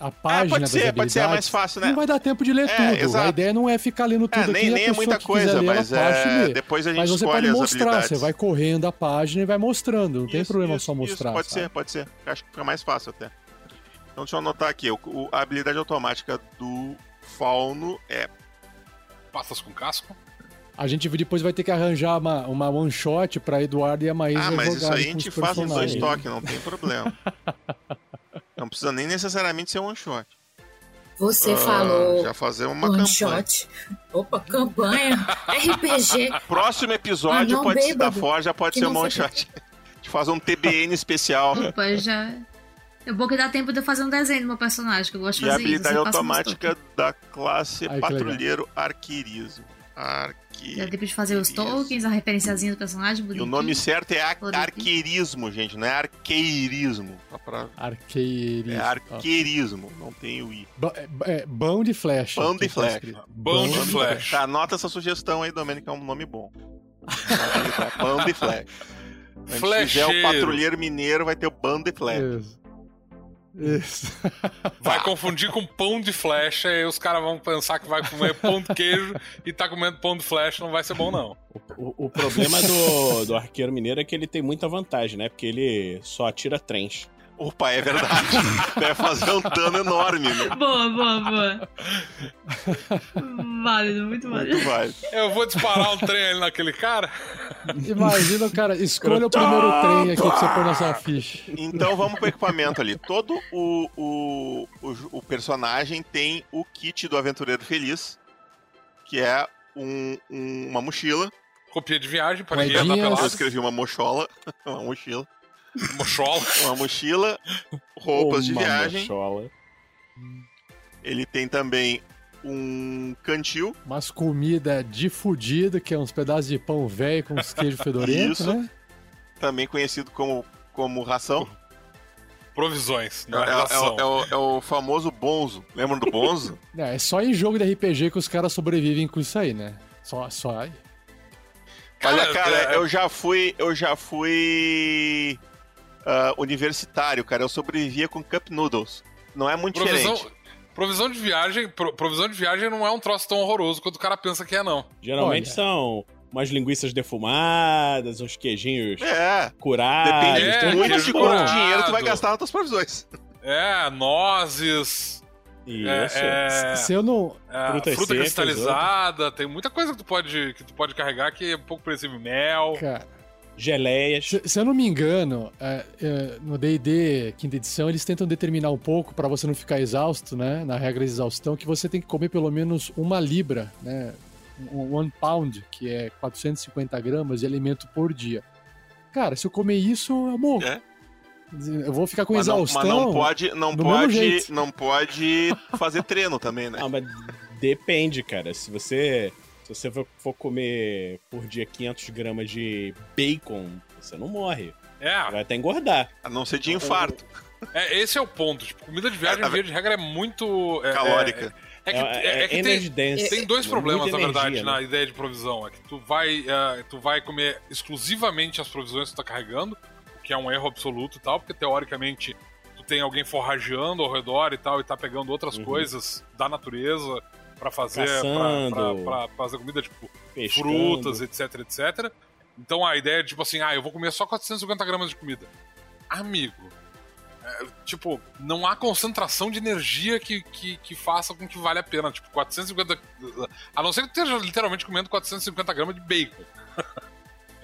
S2: a
S3: Ah,
S2: página
S3: pode
S2: das
S3: ser,
S2: habilidades,
S3: pode ser é mais fácil, né?
S2: não vai dar tempo de ler
S3: É,
S2: tudo.
S3: exato.
S2: A ideia não é ficar lendo tudo
S3: É,
S2: aqui.
S3: nem, é muita coisa,
S2: ler,
S3: mas
S2: pode
S3: é, depois a gente
S2: Mas você
S3: escolhe
S2: pode mostrar, você vai correndo a página e vai mostrando. Não tem
S3: Isso,
S2: problema
S3: isso,
S2: só
S3: isso,
S2: mostrar.
S3: pode
S2: sabe?
S3: ser, pode ser. Acho que fica mais fácil até. Então deixa eu anotar aqui. O, o- a habilidade automática do Fauno é
S7: Pastas com casco.
S2: A gente depois vai ter que arranjar uma, uma one shot pra Eduardo e a Maísa
S3: Ah, mas isso aí a gente faz em dois toques, não tem problema. precisa nem necessariamente ser one shot.
S5: Você
S3: Ah,
S5: falou
S3: Já fazer uma
S5: one
S3: campanha.
S5: shot. Opa, campanha. *laughs* RPG.
S3: Próximo episódio
S5: Ah, não,
S3: pode ser da. Forja, pode
S5: Que
S3: ser
S5: não
S3: uma one shot. De fazer um TBN especial.
S4: Opa, já. É bom que dá tempo de eu fazer um desenho do meu personagem, que eu gosto de
S3: E a
S4: fazer isso.
S3: habilidade
S4: umas
S3: automática da classe
S2: Ai, que.
S3: Patrulheiro Arqueirismo.
S4: tokens.
S3: Arqueirismo.
S4: Dá tempo de fazer os tokens, a referenciazinha do personagem,
S3: E
S4: bonitinho.
S3: o nome certo é arqueirismo, gente, não é arqueirismo. Pra-
S2: Arqueirismo.
S3: É arqueirismo, não tem o I.
S2: Ba- é, é, bão de flecha.
S3: Bão de
S2: que tá
S3: flecha.
S7: Bão de flecha.
S3: Tá, anota essa sugestão aí, Domênico, é um nome bom. Bando de flecha. *laughs* Gente fizer o patrulheiro mineiro, vai ter o bando de flecha.
S2: Isso. Isso. *laughs*
S7: Vai confundir com pão de flecha e os caras vão pensar que vai comer pão de queijo e tá comendo pão de flecha, não vai ser bom, não.
S8: O, o problema do, do arqueiro mineiro é que ele tem muita vantagem, né? Porque ele só atira trens.
S3: Opa, é verdade. *laughs* Deve fazer um dano enorme, né?
S4: Boa, boa, boa. válido, muito válido.
S3: Muito válido.
S7: Eu vou disparar um trem ali naquele cara.
S2: Imagina, cara, escolha o primeiro trem aqui que você põe na sua ficha.
S3: Então vamos pro equipamento ali. Todo o, o, o, o personagem tem o kit do Aventureiro Feliz, que é um- um- uma mochila.
S7: Copia de viagem andar
S2: Moedinhas.
S3: Eu escrevi uma mochola, *laughs* uma mochila,
S7: Mochola. *laughs*
S3: uma mochila, roupas de
S8: Uma
S3: viagem.
S8: mochola.
S3: Ele tem também um cantil,
S2: Umas comida de fudido, que é uns pedaços de pão velho com uns queijos fedorentos,
S3: Isso.
S2: né?
S3: também conhecido como, como ração.
S7: Provisões,
S3: É,
S7: não é,
S3: é- é
S7: ração.
S3: o, é o- é o famoso bonzo. Lembram do bonzo? *laughs*
S2: É, é só em jogo de RPG que os caras sobrevivem com isso aí, né? Só, só aí.
S3: Olha, cara,
S7: é-
S3: eu já fui. Eu já fui. Ah, universitário, cara. Eu sobrevivia com cup noodles. Não é muito
S7: Provisão,
S3: diferente.
S7: provisão de viagem, pro- provisão de viagem não é um troço tão horroroso quanto o cara pensa que é, não.
S8: Geralmente
S2: Olha.
S8: são umas linguiças defumadas, uns queijinhos
S3: É.
S8: curados.
S3: Depende
S7: é,
S8: tem
S3: muito
S8: monte
S3: de quanto dinheiro tu vai gastar nas tuas provisões.
S7: É, nozes, é,
S8: Isso.
S7: é,
S2: Se eu não.
S7: é,
S8: frutas
S7: fruta
S8: secas,
S7: cristalizada, tem muita coisa que tu pode, que tu pode carregar que é um pouco precisível. Mel.
S2: Cara,
S8: Geleias.
S2: se, se eu não me engano, é, é, no DD quinta edição, eles tentam determinar um pouco, pra você não ficar exausto, né? Na regra de exaustão, que você tem que comer pelo menos uma libra, né? Um one pound, que é 450 gramas de alimento por dia. Cara, se eu comer isso, eu morro.
S3: É.
S2: Eu vou ficar com
S3: Mas não,
S2: exaustão.
S3: mas não pode, não pode, não pode fazer treino também, né?
S8: Ah, mas depende, cara. Se você, se você for- comer por dia 500 gramas de bacon, você não morre.
S7: É,
S8: Vai até engordar.
S3: A não ser de infarto. *laughs*
S7: é, esse é o ponto. Tipo, comida de viagem,
S3: É,
S7: via de regra, é muito. é-
S3: Calórica.
S7: É, é que,
S8: É,
S7: é, é que tem, tem dois
S8: É
S7: problemas, na verdade,
S8: energia,
S7: na
S8: né?
S7: ideia de provisão. É que tu vai, é, tu vai comer exclusivamente as provisões que tu tá carregando, o que é um erro absoluto e tal, porque teoricamente tu tem alguém forrageando ao redor e tal, e tá pegando outras
S8: Uhum.
S7: coisas da natureza pra fazer, pra fazer comida, tipo,
S8: Pescando.
S7: frutas, etc, etc. Então a ideia é tipo assim, ah, eu vou comer só 450 gramas de comida. Amigo, é, tipo, não há concentração de energia que, que, que faça com que vale a pena. Tipo, 450. A não ser que esteja literalmente comendo 450 gramas de bacon. *laughs*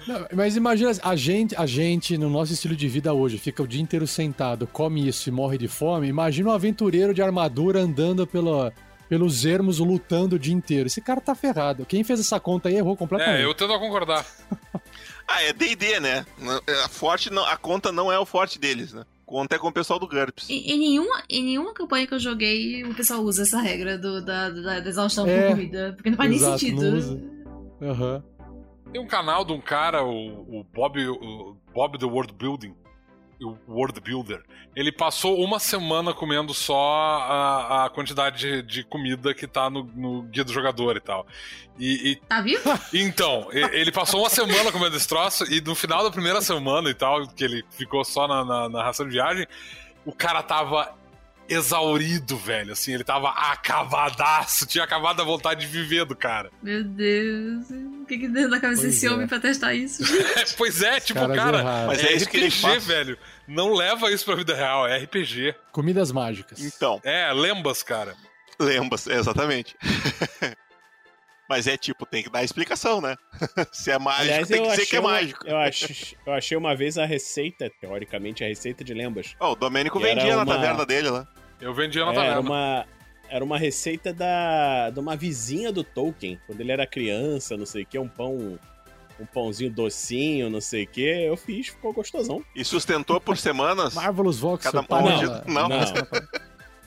S2: Não, mas imagina, a gente, a gente, no nosso estilo de vida hoje, fica o dia inteiro sentado, come isso e morre de fome. Imagina um aventureiro de armadura andando pela, pelos ermos, lutando o dia inteiro. Esse cara tá ferrado. Quem fez essa conta aí errou completamente.
S7: É, eu tendo a concordar. *laughs*
S3: Ah, é D&D, né? A, forte não, a conta não é o forte deles, né? Conta é com o pessoal do GURPS.
S4: Em, em nenhuma, em nenhuma campanha que eu joguei, o pessoal usa essa regra do, da, da, da exaustão
S2: É,
S4: por comida. Porque não faz nem
S2: exato,
S4: sentido.
S2: não usa. Aham.
S7: Tem um canal de um cara, o, o Bob, o Bob the World Building, World Builder. Ele passou uma semana comendo só a, a quantidade de, de comida que tá no, no guia do jogador e tal. E, e
S4: Tá vivo? *laughs*
S7: Então, ele passou uma semana comendo esse troço e no final da primeira semana e tal, que ele ficou só na, na, na ração de viagem, o cara tava exaurido, velho. Assim, ele tava acabadaço, tinha acabado a vontade de viver do cara.
S4: Meu Deus. O que que deu na cabeça
S2: Pois
S4: desse
S2: é.
S4: homem pra testar isso? *laughs*
S7: pois é, tipo, cara,
S2: erraram.
S3: Mas
S7: é
S3: é isso que ele
S7: RPG,
S3: faz.
S7: velho. Não leva isso pra vida real, é RPG.
S2: Comidas mágicas.
S3: Então,
S7: É, lembas, cara.
S3: lembra exatamente. *laughs* Mas é tipo, tem que dar explicação, né? *laughs* Se é mágico,
S8: Aliás,
S3: tem
S8: eu
S3: que
S8: achei
S3: que é
S8: uma-
S3: mágico.
S8: Eu, ach- eu achei uma vez a receita, teoricamente, a receita de lembas.
S3: Ó, o Domênico vendia na
S8: uma-
S3: taverna dele lá.
S7: Eu vendia na
S8: É,
S7: taverna.
S8: era uma era uma receita da de uma vizinha do Tolkien, quando ele era criança, não sei o que, um pão um pãozinho docinho, não sei o que. Eu fiz, ficou gostosão.
S3: E sustentou por semanas.
S2: Marvelous Vox,
S3: Cada
S2: seu Paula.
S3: mordida- Não.
S8: não.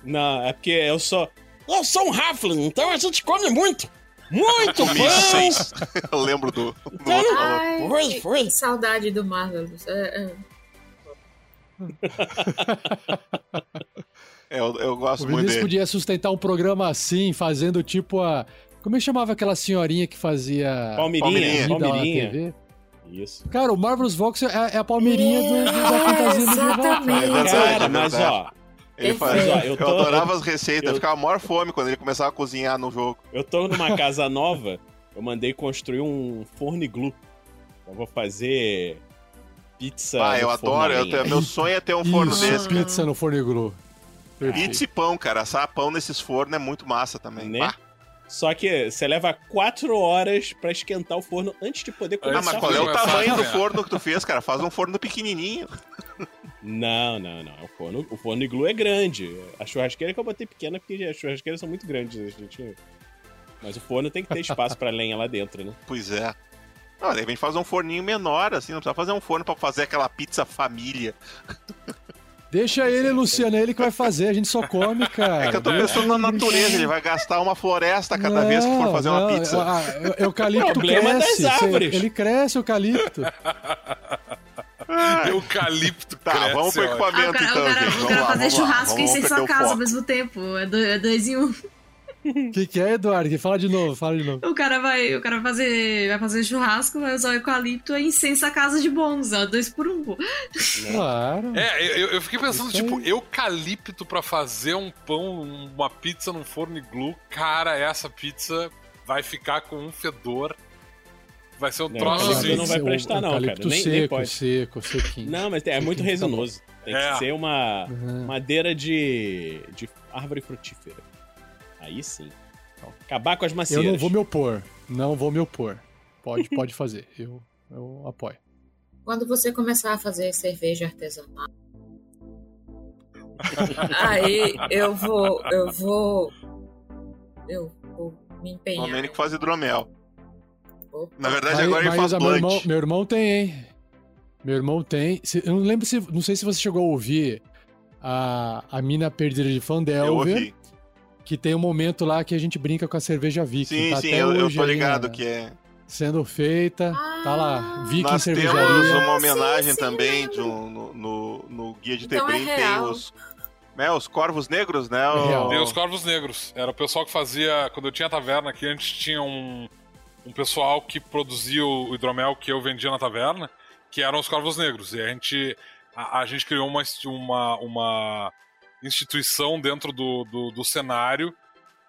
S8: Não, é porque eu sou eu sou um Halfling, então a gente come muito. Muito pão.
S3: seis. *laughs* Eu lembro do, do
S8: Então,
S3: outro.
S5: Ai,
S8: Foi,
S5: que-
S8: foi.
S5: que saudade do Marvelous. É, é. *laughs*
S3: É, eu, eu gosto
S2: O
S3: muito
S2: Vinícius
S3: dele.
S2: podia sustentar um programa assim, fazendo tipo a. Como é que chamava aquela senhorinha que fazia.
S8: Palmeirinha,
S3: Palmeirinha.
S8: Isso.
S2: Cara, o Marvelous Vox é, é a Palmeirinha do, do- da fantasia medieval.
S5: exatamente.
S3: É verdade,
S8: Cara,
S3: é
S8: mas
S3: verdade.
S8: ó,
S3: Ele.
S8: Mas, ó, eu
S3: Eu,
S8: tô-
S3: adorava as receitas,
S8: eu-
S3: eu ficava maior fome quando ele começava a cozinhar no jogo.
S8: eu tô numa casa nova, eu mandei construir um forno iglu. Eu vou fazer pizza.
S3: ah, eu adoro. eu tenho- meu sonho é ter um *laughs* forno
S2: Isso,
S3: desse.
S2: pizza no forno. Perfeito.
S3: Pizza e pão, cara. Assar pão nesses fornos é muito massa também.
S8: Né?
S3: Bah.
S8: Só que você leva quatro horas pra esquentar o forno antes de poder
S3: Ah,
S8: começar
S3: mas
S8: a
S3: qual é o tamanho do
S7: cozinhar.
S3: forno que tu fez, cara? Faz um forno pequenininho.
S8: Não, não, não. O forno, o forno iglu é grande. A churrasqueira que eu botei pequena porque as churrasqueiras são muito grandes. A gente... Mas o forno tem que ter espaço pra lenha lá dentro, né?
S3: Pois é. Não, de repente faz um forninho menor, assim, não precisa fazer um forno pra fazer aquela pizza família.
S2: Deixa ele, Luciano, é ele que vai fazer, a gente só come, cara.
S3: É que eu tô pensando na natureza, ele vai gastar uma floresta cada vez que for fazer uma
S2: não,
S3: pizza.
S2: ah, ah, eucalipto
S8: Problema das
S2: cresce. cê-
S8: árvores.
S2: Ele cresce, o eucalipto.
S7: Eucalipto
S3: Tá,
S7: cresce,
S3: vamos pro
S7: ó.
S4: Ah,
S3: equipamento
S4: o cara,
S3: então,
S4: o cara,
S3: gente.
S4: o
S3: Vamos
S4: cara
S3: lá,
S4: fazer
S3: vamos lá.
S4: churrasco
S3: Vamos
S4: e sua
S3: o
S4: casa ao mesmo tempo. É é dois em um.
S2: O *laughs* que, que é, Eduardo? Fala de novo, fala de novo.
S4: O cara vai, o cara vai fazer, vai fazer churrasco, vai usar o eucalipto e incensa a casa de bônus, ó. Dois por um.
S2: Claro.
S7: É, eu, eu fiquei pensando, tipo, eucalipto pra fazer um pão, uma pizza num forno iglu. Cara, essa pizza vai ficar com um fedor. Vai ser um
S8: Não,
S7: troço assim.
S8: não vai
S2: O
S8: prestar, não, cara.
S2: eucalipto
S8: Nem- nem
S2: seco,
S8: pode.
S2: seco, sequinho.
S8: Não, mas é muito
S2: Sequinho
S8: resinoso. Tem
S7: É.
S8: que ser uma
S2: Uhum.
S8: madeira de, de árvore frutífera. Aí sim. Acabar com as
S2: Eu
S8: macieiras.
S2: não vou me opor. Não vou me opor. Pode, pode fazer. Eu, eu apoio.
S5: Quando você começar a fazer cerveja artesanal, aí eu vou, eu vou, eu vou me
S3: O
S5: empenhar.
S3: Domênico faz hidromel.
S5: Opa.
S3: Na verdade,
S2: Mas-
S3: agora ele
S2: mas
S3: faz
S2: a meu, irmão, meu irmão tem, hein? Meu irmão tem. Eu não lembro se. Não sei se você chegou a ouvir a, a mina perdida de
S3: Eu
S2: Fandelver,
S3: ouvi.
S2: Que tem um momento lá que a gente brinca com a cerveja Viking.
S3: Sim,
S2: tá
S3: sim,
S2: até
S3: eu, eu
S2: hoje
S3: tô ligado
S2: na-
S3: que é.
S2: Sendo feita. tá lá.
S5: Ah,
S2: Viking
S3: Nós temos
S2: cervejaria.
S3: uma homenagem
S5: sim, sim,
S3: também de um- no, no, no Guia de
S5: Então é
S3: Tebrim, tem
S5: real.
S3: os, né, os corvos negros, né? o-
S2: real.
S7: Tem os Corvos Negros. Era o pessoal que fazia. Quando eu tinha a taverna aqui, antes tinha um, um pessoal que produzia o hidromel que eu vendia na taverna, que eram os Corvos Negros. E a gente, a, a gente criou uma, uma, uma instituição dentro do, do, do cenário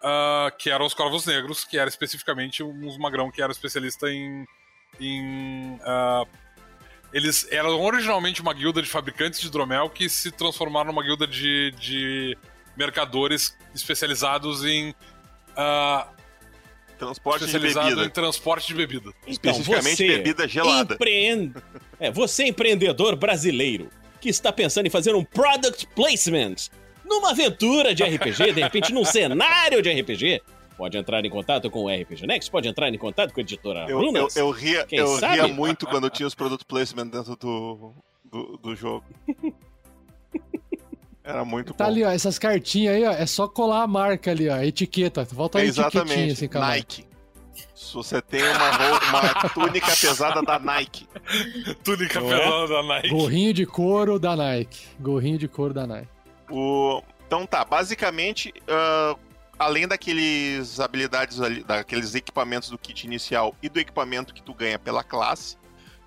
S7: ah, que eram os Corvos Negros, que era especificamente uns magrão que era especialista em. em ah, eles eram originalmente uma guilda de fabricantes de hidromel que se transformaram numa guilda de, de mercadores especializados em ah,
S3: Transporte de bebida.
S7: em transporte de bebida.
S8: Então,
S3: Especificamente
S8: você,
S3: bebida gelada.
S8: empre- É, você empreendedor brasileiro que está pensando em fazer um product placement numa aventura de RPG, de repente num cenário de RPG, pode entrar em contato com o RPG Next, pode entrar em contato com a editora
S3: Eu, eu,
S8: Runas.
S3: eu ria,
S8: Quem
S3: eu
S8: sabe?
S3: ria muito quando tinha os product placement dentro do, do, do jogo. Era muito
S2: Tá
S3: bom.
S2: ali, ó. Essas cartinhas aí, ó. É só colar a marca ali, ó. A etiqueta. Volta a
S3: É
S2: etiquetinha
S3: exatamente,
S2: assim, com a marca.
S3: Nike. Se você tem uma, roupa, uma *laughs* túnica pesada da Nike,
S7: Túnica
S8: Não é?
S7: pesada da Nike.
S2: Gorrinho de couro da Nike. Gorrinho de couro da Nike.
S3: O... Então tá, basicamente, ah, além daqueles habilidades ali, daqueles equipamentos do kit inicial e do equipamento que tu ganha pela classe,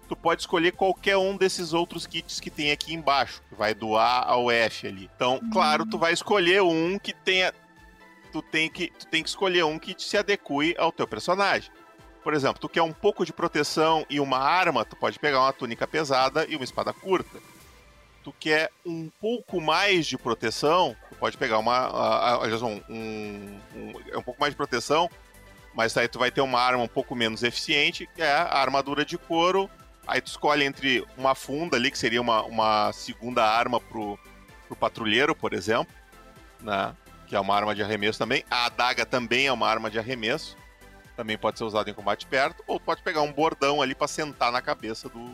S3: tu pode escolher qualquer um desses outros kits que tem aqui embaixo, que vai do A ao F ali. Então, claro, tu vai escolher um que tenha. Tu tem que, tu tem que escolher um que se adeque ao teu personagem. Por exemplo, tu quer um pouco de proteção e uma arma, tu pode pegar uma túnica pesada e uma espada curta tu quer um pouco mais de proteção, tu pode pegar uma. aliás, um, um, um- é um pouco mais de proteção Mas aí tu vai ter uma arma um pouco menos eficiente, que é a armadura de couro. Aí tu escolhe entre uma funda ali, que seria uma, uma segunda arma pro, pro patrulheiro, por exemplo, né? Que é uma arma de arremesso também. A adaga também é uma arma de arremesso. Também pode ser usada em combate perto. Ou pode pegar um bordão ali pra sentar na cabeça do,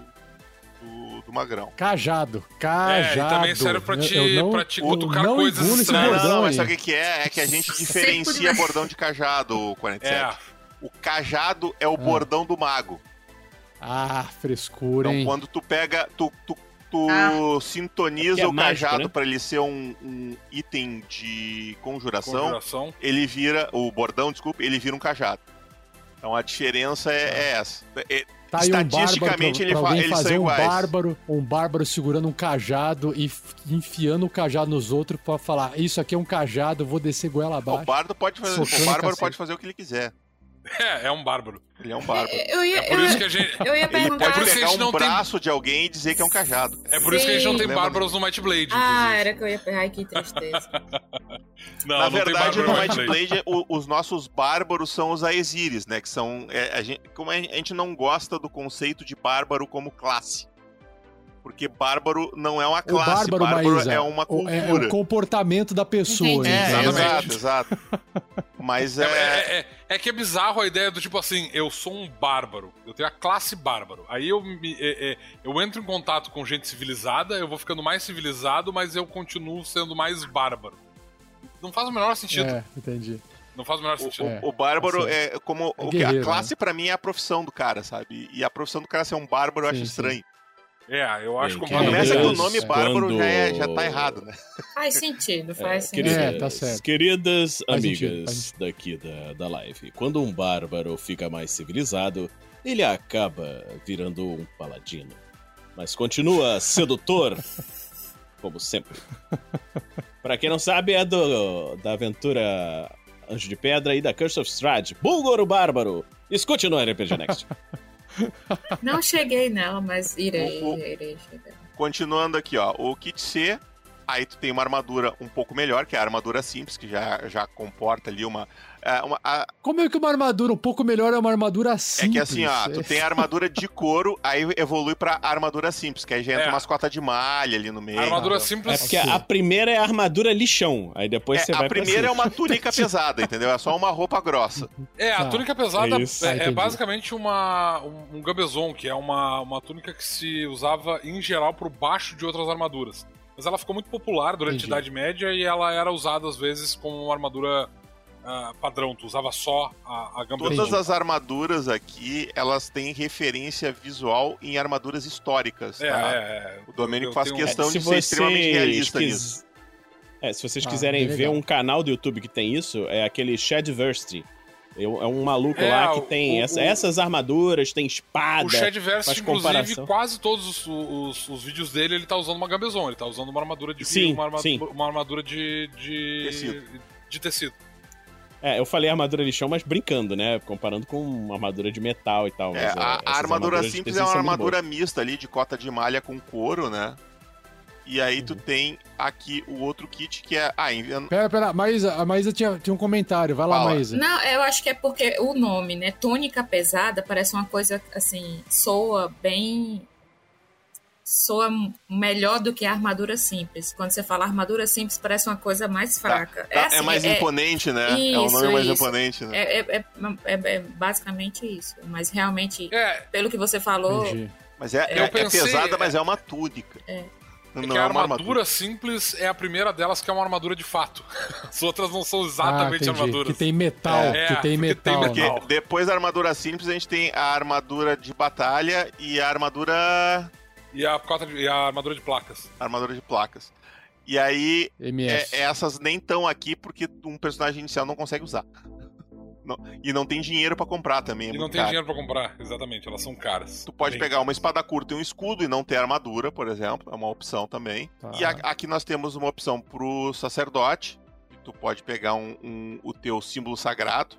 S3: do, do magrão.
S2: Cajado.
S7: É,
S2: Cajado.
S7: e também serve pra te,
S2: eu não-
S7: pra te cutucar
S2: não
S7: coisas estranhas.
S3: Não, mas sabe o que é? É que a gente diferencia bordão de cajado, 47.
S7: É,
S3: O cajado é o bordão do mago.
S2: Ah, frescura,
S3: Então,
S2: hein?
S3: quando tu pega, tu, tu, tu
S4: Ah.
S3: sintoniza
S8: Que é
S3: o
S8: mágico,
S3: cajado
S8: né?
S3: pra ele ser um, um item de conjuração,
S7: conjuração.
S3: ele vira, o bordão, desculpa, ele vira um cajado. Então a diferença é, é essa.
S2: Tá aí um bárbaro
S3: estatisticamente,
S2: pra,
S3: ele
S2: pra alguém
S3: eles
S2: fazer
S3: são
S2: um
S3: iguais.
S2: bárbaro, um bárbaro segurando um cajado e enfiando o cajado nos outros pra falar, isso aqui é um cajado, vou descer goela
S3: o
S2: abaixo.
S3: bardo pode fazer, o bárbaro
S2: cacete.
S3: pode fazer o que ele quiser.
S7: É, é um bárbaro.
S3: Ele é um bárbaro.
S5: Eu ia,
S7: É por
S5: eu,
S7: isso que a gente.
S5: eu ia
S3: Ele
S5: perguntar.
S3: pode
S7: por isso que a
S3: pegar
S7: gente
S3: um
S7: não tem-
S3: braço de alguém e dizer que é um cajado.
S7: É por isso que a gente não
S5: Sim.
S7: tem bárbaros no Might Blade.
S5: Ah,
S7: inclusive.
S5: era que eu ia pegar. Ai, que tristeza.
S7: Não, *laughs*
S3: Na
S7: não
S3: verdade,
S7: bárbaro
S3: no
S7: no
S3: Might
S7: Blade.
S3: O- os nossos bárbaros são os Aesiris, né? Que são. é, a gente, como a gente não gosta do conceito de bárbaro como classe. Porque bárbaro não é uma
S2: O
S3: classe,
S2: bárbaro, Maísa,
S3: é uma
S2: o- é,
S3: cultura.
S2: o comportamento da pessoa.
S4: Entendi.
S3: É?
S7: Exatamente.
S3: exato, exato. *laughs* Mas
S7: É,
S3: é.
S7: é- é- é que é bizarro a ideia do tipo assim, eu sou um bárbaro, eu tenho a classe bárbaro. Aí eu, me- é- é, eu entro em contato com gente civilizada, eu vou ficando mais civilizado, mas eu continuo sendo mais bárbaro. Não faz o menor sentido.
S2: É, entendi.
S7: Não faz o menor
S3: O,
S7: sentido.
S2: É,
S3: o- o bárbaro
S2: tá
S3: é como.
S2: É
S3: o que- a
S2: guerreiro,
S3: classe, pra mim, é a profissão do cara, sabe? E a profissão do cara ser um bárbaro eu
S2: Sim,
S3: acho
S2: sim.
S3: estranho.
S7: É, eu acho
S8: É,
S7: completamente.
S3: Começa que o nome
S2: é.
S3: bárbaro já, é, já
S8: Quando-
S3: tá errado, né?
S5: Faz sentido, faz sentido.
S8: Queridas,
S2: É, tá certo.
S8: queridas
S2: Faz sentido,
S8: amigas
S2: faz
S8: daqui da, da live, quando um bárbaro fica mais civilizado, ele acaba virando um paladino. Mas continua *laughs* sedutor, como sempre. Pra quem não sabe, é do, da aventura Anjo de Pedra e da Curse of Strahd, Bulgor o Bárbaro. Escute no RPG Next. *laughs* *laughs*
S5: Não cheguei nela, mas irei,
S3: O- o-
S5: irei chegar.
S3: Continuando aqui, ó. O kit C, aí tu tem uma armadura um pouco melhor, que é a armadura simples, que já, já comporta ali uma. É, uma- a-
S2: Como é que uma armadura um pouco melhor é uma armadura
S3: é
S2: simples?
S3: que assim, ó, tu tem a armadura de couro, aí evolui pra armadura simples, que aí já entra
S7: É.
S3: umas cotas de malha ali no meio.
S7: A armadura
S3: entendeu?
S8: É
S7: simples.
S8: porque a, primeira é a armadura lixão, aí depois
S3: É,
S8: você vai
S3: a primeira
S8: pra
S3: é uma túnica *laughs* pesada, entendeu? É só uma roupa grossa.
S7: É, a
S2: Tá.
S7: túnica pesada
S8: É
S7: é,
S2: Ah,
S7: é basicamente uma, um, um gambezon, que é uma, uma túnica que se usava em geral por baixo de outras armaduras. Mas ela ficou muito popular durante
S2: Entendi.
S7: a Idade Média e ela era usada às vezes como uma armadura ah, padrão. Tu usava só a, a.
S3: Todas as armaduras aqui, elas têm referência visual em armaduras históricas,
S7: É,
S3: tá?
S7: é, é.
S3: O Domênico faz
S7: tenho-
S3: questão
S8: se
S3: de ser extremamente realista
S8: quis-
S3: nisso.
S8: É, se vocês
S2: Ah,
S8: quiserem ver um canal do YouTube que tem isso, é aquele Shadversity. É um é um maluco
S7: É,
S8: lá que tem
S7: o-
S8: essa-
S7: o-
S8: essas armaduras, tem espada.
S7: O Shadverse,
S8: faz
S7: inclusive,
S8: comparação.
S7: quase todos os, os- os vídeos dele, ele tá usando uma gambezon. Ele tá usando uma armadura de
S8: Sim,
S7: uma, arma-
S8: sim.
S7: uma armadura de, de
S3: Tecido.
S7: de tecido.
S8: É, eu falei armadura lixão, mas brincando, né? Comparando com uma armadura de metal e tal.
S3: É,
S8: mas,
S3: a,
S8: é,
S3: a armadura
S8: de
S3: simples é uma armadura mista ali, de cota de malha com couro, né? E aí
S8: Uhum.
S3: tu tem aqui o outro kit que é. Ah, envi-
S2: Pera, pera, a Maísa, a Maísa tinha, tinha um comentário. Vai lá,
S3: Fala.
S2: Maísa.
S5: Não, eu acho que é porque o nome, né? Túnica pesada parece uma coisa assim, soa bem. Soa melhor do que a armadura simples. Quando você fala armadura simples, parece uma coisa mais fraca.
S3: tá-
S5: assim,
S3: é mais imponente, né? é um
S5: Isso,
S3: nome mais
S5: isso.
S3: imponente, né?
S5: É, é- é- é- é basicamente isso. Mas realmente,
S7: É,
S5: pelo que você falou,
S2: Entendi.
S3: Mas é, é- é
S7: pensei-
S3: pesada, mas é uma túnica.
S5: É.
S7: É
S3: Não
S7: que a
S3: é
S7: armadura,
S3: armadura.
S7: simples é a primeira delas que é uma armadura de fato. *laughs* As outras não são exatamente
S2: ah,
S7: armaduras.
S2: Que tem metal,
S7: É,
S2: que tem
S7: porque tem
S2: metal.
S7: Não.
S3: depois da armadura simples, a gente tem a armadura de batalha e a armadura.
S7: E, a, de- e a armadura de placas.
S3: a armadura de placas. E aí, é- essas nem estão aqui porque um personagem inicial não consegue usar. *laughs* Não- e não tem dinheiro pra comprar também. é
S7: e não tem
S3: caro.
S7: dinheiro pra comprar, exatamente, elas são caras.
S3: Tu pode
S7: Bem,
S3: pegar uma espada curta e um escudo e não ter armadura, por exemplo. É uma opção também.
S2: Tá.
S3: E a- aqui nós temos uma opção pro sacerdote. Tu pode pegar um, um- o teu símbolo sagrado.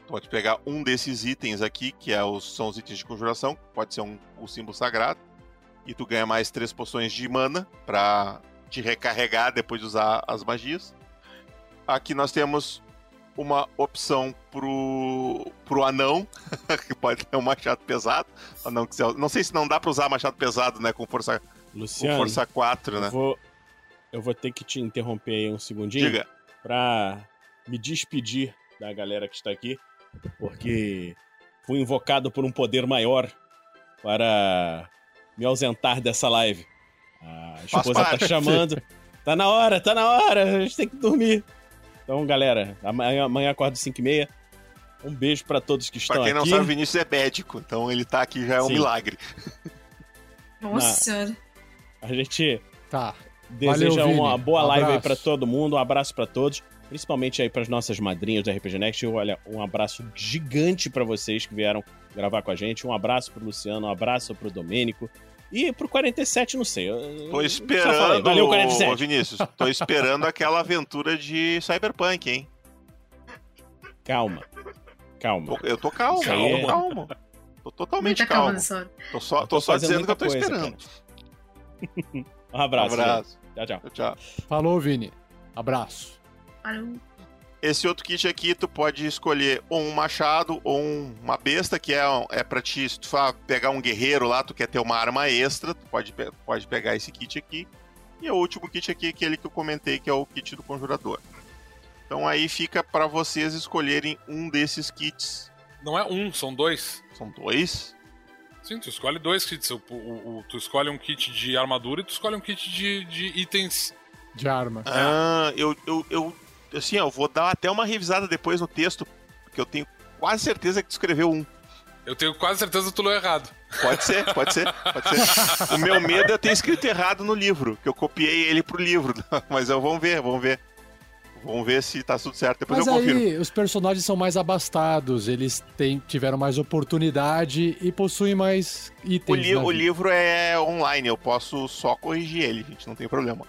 S3: Tu pode pegar um desses itens aqui, que é os, são os itens de conjuração. Pode ser um, o símbolo sagrado. E tu ganha mais três poções de mana pra te recarregar depois de usar as magias. Aqui nós temos uma opção pro, pro anão, *laughs* que pode ter um machado pesado. Anão que, não sei se não dá pra usar machado pesado, né? Com força, com
S8: Luciano,
S3: força 4, né?
S8: eu, vou, eu vou ter que te interromper aí um segundinho
S3: Diga.
S8: pra me despedir da galera que está aqui, porque fui invocado por um poder maior para me ausentar dessa live. A
S3: Faz
S8: esposa tá
S3: parte.
S8: chamando. Tá na hora, tá na hora, a gente tem que dormir. Então, galera, amanhã, amanhã acordo 5 e meia. Um beijo pra todos que estão
S3: Pra quem não
S8: aqui.
S3: sabe, o Vinícius é médico, então ele tá aqui já é um
S8: Sim.
S3: milagre.
S4: Nossa
S8: Na-. A gente
S2: Tá.
S8: deseja
S2: Valeu,
S8: uma boa
S2: Um
S8: live aí pra todo mundo. Um abraço pra todos. Principalmente aí pras nossas madrinhas do RPG Next. Olha, um abraço gigante pra vocês que vieram gravar com a gente. Um abraço pro Luciano, um abraço pro Domênico. E pro 47, não sei. eu-
S3: Tô esperando,
S8: Valeu,
S3: ô,
S8: 47.
S3: Vinícius, tô esperando aquela aventura de Cyberpunk, hein?
S8: Calma. Calma.
S3: Tô- Eu tô calmo,
S8: aí
S3: eu
S8: é-
S3: tô calmo. Tô totalmente
S4: Muita calma
S3: calmo. Tô só, tô
S8: tô
S3: só dizendo que eu tô
S8: coisa,
S3: esperando. *laughs*
S8: Um abraço.
S3: Um abraço.
S8: Tchau, tchau.
S3: Tchau.
S2: Falou, Vini. Abraço.
S3: Esse outro kit aqui, tu pode escolher ou um machado ou um- uma besta, que é, é pra ti, se tu for pegar um guerreiro lá, tu quer ter uma arma extra, tu pode, pode pegar esse kit aqui. E o último kit aqui, aquele que eu comentei, que é o kit do conjurador. Então aí fica pra vocês escolherem um desses kits.
S7: Não é um, são dois.
S3: São dois?
S7: Sim, tu escolhe dois kits. O, o- o- tu escolhe um kit de armadura e tu escolhe um kit de, de itens.
S2: De arma.
S3: Ah, eu, eu, eu, assim, ó, eu vou dar até uma revisada depois no texto, porque eu tenho quase certeza que tu escreveu um.
S7: Eu tenho quase certeza que tu leu errado.
S3: Pode ser, pode ser, pode ser. O meu medo é ter escrito errado no livro, que eu copiei ele pro livro. *laughs* Mas eu vamos ver, vamos ver. Vamos ver se tá tudo certo. Depois
S2: Mas
S3: eu confiro.
S2: aí, os personagens são mais abastados, eles têm, tiveram mais oportunidade e possuem mais itens.
S3: O, li-
S2: na
S3: o livro é online, eu posso só corrigir ele, gente, não tem problema.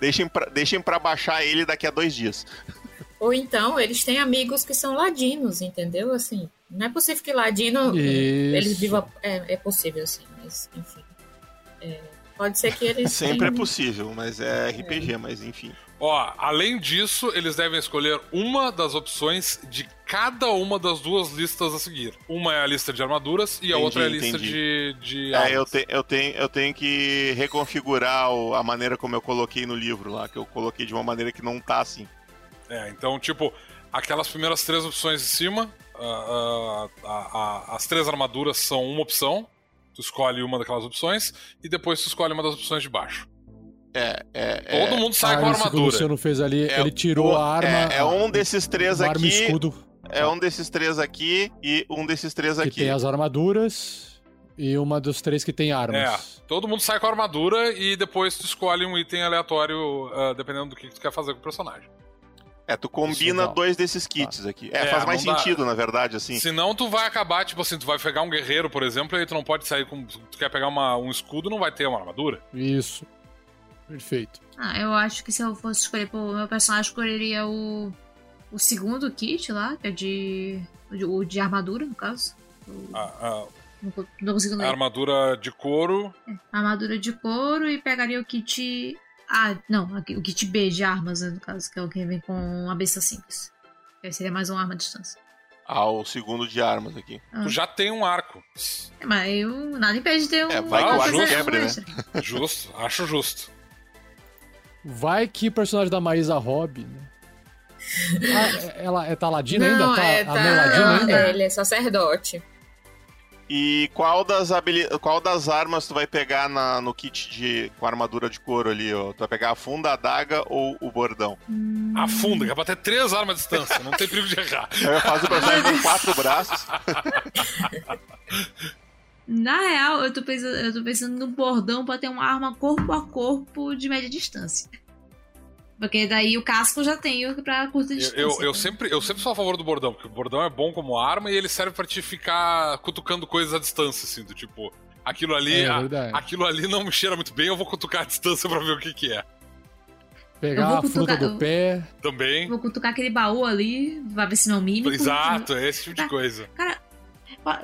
S3: Deixem pra, deixem pra baixar ele daqui a dois dias. *laughs*
S5: Ou então, eles têm amigos que são ladinos, entendeu? Assim, não é possível que ladino
S2: Isso.
S5: eles vivam. É, é possível, assim, mas enfim. É, pode ser que eles. *laughs*
S3: Sempre é
S5: tenham-
S3: possível, mas é RPG, mas enfim.
S7: Ó, além disso, eles devem escolher uma das opções de cada uma das duas listas a seguir. Uma é a lista de armaduras e a
S3: Entendi,
S7: outra é a lista
S3: entendi.
S7: de, de
S3: É, eu,
S7: armas.
S3: te- eu, tenho, eu tenho que reconfigurar o- a maneira como eu coloquei no livro lá, que eu coloquei de uma maneira que não tá assim.
S7: É, então, tipo, aquelas primeiras três opções de cima, ah, a- a- as três armaduras são uma opção, tu escolhe uma daquelas opções, e depois tu escolhe uma das opções de baixo.
S3: É, é,
S7: Todo
S3: é,
S7: mundo sai
S2: Ah,
S7: com a
S2: isso que o
S7: armadura.
S2: Luciano fez ali,
S3: É
S2: ele tirou
S3: o-
S2: a arma.
S3: É, é um desses três
S2: uma arma e
S3: aqui.
S2: escudo
S3: É um desses três aqui e um desses três
S2: que
S3: aqui.
S2: tem as armaduras e uma dos três que tem
S7: É,
S2: armas.
S7: todo mundo sai com a armadura e depois tu escolhe um item aleatório, ah, dependendo do que tu quer fazer com o personagem.
S3: É, tu combina dois desses kits aqui. É,
S7: É,
S3: faz mais
S7: não dá-
S3: sentido, na verdade, assim.
S7: Senão tu vai acabar, tipo assim, tu vai pegar um guerreiro, por exemplo, e aí tu não pode sair com. Tu quer pegar uma- um escudo, não vai ter uma armadura.
S2: Isso. Perfeito.
S4: Ah, eu acho que se eu fosse escolher pro meu personagem, escolheria o, o segundo kit lá, que é de. O de armadura, no caso. O-
S7: A, a-
S4: não, co- não consigo ler.
S7: armadura de couro.
S4: Armadura de couro e pegaria o kit. Ah, não, aqui- o kit B de armas, né, no caso, que é o que vem com a besta simples. Que aí seria mais uma arma à distância.
S3: Ao segundo de armas aqui.
S4: Ah.
S7: Tu já tem um arco.
S4: É, mas eu, nada impede de ter um.
S3: É, vai
S7: que o arco
S3: quebre, né?
S7: Justo, acho justo.
S2: Vai que personagem da Maísa Robb, né? Ah, ela é tá ladina ainda?
S5: Não,
S2: Tá,
S5: é,
S2: a
S5: tá,
S2: Meladina ainda?
S5: é, ele é sacerdote.
S3: E qual das, habili... qual das armas tu vai pegar na- no kit de... com a armadura de couro ali? Ó? Tu vai pegar a funda, a adaga ou o bordão?
S7: Afunda, que é pra ter três armas à distância, não tem perigo de errar.
S3: Eu faço o personagem *laughs* com quatro braços. *laughs*
S4: Na real, eu tô, pensando, eu tô pensando no bordão pra ter uma arma corpo a corpo de média distância. Porque daí o casco eu já tenho pra curta
S7: Eu,
S4: distância.
S7: eu, eu sempre, eu sempre sou a favor do bordão, porque o bordão é bom como arma e ele serve pra te ficar cutucando coisas à distância, assim, do tipo, aquilo ali,
S2: É
S7: a- aquilo ali não me cheira muito bem, eu vou cutucar à distância pra ver o que que é.
S2: Pegar
S4: Eu
S2: a fruta do
S4: eu-
S2: pé.
S7: Também.
S4: Vou cutucar aquele baú ali, vai ver se não é um mímico.
S7: Exato, é esse tipo de coisa.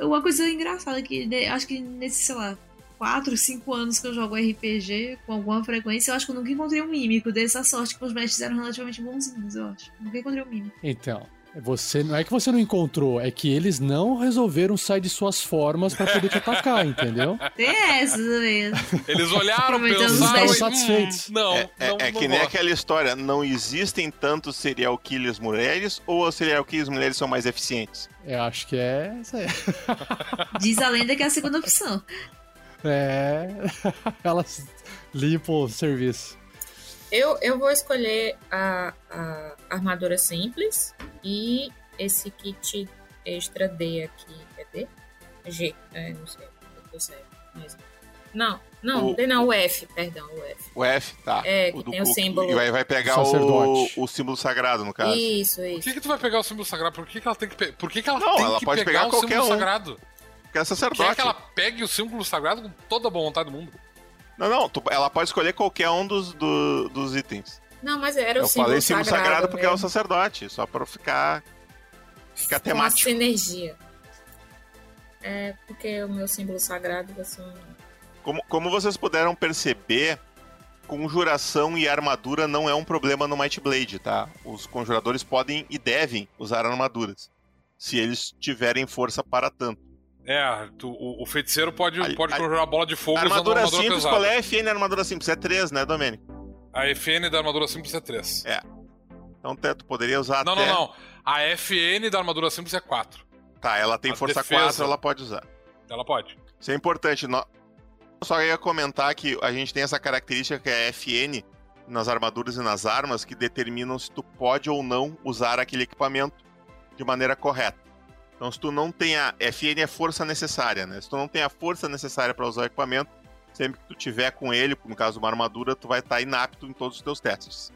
S4: Uma coisa engraçada que acho que nesses, sei lá, 4, 5 anos que eu jogo RPG com alguma frequência, eu acho que eu nunca encontrei um mímico dessa sorte que os mestres eram relativamente bonzinhos, eu acho. Nunca encontrei um mímico.
S2: Então, Você, não é que você não encontrou, é que eles não resolveram sair de suas formas pra poder te atacar, *laughs* entendeu?
S4: Tem essa também.
S7: Eles olharam, pensaram
S2: dez.
S7: e...
S2: satisfeitos.
S7: Hum, não,
S3: É, é-
S7: não,
S3: é
S7: não
S3: que nem
S7: gosto.
S3: aquela história, não existem tantos serial killers mulheres ou os serial killers mulheres são mais eficientes?
S2: Eu acho que é isso aí. *laughs*
S4: Diz a lenda que é a segunda opção.
S2: É. *laughs* Elas limpam o serviço.
S5: Eu, eu vou escolher a, a armadura simples e esse kit extra D aqui. É D? G, é, não sei. Eu tô certo. Mas... Não, não,
S3: O-
S5: D não, o F, perdão, o F.
S3: O F, tá.
S5: É, que tem o símbolo.
S3: E vai, vai pegar o,
S2: Sacerdote.
S3: o símbolo sagrado, no caso.
S5: Isso,
S7: Por
S5: isso.
S7: que, que tu vai pegar o símbolo sagrado? Por que, que ela tem que, pe... Por que, que ela
S3: Não,
S7: tem
S3: ela
S7: que
S3: pode
S7: pegar,
S3: pegar
S7: o
S3: qualquer
S7: símbolo
S3: um.
S7: sagrado?
S3: Porque é sacerdote.
S7: Quer que ela pegue o símbolo sagrado com toda a boa vontade do mundo?
S3: Não, não, tu- ela pode escolher qualquer um dos, do- dos itens.
S5: Não, mas era
S3: Eu
S5: o símbolo
S3: falei símbolo
S5: sagrado,
S3: sagrado porque é o
S5: mesmo.
S3: sacerdote, só pra ficar, ficar
S5: Com
S3: temático.
S5: sinergia. É porque o meu símbolo sagrado vai ser um...
S3: Como, como vocês puderam perceber, conjuração e armadura não é um problema no Might Blade, tá? Os conjuradores podem e devem usar armaduras, se eles tiverem força para tanto.
S7: É, tu- o, o feiticeiro pode,
S3: A-
S7: pode
S3: a-
S7: conjurar bola de fogo usando uma
S3: armadura
S7: armadura
S3: simples,
S7: pesada.
S3: qual é a FN armadura simples? É 3, né, Domênico?
S7: A FN da armadura simples é 3.
S3: Então te- tu poderia usar
S7: Não,
S3: até...
S7: não, não. A FN da armadura simples é 4.
S3: Tá, ela tem
S7: A
S3: força
S7: defesa.
S3: 4, ela pode usar.
S7: Ela pode.
S3: Isso é importante. No- Só ia comentar que a gente tem essa característica que é a FN nas armaduras e nas armas que determinam se tu pode ou não usar aquele equipamento de maneira correta. Então, se tu não tem a FN é força necessária, né? Se tu não tem a força necessária para usar o equipamento, sempre que tu tiver com ele, no caso uma armadura, tu vai estar inapto em todos os teus testes.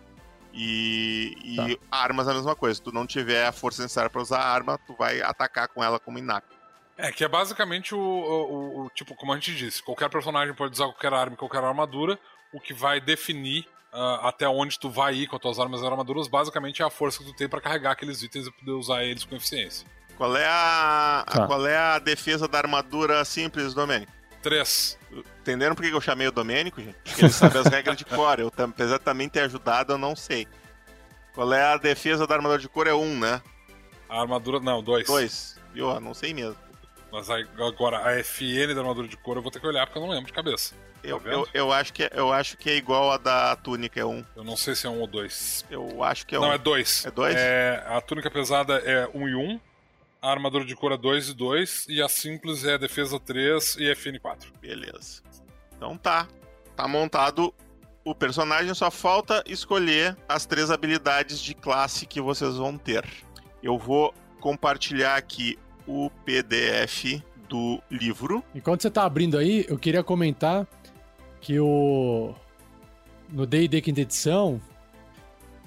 S3: E, e armas é a mesma coisa. Se tu não tiver a força necessária para usar a arma, tu vai atacar com ela como inapto.
S7: É, que é basicamente o, o- o- Tipo, como a gente disse, qualquer personagem pode usar qualquer arma e qualquer armadura. O que vai definir ah, até onde tu vai ir com as tuas armas e armaduras, basicamente é a força que tu tem pra carregar aqueles itens e poder usar eles com eficiência.
S3: Qual é a, a-
S2: Tá.
S3: qual é a defesa da armadura simples, Domênico?
S7: 3.
S3: Entenderam por que eu chamei o Domênico, gente? Porque ele sabe as *laughs* regras de cor. Eu, apesar de também ter ajudado, eu não sei. Qual é a defesa da armadura de cor? É um, né?
S7: A armadura. Não, 2.
S3: Dois. Viu? Eu não sei mesmo.
S7: Mas agora, a FN da armadura de couro eu vou ter que olhar porque eu não lembro de cabeça.
S3: Eu,
S7: vendo?
S3: eu, eu, acho que é, eu acho que é igual a da túnica, é um.
S7: Eu não sei se é um ou dois.
S3: Eu acho que é
S7: não,
S3: um.
S7: é dois.
S3: É dois?
S7: É, a túnica pesada é 1 um e 1. Um, a armadura de couro é 2 e 2. E a simples é defesa 3 e FN 4.
S3: Beleza. Então tá. Tá montado o personagem, só falta escolher as três habilidades de classe que vocês vão ter. Eu vou compartilhar aqui o PDF do livro.
S2: Enquanto você tá abrindo aí, eu queria comentar que o. No DD quinta edição.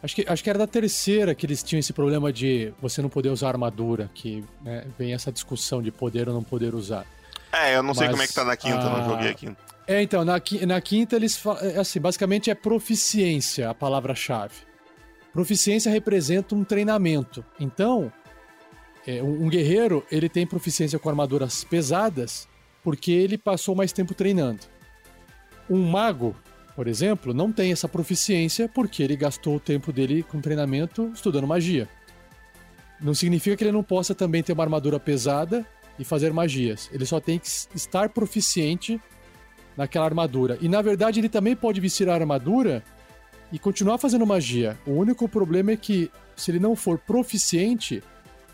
S2: Acho que, acho que era da terceira que eles tinham esse problema de você não poder usar armadura, que né, vem essa discussão de poder ou não poder usar.
S3: É, eu não sei
S2: Mas,
S3: como é que tá na quinta,
S2: ah,
S3: não joguei a quinta.
S2: É, então, na, na quinta eles falam. Assim, basicamente é proficiência a palavra-chave. Proficiência representa um treinamento. Então, é, um, um guerreiro, ele tem proficiência com armaduras pesadas porque ele passou mais tempo treinando. Um mago, por exemplo, não tem essa proficiência porque ele gastou o tempo dele com treinamento estudando magia. Não significa que ele não possa também ter uma armadura pesada e fazer magias. Ele só tem que estar proficiente naquela armadura. E na verdade ele também pode vestir a armadura e continuar fazendo magia. O único problema é que se ele não for proficiente,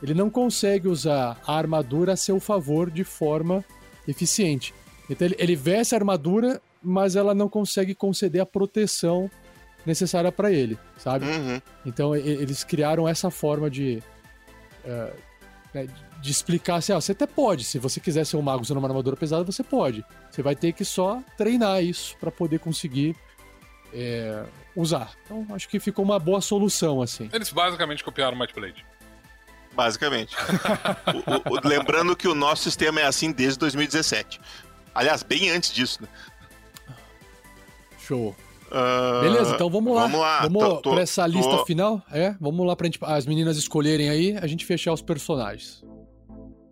S2: ele não consegue usar a armadura a seu favor de forma eficiente. Então ele, ele veste a armadura, mas ela não consegue conceder a proteção necessária para ele, sabe?
S3: Uhum.
S2: Então e- eles criaram essa forma de eh, né, de explicar assim, ah, você até pode, se você quiser ser um mago usando uma armadura pesada, você pode. Você vai ter que só treinar isso para poder conseguir eh, usar. Então acho que ficou uma boa solução assim.
S7: Eles basicamente copiaram o Might Blade.
S3: Basicamente. O- o- lembrando que o nosso sistema é assim desde 2017. Aliás, bem antes disso, né?
S2: Show.
S3: Ah,
S2: Beleza, então vamos lá.
S3: Vamos lá.
S2: Vamos
S3: Tô- tô-
S2: pra essa lista
S3: tô-
S2: final? É, vamos lá pra gente, as meninas escolherem aí, a gente fechar os personagens.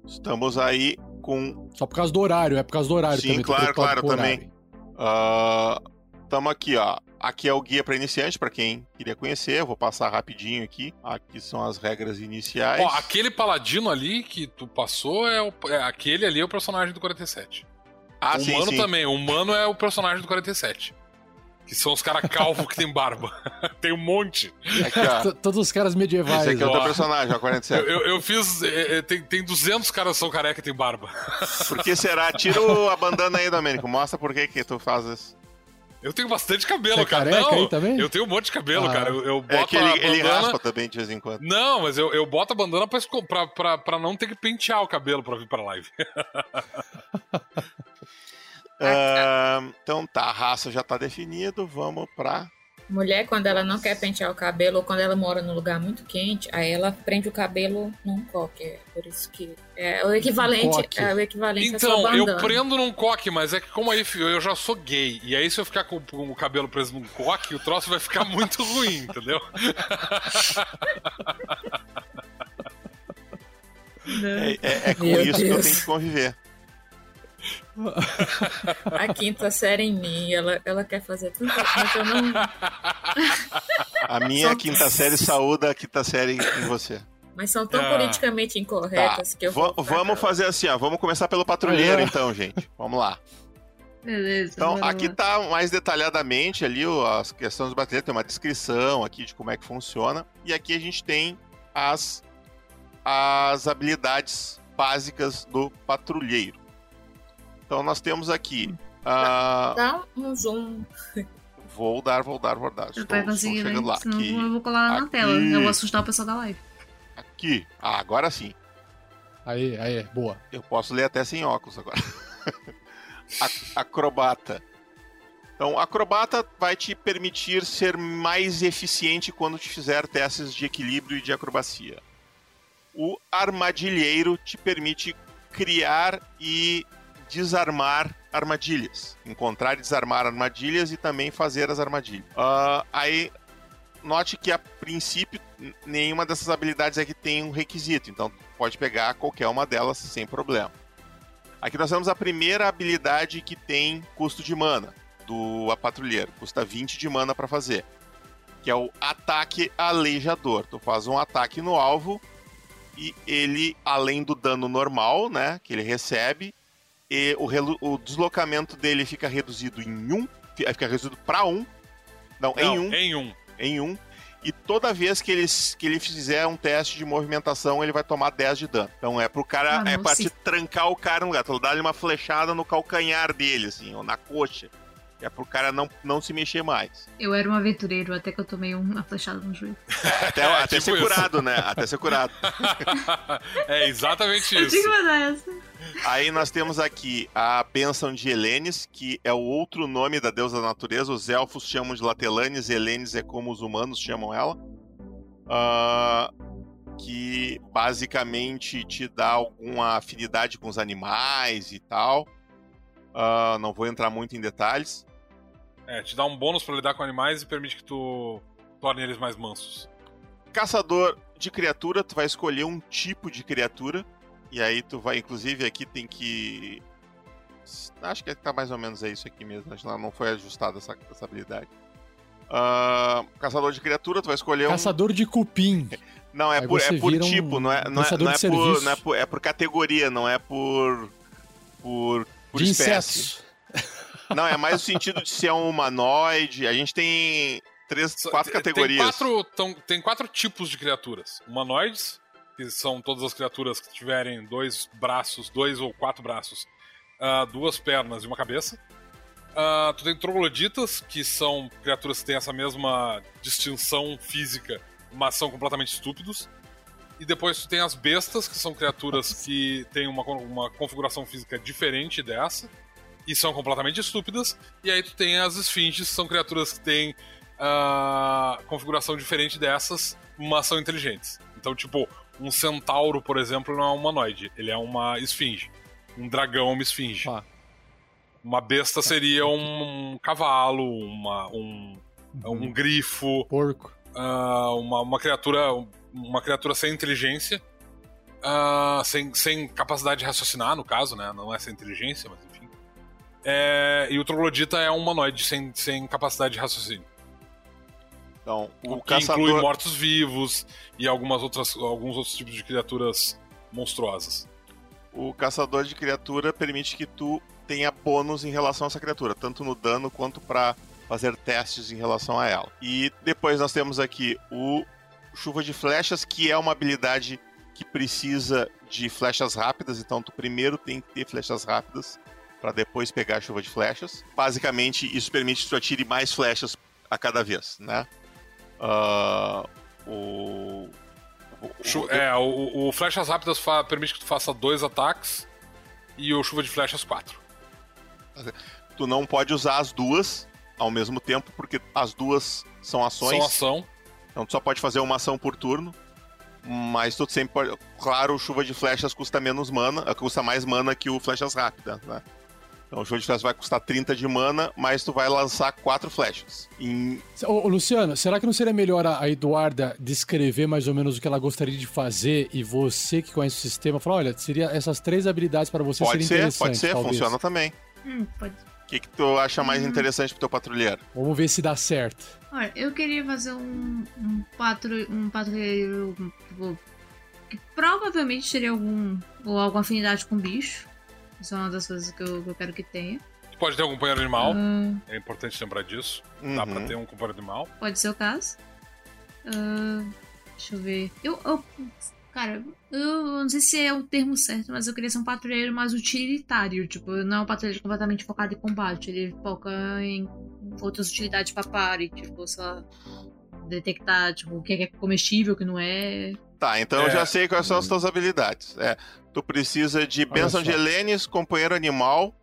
S3: Estamos aí com
S2: Só por causa do horário, é por causa do horário
S3: Sim,
S2: também.
S3: claro, claro, também.
S2: horário.
S3: Ah, tamo aqui, ó. Aqui é o guia para iniciante, para quem queria conhecer. Eu vou passar rapidinho aqui. Aqui são as regras iniciais.
S7: Ó, aquele paladino ali que tu passou é, o, é aquele ali é o personagem do 47.
S3: ah,
S7: o
S3: sim,
S7: humano
S3: sim.
S7: também, o humano é o personagem do 47. Que são os caras calvos que tem barba. *laughs* tem um monte.
S2: T- Todos os caras medievais.
S3: Esse aqui é o
S2: ó.
S3: teu personagem, ó, 47.
S7: Eu, eu, eu fiz. é, é, tem, tem 200 caras que são careca e tem barba. *laughs*
S3: Por que será? Tira o- a bandana aí, Domênico. Mostra por que que tu faz isso.
S7: Eu tenho bastante cabelo,
S2: Você é
S7: cara.
S2: careca
S7: Não,
S2: aí também?
S7: eu tenho um monte de cabelo,
S2: Ah.
S7: cara. Eu, eu boto
S3: É que ele,
S7: a
S3: ele
S7: bandana.
S3: raspa também de vez em quando.
S7: Não, mas eu, eu boto a bandana pra, pra, pra, pra não ter que pentear o cabelo pra vir pra live. *laughs*
S3: Ah, então tá, a raça já tá definido. Vamos pra.
S5: Mulher, quando ela não quer pentear o cabelo ou quando ela mora num lugar muito quente, aí ela prende o cabelo num coque. É por isso que. É o equivalente, é o equivalente à
S7: Então, eu prendo num coque, mas é que como aí filho, eu já sou gay, e aí se eu ficar com, com o cabelo preso num coque, o troço vai ficar muito ruim, entendeu? *laughs*
S3: É, é- é com
S5: Meu
S3: isso que eu
S5: Deus.
S3: tenho que conviver.
S5: A quinta série em mim, ela, ela quer fazer tudo, mas eu não.
S3: A minha
S5: Só-
S3: quinta série saúda a quinta série em você.
S5: Mas são tão
S7: Ah.
S5: politicamente
S3: Tá,
S5: incorretas que eu vou.
S3: vamos fazer assim, ó. Vamos começar pelo patrulheiro,
S2: Ah, é?
S3: então, gente. Vamos lá.
S4: Beleza.
S3: Então, aqui
S4: lá.
S3: tá mais detalhadamente ali o- as questões do batalhão, tem uma descrição aqui de como é que funciona. E aqui a gente tem as, as habilidades básicas do patrulheiro. Então nós temos aqui. ah,
S5: Dá um zoom.
S3: vou dar, vou dar, vou dar.
S4: Eu
S3: Estou,
S4: vai
S3: estou
S4: né?
S3: chegando lá.
S4: Senão
S3: Aqui,
S4: eu vou colar na
S3: aqui.
S4: tela. Eu vou assustar o pessoal da live.
S3: aqui. Ah, agora sim.
S2: Aí, aí, boa.
S3: Eu posso ler até sem óculos agora. *laughs* Acrobata. Então, acrobata vai te permitir ser mais eficiente quando te fizer testes de equilíbrio e de acrobacia. O armadilheiro te permite criar e desarmar armadilhas. Encontrar e desarmar armadilhas e também fazer as armadilhas. Ah, aí, note que a princípio nenhuma dessas habilidades aqui tem um requisito, então pode pegar qualquer uma delas sem problema. Aqui nós temos a primeira habilidade que tem custo de mana do patrulheiro, custa 20 de mana para fazer, que é o ataque aleijador. Tu faz um ataque no alvo e ele, além do dano normal, né, que ele recebe, e o, o deslocamento dele fica reduzido em 1, fica reduzido para 1. Não, em
S7: Não,
S3: 1
S7: Em um.
S3: em um. E toda vez que ele, que ele fizer um teste de movimentação, ele vai tomar 10 de dano. Então é pro cara,
S4: Ah,
S3: é pra
S4: sim.
S3: te trancar o cara no lugar. Tu dá-lhe uma flechada no calcanhar dele, assim, ou na coxa. É pro cara não, não se mexer mais.
S4: Eu era um aventureiro até que eu tomei uma flechada no joelho. *laughs*
S3: Até,
S7: É,
S3: até
S7: tipo
S3: ser
S7: isso.
S3: curado, né? Até ser curado. *laughs*
S7: é exatamente
S4: Eu tinha que
S7: isso.
S4: essa.
S3: Aí nós temos aqui a bênção de Helenes, que é o outro nome da deusa da natureza. Os elfos chamam de Latelanes, Helenes é como os humanos chamam ela. Ah, que basicamente te dá alguma afinidade com os animais e tal. Ah, não vou entrar muito em detalhes.
S7: É, te dá um bônus pra lidar com animais e permite que tu torne eles mais mansos.
S3: Caçador de criatura, tu vai escolher um tipo de criatura. E aí tu vai, inclusive, aqui tem que. Acho que tá mais ou menos é isso aqui mesmo. Acho que não foi ajustada essa, essa habilidade. Ah, caçador de criatura, tu vai escolher um.
S2: Caçador de cupim.
S3: Não, é
S2: Aí
S3: por, é por
S2: vira um
S3: tipo, não é, não é, não é por, não é por. É por categoria, não é por. Por, por
S2: de
S3: espécie.
S2: insetos.
S3: Não, é mais o sentido de ser um humanoide. A gente tem três, quatro
S7: tem-
S3: categorias.
S7: Tem quatro, tão- tem quatro tipos de criaturas. Humanoides, que são todas as criaturas que tiverem dois braços, dois ou quatro braços, ah, duas pernas e uma cabeça. Ah, tu tem trogloditas, que são criaturas que têm essa mesma distinção física, mas são completamente estúpidos. E depois tu tem as bestas, que são criaturas que têm uma, uma configuração física diferente dessa, e são completamente estúpidas. E aí tu tem as esfinges, que são criaturas que têm ah, configuração diferente dessas, mas são inteligentes. Então, tipo, um centauro, por exemplo, não é um humanoide, ele é uma esfinge. Um dragão é uma esfinge.
S2: Ah.
S7: Uma besta seria um cavalo, uma, um, um grifo,
S2: Porco.
S7: ah, uma, uma criatura uma criatura sem inteligência, ah, sem, sem capacidade de raciocinar, no caso, né? Não é sem inteligência, mas enfim. É, e o Troglodita é um humanoide sem, sem capacidade de raciocínio.
S3: Então, o
S7: que inclui
S3: caçador.
S7: mortos-vivos e algumas outras, alguns outros tipos de criaturas monstruosas.
S3: O caçador de criatura permite que tu tenha bônus em relação a essa criatura, tanto no dano quanto pra fazer testes em relação a ela. E depois nós temos aqui o chuva de flechas, que é uma habilidade que precisa de flechas rápidas, então tu primeiro tem que ter flechas rápidas para depois pegar a chuva de flechas. Basicamente, isso permite que tu atire mais flechas a cada vez, né? Ah, o... o-
S7: é, o, o Flechas Rápidas permite que tu faça dois ataques e o Chuva de Flechas quatro.
S3: Tu não pode usar as duas ao mesmo tempo, porque as duas são ações.
S7: São ação.
S3: Então tu só pode fazer uma ação por turno. Mas tu sempre pode. Claro, chuva de flechas custa menos mana, custa mais mana que o flechas rápidas, né? Então o chuva de flechas vai custar 30 de mana, mas tu vai lançar quatro flechas. Em...
S2: Ô, ô, Luciano, será que não seria melhor a Eduarda descrever mais ou menos o que ela gostaria de fazer e você que conhece o sistema falar, olha, seria essas três habilidades para você
S3: Pode ser, pode ser,
S2: talvez.
S3: funciona também.
S4: Hum, pode.
S3: O que, que tu acha mais interessante pro teu patrulheiro?
S2: Vamos ver se dá certo.
S4: Olha, eu queria fazer um, um, patru, um patrulheiro tipo, que provavelmente teria algum ou alguma afinidade com bicho. Isso é uma das coisas que eu, que eu quero que tenha.
S7: Tu pode ter um companheiro animal,
S4: Ah,
S7: é importante lembrar disso. Dá
S3: Uhum.
S7: pra ter um companheiro animal.
S4: pode ser o caso. Ah, deixa eu ver. Eu, eu- Cara, eu não sei se é o termo certo, mas eu queria ser um patrulheiro mais utilitário. Tipo, não é um patrulheiro completamente focado em combate. Ele foca em outras utilidades pra party. Tipo, sei lá, detectar tipo, o que é comestível, o que não é.
S3: Tá, então eu
S7: É.
S3: já sei quais são as tuas habilidades. É, tu precisa de Bênção de Helenes, Companheiro Animal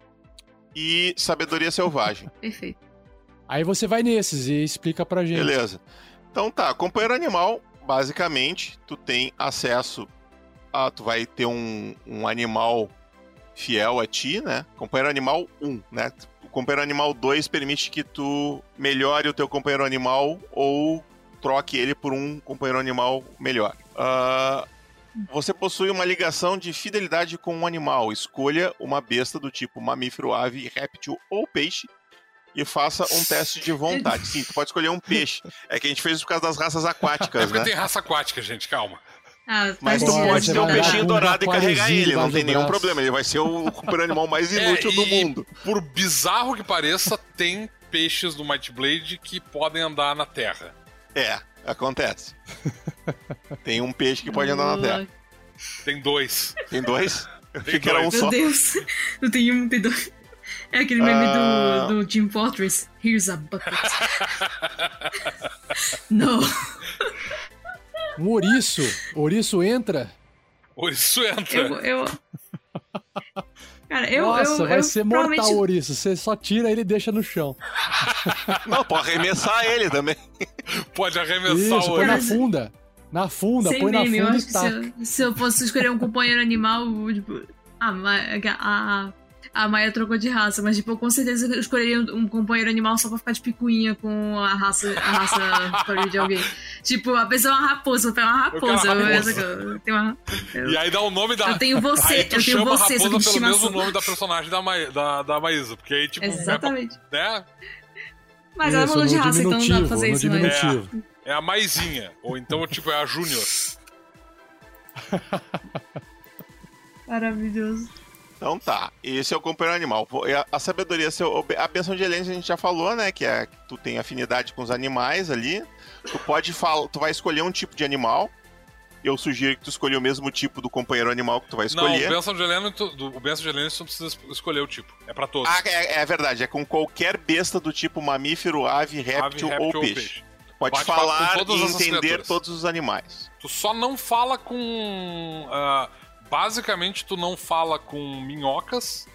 S3: e Sabedoria Selvagem. *laughs*
S4: Perfeito.
S2: Aí você vai nesses e explica pra gente.
S3: Beleza. Então tá, companheiro animal, basicamente, tu tem acesso a. Tu vai ter um, um animal fiel a ti, né? Companheiro animal 1, né? O companheiro animal 2 permite que tu melhore o teu companheiro animal ou troque ele por um companheiro animal melhor. Ah, você possui uma ligação de fidelidade com um animal. Escolha uma besta do tipo mamífero, ave, réptil ou peixe e faça um teste de vontade. Sim, tu pode escolher um peixe. É que a gente fez isso por causa das raças
S7: É
S3: aquáticas,
S7: porque
S3: né?
S7: tem raça aquática, gente, calma.
S4: Ah,
S3: Mas tu
S2: Pode,
S3: ter um peixinho
S2: com
S3: dourado e carregar ele, não tem
S2: do
S3: nenhum problema. Ele vai ser o animal mais
S7: É,
S3: inútil do
S7: e-
S3: mundo.
S7: Por bizarro que pareça, tem peixes do Might Blade que podem andar na terra.
S3: É, acontece. *laughs* Tem um peixe que pode andar na terra.
S7: Tem dois.
S3: Tem dois? Eu achei que era um
S7: dois.
S3: só.
S4: Meu Deus. Não tem um, tem dois. É aquele meme
S3: Ah.
S4: do, do Team Fortress. Here's a bucket. Não.
S2: Um ouriço. Ouriço entra.
S7: Ou isso entra.
S4: Eu. eu... *laughs* Cara, eu.
S2: Nossa,
S4: eu,
S2: vai
S4: eu
S2: ser mortal o
S4: provavelmente-
S2: ouriço. Você só tira ele e deixa no chão. *laughs*
S3: Não, pode arremessar ele também. *laughs*
S7: Pode arremessar
S2: Isso,
S7: o
S2: põe na funda. Na funda,
S4: Sem
S2: põe na
S4: meme, eu
S2: funda
S4: acho
S2: e
S4: que se
S2: taca.
S4: eu, se eu fosse escolher um companheiro animal, eu, tipo. A, Ma- a, a Maia trocou de raça, mas tipo, eu com certeza eu escolheria um, companheiro animal só pra ficar de picuinha com a raça, a raça *laughs* de alguém. Tipo, a pessoa é uma raposa, eu pego uma raposa. Eu,
S7: raposa.
S4: eu, tenho uma,
S7: E aí dá o nome da.
S4: eu tenho você,
S7: aí tu
S4: eu tenho
S7: chama
S4: você,
S7: raposa
S4: de
S7: pelo mesmo nome da personagem da, Ma... da, da Maísa. Porque aí, tipo,
S4: Exatamente.
S7: né?
S4: Mas ela
S2: Isso,
S4: falou de
S2: no
S4: raça, então não dá pra fazer isso, né?
S2: diminutivo.
S7: É a Maisinha. Ou então, tipo, é a Júnior.
S4: Maravilhoso.
S3: Então tá, esse é o companheiro animal. E A, sabedoria, a benção de Helenes a gente já falou, né? Que é que tu tem afinidade com os animais ali. Tu pode falar, tu vai escolher um tipo de animal. Eu sugiro que tu escolha o mesmo tipo do companheiro animal que tu vai
S7: Não,
S3: escolher.
S7: o Benção de Helena, tu, do, o Benção de Helena, tu não precisa es- escolher o tipo. É pra todos.
S3: Ah, é, é verdade, é com qualquer besta do tipo mamífero, ave, réptil,
S7: Ave,
S3: ou peixe. Pode
S7: Bate
S3: falar e entender todos os animais.
S7: Tu só não fala com. ah, basicamente, tu não fala com minhocas.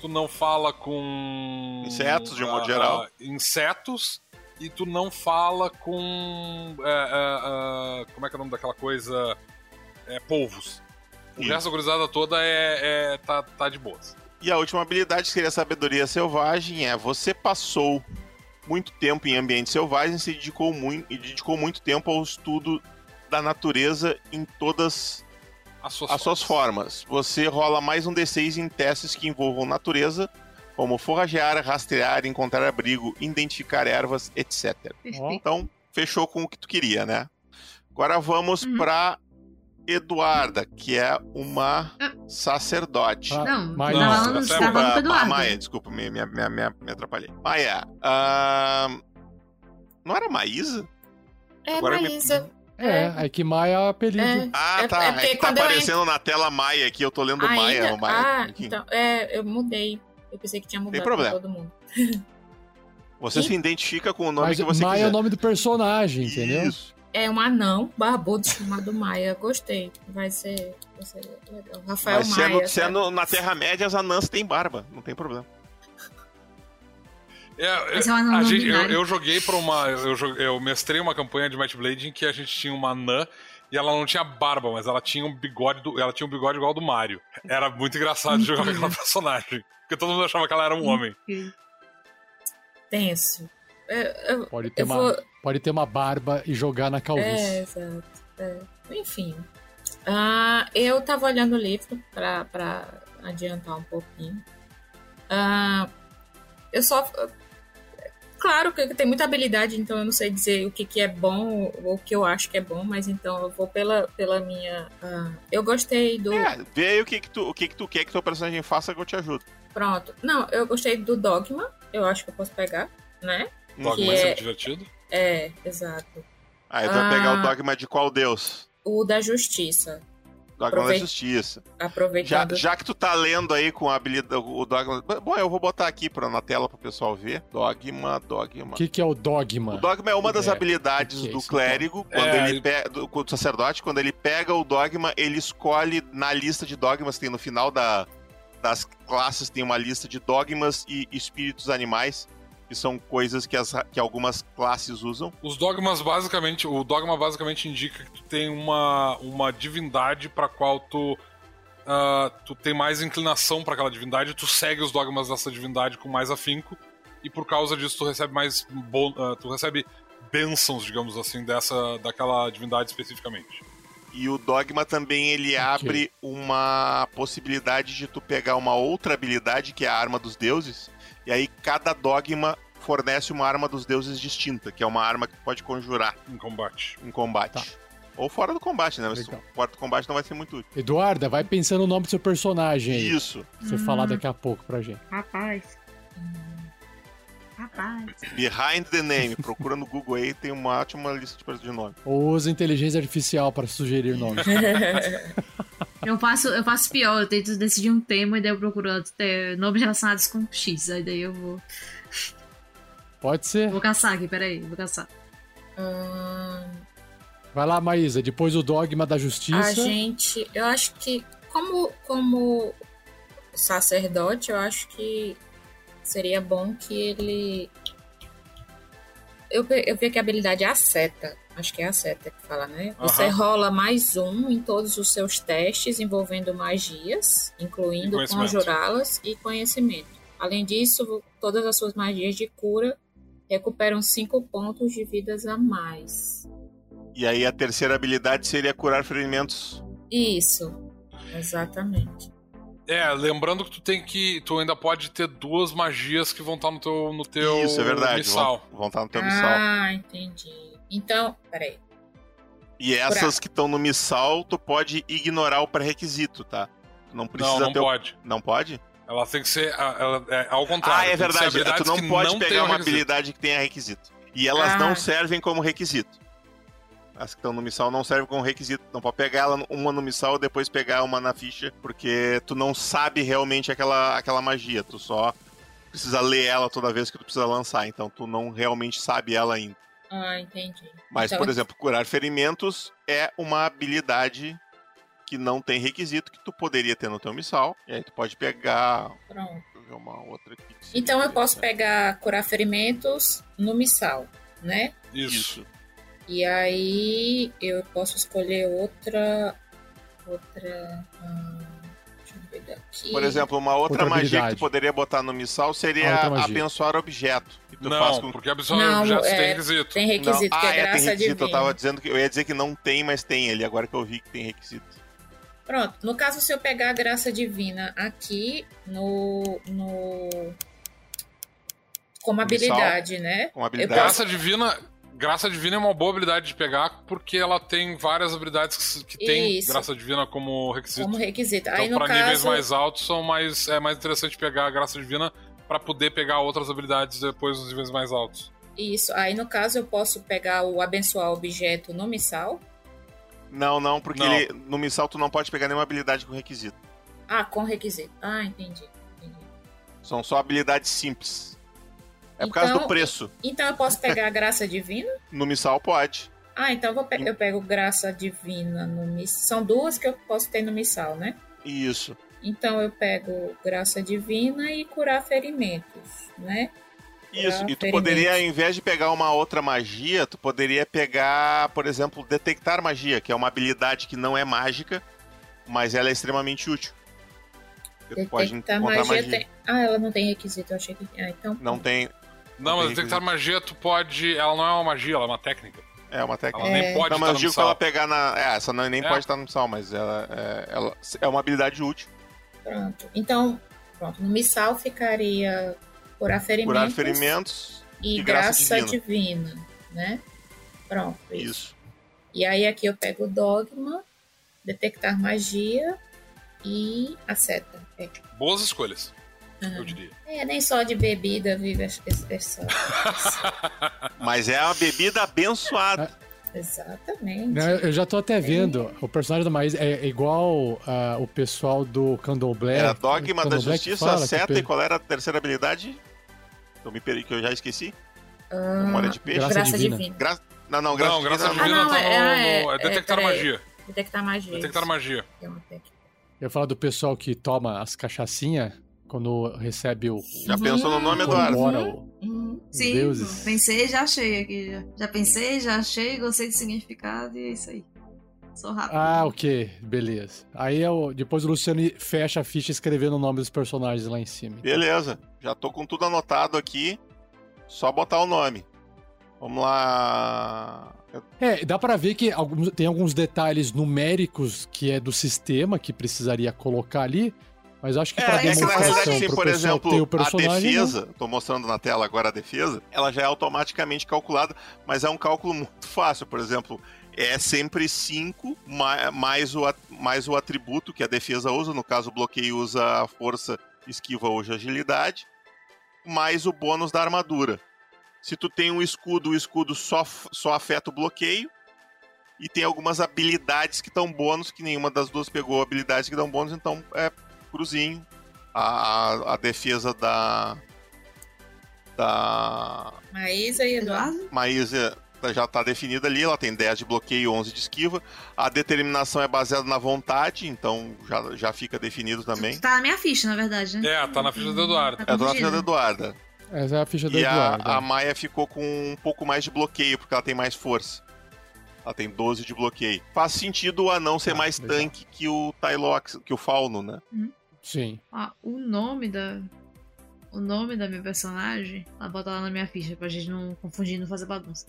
S7: Tu não fala com.
S3: Insetos, de um modo
S7: ah,
S3: geral.
S7: ah, insetos. E tu não fala com. ah, ah, como é que é o nome daquela coisa? É, polvos. O
S3: Isso.
S7: resto da gurizada toda é, é- tá, tá de boas.
S3: E a última habilidade, que seria a sabedoria selvagem, é você passou muito tempo em ambientes selvagens e se dedicou muito, e dedicou muito tempo ao estudo da natureza em todas
S7: As suas,
S3: as suas formas. Você rola mais um D6 em testes que envolvam natureza como forragear, rastrear, encontrar abrigo, identificar ervas, etc. Então, fechou com o que tu queria, né? Agora vamos
S4: Uhum.
S3: pra Eduarda, que é uma
S4: Ah.
S3: sacerdote.
S2: Ah,
S4: Não, tá
S7: Não, certo.
S4: tá falando com o Eduardo.
S3: Maia, desculpa, me, me, me, me, me atrapalhei. Maia, ah, não era Maísa?
S5: É,
S3: Agora me-
S5: Maísa.
S2: É, é que Maia é apelido.
S5: É.
S3: Ah,
S5: É-
S3: tá.
S5: é
S3: É, tá
S5: quando eu
S3: aparecendo na tela Maia aqui, eu tô lendo Maia.
S5: Ainda?
S3: o Maia.
S5: Ah, então, é, eu mudei. Eu pensei que tinha mudado pra
S3: problema.
S5: todo mundo. *laughs*
S3: Você
S5: E-
S3: se identifica com o nome
S2: Mas
S3: que você
S2: Maia é
S3: quiser.
S2: o nome do personagem, entendeu?
S3: Isso.
S5: É um anão barbudo chamado Maia. Gostei. Vai ser, vai ser legal. Rafael
S3: Mas se é,
S5: Maia.
S3: no, se é no- na Terra-média, as anãs têm barba. Não tem problema.
S7: É,
S4: Mas é um anão
S7: a
S4: não
S7: gente, eu, eu joguei pra uma. Eu, eu mestrei uma campanha de Might Blade em que a gente tinha uma anã e ela não tinha barba, mas ela tinha um bigode do, ela tinha um bigode igual ao do Mario. Era muito engraçado jogar com aquela personagem. Porque todo mundo achava que ela era um homem.
S5: Tenso. É, eu-
S2: Pode ter,
S5: eu
S2: uma,
S5: vou-
S2: pode ter uma barba e jogar na calvície.
S5: É, exato. É. Enfim. Ah, eu tava olhando o livro pra, pra adiantar um pouquinho. Ah, eu só. Claro que tem muita habilidade, então eu não sei dizer o que, que é bom ou o que eu acho que é bom, mas então eu vou pela, pela minha. ah, eu gostei do.
S3: É, vê aí o que, que, tu, o que, que tu quer que teu personagem faça que eu te ajudo.
S5: Pronto. Não, eu gostei do Dogma. Eu acho que eu posso pegar, né?
S7: Dogma
S5: Que
S7: é
S5: é-
S7: sempre divertido.
S5: É, exato.
S3: Aí tu vai pegar o
S5: Ah.
S3: dogma de qual deus?
S5: O da Justiça.
S3: Dogma
S5: Aprovei-
S3: da justiça. Já,
S5: Aproveitando.
S3: já que tu tá lendo aí com a habilidade, o dogma. Bom, eu vou botar aqui pra, na tela pro pessoal ver. Dogma, dogma.
S2: O que, que é o dogma?
S3: O dogma é uma das
S2: É,
S3: habilidades
S2: o que é
S3: do clérigo,
S7: então?
S3: quando
S7: É,
S3: ele pega, do, do sacerdote, quando ele pega o dogma, ele escolhe na lista de dogmas, tem no final da, das classes, tem uma lista de dogmas e espíritos animais, que são coisas que, as, que algumas classes usam.
S7: Os dogmas basicamente, o dogma basicamente indica que tu tem uma, uma divindade pra qual tu ah, tu tem mais inclinação pra aquela divindade, tu segue os dogmas dessa divindade com mais afinco e por causa disso tu recebe mais bon- ah, tu recebe bênçãos, digamos assim, dessa daquela divindade especificamente.
S3: E o dogma também ele abre uma possibilidade de tu pegar uma outra habilidade, que é a arma dos deuses, e aí cada dogma fornece uma arma dos deuses distinta, que é uma arma que pode conjurar
S7: Em combate.
S3: em combate.
S2: Tá.
S3: Ou fora do combate, né? Mas
S2: Legal.
S3: fora do combate não vai ser muito útil.
S2: Eduarda, vai pensando no nome do seu personagem aí.
S3: Isso.
S2: Pra você
S4: Hum.
S2: falar daqui a pouco pra gente.
S4: Rapaz. Rapaz.
S3: Behind the name. *laughs* Procura no Google aí, tem uma ótima lista de de nome.
S2: Ou usa inteligência artificial para sugerir nomes. *laughs*
S4: Eu faço, eu faço pior, eu tento decidir um tema e daí eu procuro é, nomes relacionados com X. Aí daí eu vou.
S2: Pode ser.
S4: Vou caçar aqui, peraí, vou caçar.
S5: Ahn,
S2: Vai lá, Maísa. Depois o dogma da justiça.
S5: a gente. Eu acho que, como, como sacerdote, eu acho que seria bom que ele. Eu, eu vi que a habilidade é a seta. Acho que é a seta que fala, né? Você
S7: Aham.
S5: rola mais um em todos os seus testes envolvendo magias, incluindo conjurá-las e conhecimento. Além disso, todas as suas magias de cura recuperam 5 pontos de vidas a mais.
S3: E aí a terceira habilidade seria curar ferimentos.
S5: Isso, exatamente.
S7: É, lembrando que tu tem que. Tu ainda pode ter duas magias que vão estar no teu, no teu
S3: Isso, é verdade.
S7: missal.
S3: Vão, vão estar no teu missal.
S5: Ah, entendi. Então, peraí.
S3: E essas que estão no missal, tu pode ignorar o pré-requisito, tá? Tu não precisa
S7: Não, não
S3: ter o-
S7: pode.
S3: Não pode?
S7: Ela tem que ser. ah, Ela, é, ao contrário.
S3: Ah, é verdade. Tu
S7: habilidades
S3: não pode
S7: não
S3: pegar uma
S7: requisito.
S3: habilidade que tenha requisito. E elas
S5: Ah.
S3: não servem como requisito. As que estão no missal não servem como requisito. Não pode pegar ela uma no missal e depois pegar uma na ficha, porque tu não sabe realmente aquela, aquela magia. Tu só precisa ler ela toda vez que tu precisa lançar. Então tu não realmente sabe ela ainda.
S5: Ah, entendi.
S3: Mas,
S5: Então,
S3: por exemplo, curar ferimentos é uma habilidade que não tem requisito que tu poderia ter no teu missal. E aí tu pode pegar.
S5: Pronto.
S3: Deixa eu ver uma outra aqui.
S5: Então eu posso pegar curar ferimentos no missal, né?
S7: Isso.
S5: E aí eu posso escolher outra. Outra. hum, daqui.
S3: Por exemplo, uma outra,
S2: Outra
S3: magia que tu poderia botar no missal seria abençoar objeto. Que tu faz
S7: Não,
S3: com...
S7: porque
S5: Não,
S7: objetos
S5: é-
S7: tem requisito.
S5: Tem requisito,
S3: não.
S5: que
S3: ah,
S5: é
S3: é,
S5: graça
S3: tem requisito.
S5: divina.
S3: Eu tava dizendo que eu ia dizer que não tem, mas tem ele. Agora que eu vi que tem requisito.
S5: Pronto. No caso, se eu pegar a graça divina aqui no. no como habilidade, né?
S3: Com
S5: Eu
S3: habilidade.
S5: posso-
S7: Graça divina. Graça divina é uma boa habilidade de pegar porque ela tem várias habilidades que, que tem
S5: Isso.
S7: graça divina como requisito.
S5: Como requisito.
S7: Então,
S5: Aí no
S7: pra níveis
S5: caso.
S7: mais altos, são mais, é mais interessante pegar a graça divina pra poder pegar outras habilidades depois nos níveis mais altos.
S5: Isso. Aí no caso eu posso pegar o abençoar objeto no missal.
S3: Não, não, porque
S7: Não.
S3: ele- no missal tu não pode pegar nenhuma habilidade com requisito.
S5: Ah, com requisito. Ah, entendi. entendi.
S3: São só habilidades simples. É por causa
S5: Então-
S3: do preço.
S5: Então eu posso pegar a graça divina? *laughs*
S3: No missal pode.
S5: Ah, então eu, pe- eu pego graça divina no missal. São duas que eu posso ter no missal, né?
S3: Isso.
S5: Então eu pego graça divina e curar ferimentos, né?
S3: Isso. E tu poderia, ao invés de pegar uma outra magia, tu poderia pegar, por exemplo, detectar magia, que é uma habilidade que não é mágica, mas ela é extremamente útil. Pode
S5: Detectar
S3: encontrar
S5: magia,
S3: magia.
S5: tem. Ah, ela não tem requisito, eu achei que. Ah, então.
S3: Não tem.
S7: Não, mas detectar magia, tu pode. Ela não é uma magia, ela é uma técnica.
S3: É uma técnica.
S7: Ela nem
S5: É.
S7: pode
S3: Não,
S7: estar
S3: mas eu
S7: no
S3: digo que
S7: missal.
S3: ela pegar na. É, essa não, nem
S7: É.
S3: pode estar no missal, mas ela é, ela é uma habilidade útil.
S5: Pronto. Então, pronto. No missal ficaria curar ferimentos.
S3: Curar ferimentos.
S5: E
S3: e graça
S5: graça, divina. né? Pronto, isso.
S3: Isso.
S5: E aí aqui eu pego o dogma, detectar magia e a seta. É,
S7: Boas escolhas. Eu diria.
S5: É, nem só de bebida vive essa. essa- *laughs*
S3: Mas é uma bebida abençoada.
S5: Exatamente.
S2: Não, eu já tô até vendo. O personagem da Maísa é igual ah, o pessoal do Candomblé.
S3: Era dogma da justiça,
S2: fala que
S3: seta e qual era a terceira habilidade? Eu me perdi que eu já esqueci.
S5: Ah,
S3: Memória de peixe.
S2: Graça
S5: graça
S2: divina.
S5: divina.
S3: Gra... Não, não, graça
S7: não, graça
S3: divina
S7: divina
S5: não,
S7: tá
S5: é-
S7: no,
S5: é-
S7: no- é
S5: é-
S7: detectar
S5: peraí.
S7: magia.
S5: Detectar magia.
S7: Detectar magia.
S5: É.
S2: Eu ia falar do pessoal que toma as cachaçinhas quando recebe o.
S3: Já pensou no nome, Eduardo?
S2: Corpora o-
S5: Hum,
S2: os
S4: Sim,
S2: deuses.
S4: pensei, já achei aqui. Já, já pensei, já achei, gostei do significado e é isso aí. Sou rápido.
S2: Ah, ok, beleza. Aí é o- depois o Luciano fecha a ficha escrevendo o nome dos personagens lá em cima.
S3: Beleza. Já tô com tudo anotado aqui. Só botar o nome. Vamos lá.
S2: É, dá pra ver que alguns- tem alguns detalhes numéricos que é do sistema que precisaria colocar ali, mas acho que pra
S3: É, é que na
S2: demonstração
S3: se
S2: pro
S3: por exemplo, a
S2: né?
S3: defesa, tô mostrando na tela agora a defesa, ela já é automaticamente calculada, mas é um cálculo muito fácil. Por exemplo, é sempre 5 mais o, mais o atributo que a defesa usa, no caso o bloqueio usa a força, esquiva ou agilidade, mais o bônus da armadura. Se tu tem um escudo, o escudo só, só afeta o bloqueio. E tem algumas habilidades que dão bônus, que nenhuma das duas pegou habilidades que dão bônus, então é cruzinho. A, a defesa da. Da
S5: Maísa e Eduardo.
S4: Eduardo?
S3: Maísa já tá definida ali, ela tem 10 de bloqueio e 11 de esquiva. A determinação é baseada na vontade, então já, já fica definido também.
S4: Tá na minha ficha, na verdade, né?
S7: É, tá na ficha do Eduardo.
S4: Tá
S3: Eu tô na ficha da
S4: confundida.
S3: Eduarda.
S2: Essa é a ficha do
S3: E a,
S2: Eduardo.
S3: a Maia ficou com um pouco mais de bloqueio, porque ela tem mais força. Ela tem 12 de bloqueio. Faz sentido o anão ser
S2: Ah,
S3: mais
S2: legal.
S3: tanque que o Tylox, que o Fauno, né?
S2: Sim.
S4: Ó, o nome da. O nome da minha personagem, ela bota lá na minha ficha pra gente não confundir e não fazer bagunça.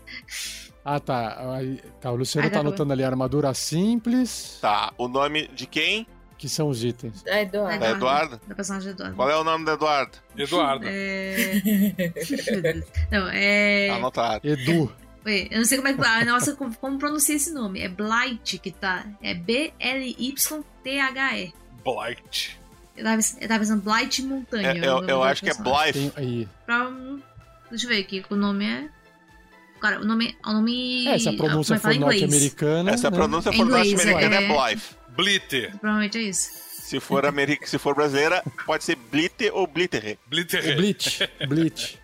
S2: Ah, tá. Aí- tá. O Luciano
S4: Aí
S2: tá
S4: pra-
S2: anotando ali armadura simples,
S3: Tá, o nome de quem?
S2: que são os itens.
S5: Da Eduardo.
S3: Da Eduarda?
S4: Da personagem do Eduardo.
S3: Qual é o nome da Eduarda?
S7: Eduardo.
S4: É. *laughs* não, é.
S3: Anotado.
S2: Edu.
S4: Oi, eu não sei como é que. Ah, nossa, como, como pronuncia esse nome? É Blight que tá. É B-L-Y-T-H-E.
S7: Blight.
S4: Eu tava, eu tava pensando Blight Montanha.
S3: É, eu eu acho que é Blythe.
S2: Tem aí.
S4: Pra, deixa eu ver aqui, o nome é. Cara, o nome. O nome
S2: É, se a pronúncia
S4: é
S2: for
S4: fala em inglês?
S2: norte-americana.
S3: Essa
S2: né?
S3: pronúncia for norte-americana é,
S4: é-
S3: Blythe.
S7: Blitter.
S4: Provavelmente é isso.
S3: Se for, americ... Se for brasileira, pode ser Blitter ou Blittere.
S2: É
S7: Blitter.
S2: Bleach. Bleach.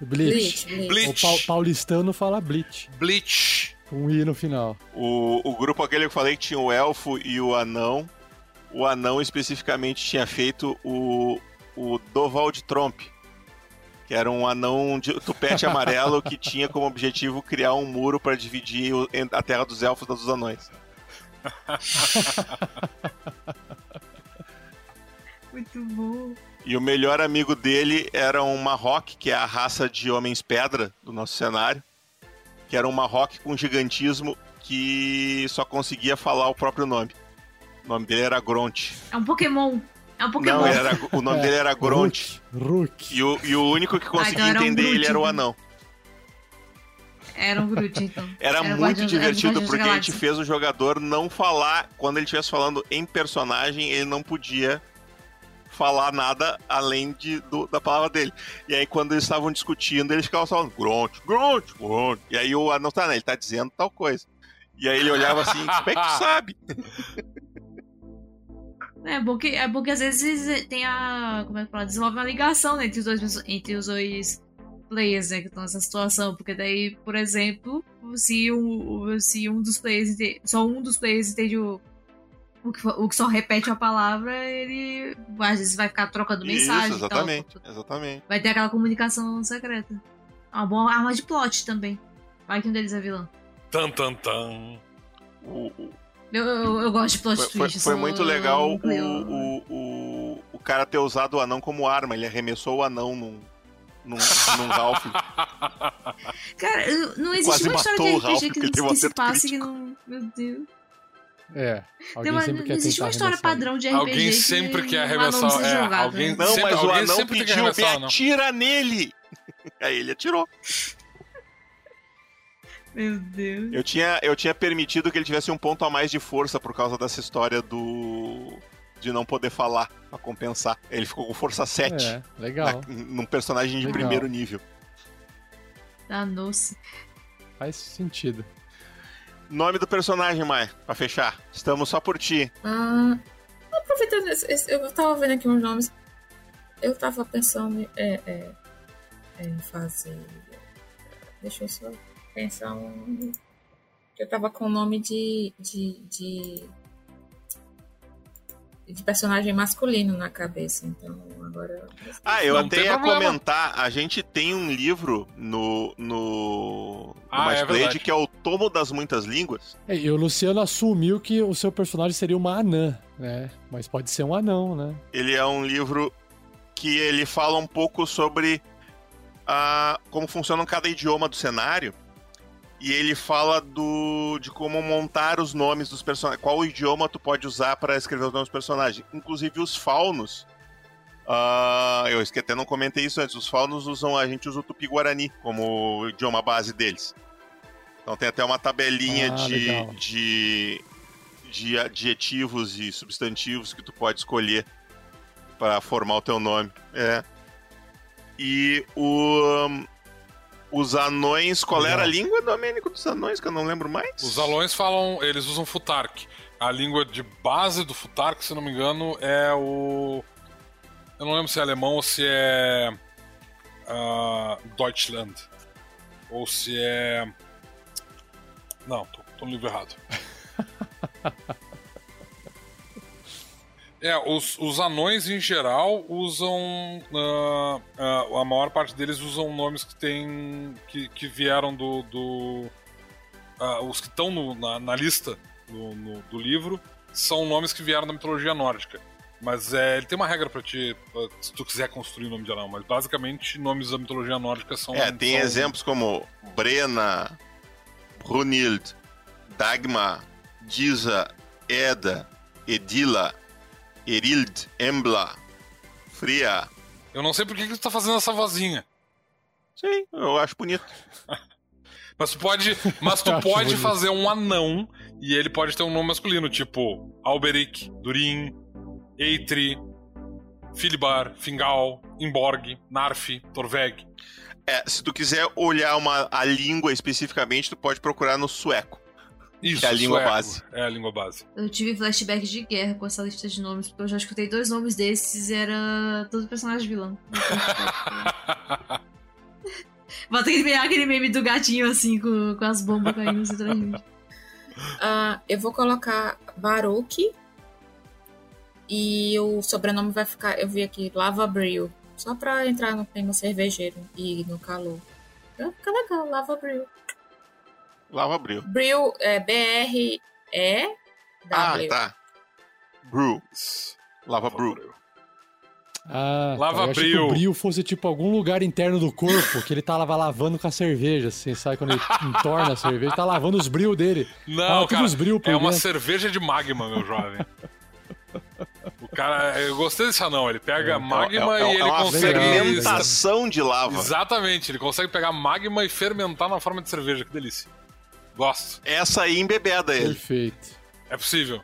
S2: Bleach.
S5: Bleach, Bleach.
S2: O paulistano fala Bleach.
S7: Bleach.
S2: Com um I no final.
S3: O, o grupo aquele que eu falei que tinha o elfo e o anão. O anão especificamente tinha feito o, o Dovald Tromp. Que era um anão de tupete amarelo que tinha como objetivo criar um muro para dividir a terra dos elfos dos anões.
S4: Muito bom.
S3: E o melhor amigo dele era um Marrock, que é a raça de homens pedra do nosso cenário. Que era um Marrock com gigantismo que só conseguia falar o próprio nome. O nome dele era Gront.
S4: É um Pokémon. É um Pokémon.
S3: Não, era, o nome
S2: É,
S3: dele era Gront.
S2: Rook.
S3: E o, e o único que conseguia
S4: então era um
S3: entender ele
S4: Groot,
S3: era o
S4: então.
S3: anão.
S4: Era um Groot, então. *laughs*
S3: Era,
S4: Era
S3: muito
S4: Guardião- era
S3: divertido
S4: da
S3: porque a gente fez o jogador não falar. Quando ele estivesse falando em personagem, ele não podia falar nada além de, do- da palavra dele. E aí, quando eles estavam discutindo, eles ficavam falando Gront, Gront, Gront. E aí o anão tá, né? Ele tá dizendo tal coisa. E aí ele olhava assim, como é que tu sabe? *laughs*
S4: É bom que, é bom que às vezes tem a. Como é que fala? Desenvolve uma ligação né, entre, os dois, entre os dois players né, que estão nessa situação. Porque daí, por exemplo, se um, se um dos players entende, só um dos players entende o, o, que, o que só repete a palavra, ele às vezes vai ficar trocando mensagem.
S3: Isso,
S4: e tal.
S3: exatamente. Exatamente.
S4: Vai ter aquela comunicação secreta. É uma boa arma de plot também. Vai que um deles é vilão.
S7: Tan, tan, tan.
S3: O-
S4: Eu, eu, eu gosto de plot
S3: foi, foi,
S4: twist.
S3: foi
S4: sou-
S3: muito legal o, o, o, o cara ter usado o anão como arma. Ele arremessou o anão num, num, *laughs* num Ralph.
S4: Cara, não existe
S3: Quase
S4: uma história
S3: o
S4: de RPG que,
S3: um
S4: que se passe que
S3: crítico.
S4: não. Meu Deus.
S2: É. Alguém
S4: uma-
S2: sempre
S4: não
S2: quer
S4: existe uma história padrão de RPG.
S7: Alguém
S4: que
S7: sempre quer
S4: um anão
S7: arremessar. É,
S4: jogado,
S7: alguém
S4: né?
S3: Não,
S7: sempre,
S3: mas o
S7: alguém
S3: anão
S7: sempre tem que
S3: pediu, me
S7: o anão.
S3: atira nele! *laughs* Aí ele atirou.
S4: Meu Deus.
S3: Eu tinha, eu tinha permitido que ele tivesse um ponto a mais de força por causa dessa história do. de não poder falar pra compensar. Ele ficou com força 7
S2: É, legal.
S3: na- num personagem de
S2: Legal.
S3: primeiro nível.
S4: Danou-se.
S2: Faz sentido.
S3: Nome do personagem, Maia, pra fechar. Estamos só por ti.
S5: Ah, aproveitando, esse- esse- eu tava vendo aqui uns nomes. Eu tava pensando em- é, é, em fazer. Deixa eu só pensar um. Eu tava com o nome de. de, de, de personagem masculino na cabeça, então agora.
S3: Ah, eu até ia
S7: problema.
S3: comentar. A gente tem um livro no. no. no
S7: Ah,
S3: Might
S7: é
S3: Blade que é o Tomo das Muitas Línguas.
S2: É, e o Luciano assumiu que o seu personagem seria uma anã, né? Mas pode ser um anão, né?
S3: Ele é um livro que ele fala um pouco sobre a, como funciona cada idioma do cenário. E ele fala do, de como montar os nomes dos personagens. Qual idioma tu pode usar para escrever os nomes dos personagens. Inclusive os faunos. ah, eu esqueci, até não comentei isso antes. Os faunos usam. A gente usa o tupi-guarani como idioma base deles. Então tem até uma tabelinha
S2: Ah,
S3: de, de, de adjetivos e substantivos que tu pode escolher para formar o teu nome. É. E o, os anões. Qual era a língua, Domênico, dos anões, que eu não lembro mais?
S7: Os anões falam, eles usam Futark. A língua de base do Futark, se não me engano, é o. Eu não lembro se é alemão ou se é. ah, Deutschland. Ou se é. Não, tô, tô no livro errado. *laughs* É, os, os anões em geral usam. ah, ah, a maior parte deles usam nomes que tem. que, que vieram do. do ah, os que estão na, na lista do, no- do livro são nomes que vieram da mitologia nórdica. Mas é, ele tem uma regra pra ti, pra- se tu quiser construir o nome de anão. Mas basicamente, nomes da mitologia nórdica são.
S3: É, tem
S7: são-
S3: exemplos como Brena, Brunild, Dagmar, Giza, Eda, Edila, Erild, Embla, Fria.
S7: Eu não sei por que, que tu tá fazendo essa vozinha.
S3: Sim, eu acho bonito. *laughs*
S7: Mas tu pode, mas tu *laughs* pode fazer um anão e ele pode ter um nome masculino, tipo Alberic, Durin, Eitri, Filibar, Fingal, Imborg, Narf, Torveg.
S3: É, se tu quiser olhar uma, a língua especificamente, tu pode procurar no sueco.
S7: Isso,
S3: Que é a língua
S7: sueco.
S3: base.
S7: É a língua base.
S4: Eu tive flashbacks de guerra com essa lista de nomes, porque eu já escutei dois nomes desses e era todo personagem vilão. Vou ter que pegar aquele meme do gatinho assim, com, com as bombas caindo assim atrás de mim.
S5: Ah, eu vou colocar Baruch. E o sobrenome vai ficar, eu vi aqui, Lava Bril. Só pra entrar no clima cervejeiro e no calor. Vai ficar legal, Lava Bril.
S3: Lava Bril.
S5: Bril é B-R-E-W.
S3: Ah, tá. Brew. Lava Brew.
S2: Ah,
S7: Lava
S2: tá. eu achei que
S7: bril.
S2: o bril fosse tipo algum lugar interno do corpo que ele tava lavando com a cerveja, assim, sabe? Quando ele entorna a cerveja, ele tá lavando os bril dele.
S7: Não,
S2: Ah,
S7: cara,
S2: os bril
S7: é uma
S2: dentro.
S7: cerveja de magma, meu jovem. Cara, eu gostei desse anão. Ele pega
S2: É,
S7: magma
S3: é, é,
S7: e ele
S3: é uma
S7: consegue.
S3: fermentação de lava.
S7: Exatamente, ele consegue pegar magma e fermentar na forma de cerveja. Que delícia. Gosto.
S3: Essa aí embebeda ele.
S2: Perfeito.
S7: É possível.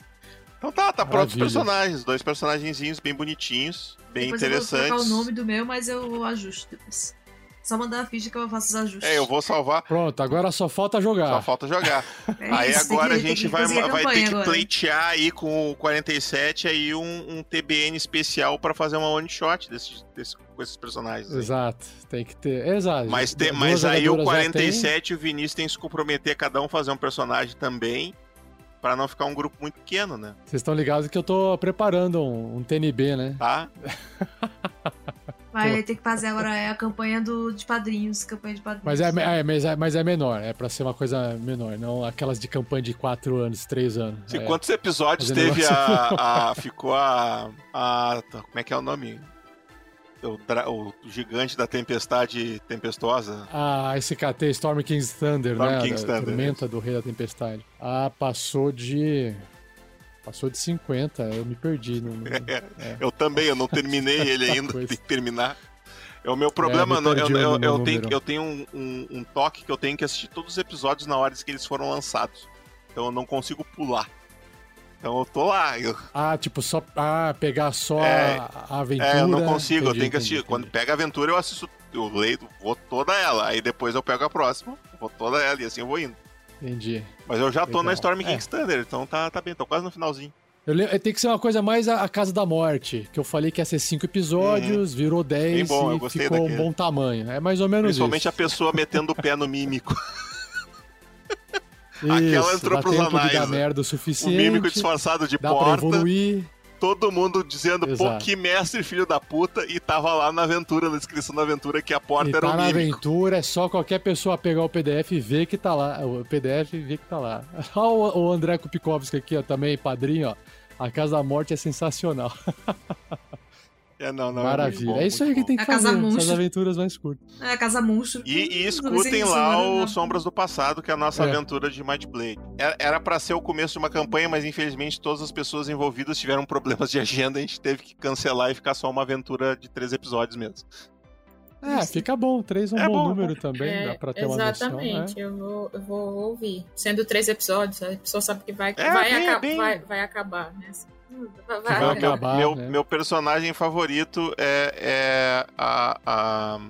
S3: Então tá, tá pronto os personagens. Dois personagenzinhos bem bonitinhos, bem
S4: Depois eu vou
S3: interessantes.
S4: o nome do meu, mas eu ajusto depois. Só mandar a ficha que eu faço os ajustes.
S3: É, eu vou salvar.
S2: Pronto, agora só falta jogar.
S3: Só falta jogar.
S4: É
S3: aí agora
S4: que-
S3: a gente vai,
S4: a
S3: vai ter que
S4: agora.
S3: pleitear aí com o 47 aí um, um TBN especial pra fazer uma one shot desse, desse- com esses personagens. aí.
S2: Exato, tem que ter. Exato.
S3: Mas, tem- mas aí o
S2: jogadoras já
S3: 47 e o Vinícius tem que se comprometer a cada um fazer um personagem também, pra não ficar um grupo muito pequeno, né?
S2: Vocês estão ligados que eu tô preparando um, um TNB, né?
S3: Tá? *laughs*
S4: Vai ter que fazer agora é a campanha do, de padrinhos. Campanha de padrinhos.
S2: Mas é, é, mas, é, mas é menor, é pra ser uma coisa menor, não aquelas de campanha de 4 anos, 3 anos.
S3: Se
S2: é.
S3: quantos episódios teve a, a- Ficou a, a. Como é que é o nome? O, o gigante da tempestade tempestuosa.
S2: A SKT Storm King's Thunder,
S3: Storm
S2: né?
S3: King's
S2: a
S3: Thunder,
S2: Tormenta do Rei da Tempestade. Ah, passou de. Passou de 50, eu me perdi. No, *laughs* é.
S3: Eu também, eu não terminei ele ainda, tem que terminar. É o meu problema, não- eu, eu, eu tenho, eu tenho um, um- um toque que eu tenho que assistir todos os episódios na hora que eles foram lançados. Então eu não consigo pular. Então eu tô lá. Eu,
S2: Ah, tipo, só. Ah, pegar só
S3: É,
S2: a, aventura.
S3: é, eu não consigo, eu
S2: Entendi,
S3: tenho que assistir.
S2: entendi,
S3: Quando
S2: entendi.
S3: pega a aventura, eu assisto, eu leio, vou toda ela. Aí depois eu pego a próxima, vou toda ela, e assim eu vou indo.
S2: Entendi.
S3: Mas eu já tô
S2: Legal.
S3: na Storm
S2: É.
S3: King's Thunder, então tá, tá bem, tô quase no finalzinho.
S2: Eu le- Tem que ser uma coisa mais a, a Casa da Morte, que eu falei que ia ser 5 episódios, virou 10
S3: Uhum. Bem bom, eu
S2: e ficou um
S3: daquele.
S2: bom tamanho. É mais ou menos
S3: Principalmente
S2: isso.
S3: a pessoa metendo o pé no mímico. *laughs*
S2: Isso,
S3: aquela entrou pros anais, né?
S2: merda o
S3: O
S2: suficiente.
S3: mímico disfarçado de
S2: dá pra
S3: porta.
S2: evoluir.
S3: Todo mundo dizendo, pô,
S2: Exato.
S3: que mestre filho da puta, e tava lá na aventura, na descrição da aventura, que a porta
S2: E
S3: era
S2: tá
S3: o
S2: na
S3: mímico.
S2: aventura, é só qualquer pessoa pegar o PDF e ver que tá lá. O PDF e ver que tá lá. *laughs* Olha o, André Kupikovski aqui, ó, também, padrinho, ó. A Casa da Morte é sensacional. *laughs*
S3: É, não, não,
S2: Maravilha.
S3: muito bom,
S2: é isso aí que
S3: bom.
S2: tem que
S4: A Casa
S2: fazer. Essas aventuras mais curtas.
S4: É a Casa Monstro.
S3: E, e escutem lá
S4: isso, né?
S3: o Sombras do Passado, que é a nossa
S2: É.
S3: aventura de Might Blade. Era- pra ser o começo de uma campanha, mas infelizmente todas as pessoas envolvidas tiveram *laughs* problemas de agenda, a gente teve que cancelar e ficar só uma aventura de três episódios mesmo.
S2: É, fica bom. Três é um
S3: É
S2: bom,
S3: bom,
S2: número também,
S5: É,
S2: dá pra ter uma noção. né?
S5: exatamente, eu, vou, eu vou ouvir. Sendo três episódios, a pessoa sabe que vai,
S3: É,
S5: vai,
S3: bem-
S5: aca-
S3: bem-
S5: vai, vai acabar, né? Vai,
S2: vai
S3: Meu-
S2: acabar,
S3: meu,
S2: né?
S3: meu personagem favorito é, é a, a-